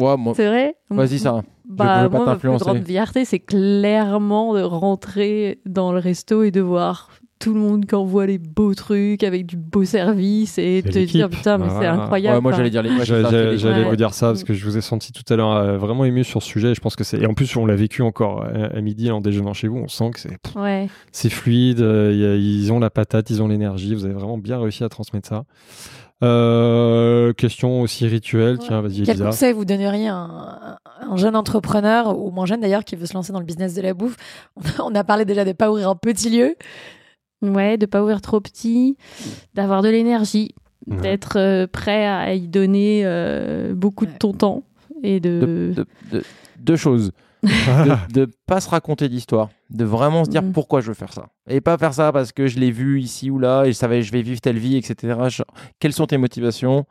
Ouais, moi- C'est vrai Vas-y, Sarah. Bah, veux pas moi, ma plus grande fierté, c'est clairement de rentrer dans le resto et de voir tout le monde qui envoie les beaux trucs avec du beau service et te dire putain, mais Bah, c'est incroyable. Ouais, moi, j'allais dire les J'allais vous dire ça parce que je vous ai senti tout à l'heure euh, vraiment ému sur ce sujet. et Je pense que c'est et en plus on l'a vécu encore euh, à midi en déjeunant chez vous. On sent que c'est pff, Ouais. c'est fluide. euh, il y a- ils ont la patate, ils ont l'énergie. Vous avez vraiment bien réussi à transmettre ça. Euh, question aussi rituelle. Tiens, vas-y, Quel conseil vous donneriez à un, un jeune entrepreneur, ou moins jeune d'ailleurs, qui veut se lancer dans le business de la bouffe, (laughs) on a, parlé déjà de pas ouvrir un petit lieu. Ouais, de pas ouvrir trop petit, d'avoir de l'énergie, Ouais. d'être euh, prêt à y donner euh, beaucoup de ton temps et de. de- de- de- deux choses. De (laughs) ne pas se raconter d'histoire, de vraiment se dire Mhm. pourquoi je veux faire ça. Et pas faire ça parce que je l'ai vu ici ou là et je savais je vais vivre telle vie, etc. Quelles sont tes motivations?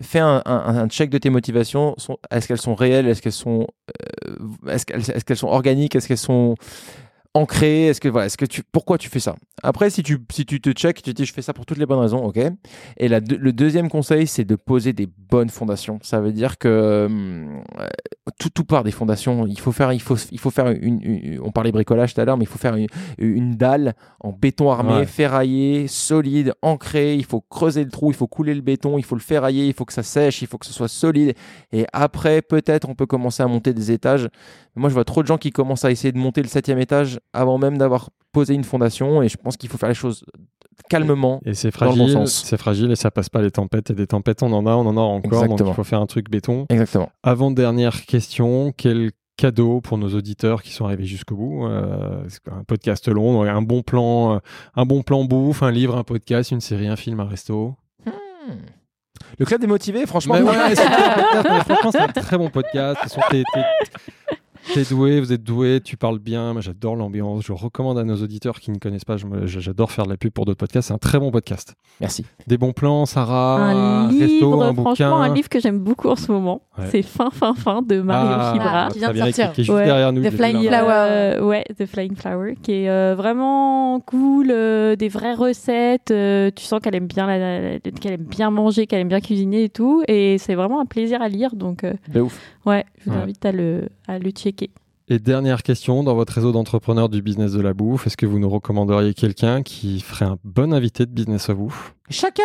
Fais un, un- un check de tes motivations. Sont- Est-ce qu'elles sont réelles? Est-ce qu'elles sont, euh, est-ce qu'elles, est-ce qu'elles sont organiques? Est-ce qu'elles sont ancrées Est-ce que voilà, est-ce que tu, pourquoi tu fais ça? Après, si tu, si tu te check, tu te dis je fais ça pour toutes les bonnes raisons, ok. Et la le deuxième conseil, c'est de poser des bonnes fondations. Ça veut dire que euh, tout, tout part des fondations. Il faut faire, il faut, il faut faire une, une- on parlait bricolage tout à l'heure, mais il faut faire une, une dalle en béton armé, Ouais. ferraillé, solide, ancré. Il faut creuser le trou, il faut couler le béton, il faut le ferrailler, il faut que ça sèche, il faut que ce soit solide. Et après, peut-être, on peut commencer à monter des étages. Moi, je vois trop de gens qui commencent à essayer de monter le septième étage avant même d'avoir posé une fondation. Et je pense qu'il faut faire les choses calmement. Et c'est bon fragile, c'est fragile et ça passe pas les tempêtes. Et des tempêtes, on en a, on en aura encore. Donc il faut faire un truc béton. Exactement. Avant dernière question, quel cadeau pour nos auditeurs qui sont arrivés jusqu'au bout Euh, un podcast long, donc un bon plan, euh, un bon plan bouffe, un livre, un podcast, une série, un film, un resto? Le club des motivés, franchement. Mais (laughs) ouais, c'est un très bon podcast. T'es- t'es- T'es doué, vous êtes doué, tu parles bien. Moi, j'adore l'ambiance. Je recommande à nos auditeurs qui ne connaissent pas. J'adore faire de la pub pour d'autres podcasts. C'est un très bon podcast. Merci. Des bons plans, Sarah. un resto, livre, un franchement, bouquin. un livre que j'aime beaucoup en ce moment. Ouais. C'est Fin, Fin, Fin de Mario Ah, Fibra. qui vient de sortir. Qui est juste Ouais. derrière nous. The Flying. Flower. Euh, ouais, The Flying Flower, qui est euh, vraiment cool, euh, des vraies recettes. euh, tu sens qu'elle aime bien, la- la- qu'elle aime bien manger, qu'elle aime bien cuisiner et tout. Et c'est vraiment un plaisir à lire. Donc, euh, De ouf. Ouais, je vous Ouais. invite à le, à le checker. Et dernière question, dans votre réseau d'entrepreneurs du business de la bouffe, est-ce que vous nous recommanderiez quelqu'un qui ferait un bon invité de Business of Bouffe? Chacal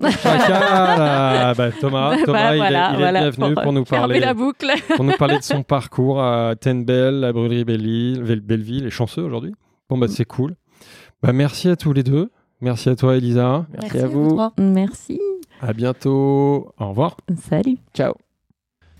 Chacun, (laughs) bah, Thomas, Thomas, Bah, il, est- voilà, il est, bienvenu pour nous fermer parler, la boucle. (laughs) pour nous parler de son (laughs) parcours à Tenbel, la brûlerie Belleville, Belleville, et chanceux aujourd'hui. Bon bah c'est cool. Bah merci à tous les deux. Merci à toi Elisa. Merci, à vous. trois. Merci. À bientôt. Au revoir. Salut. Ciao.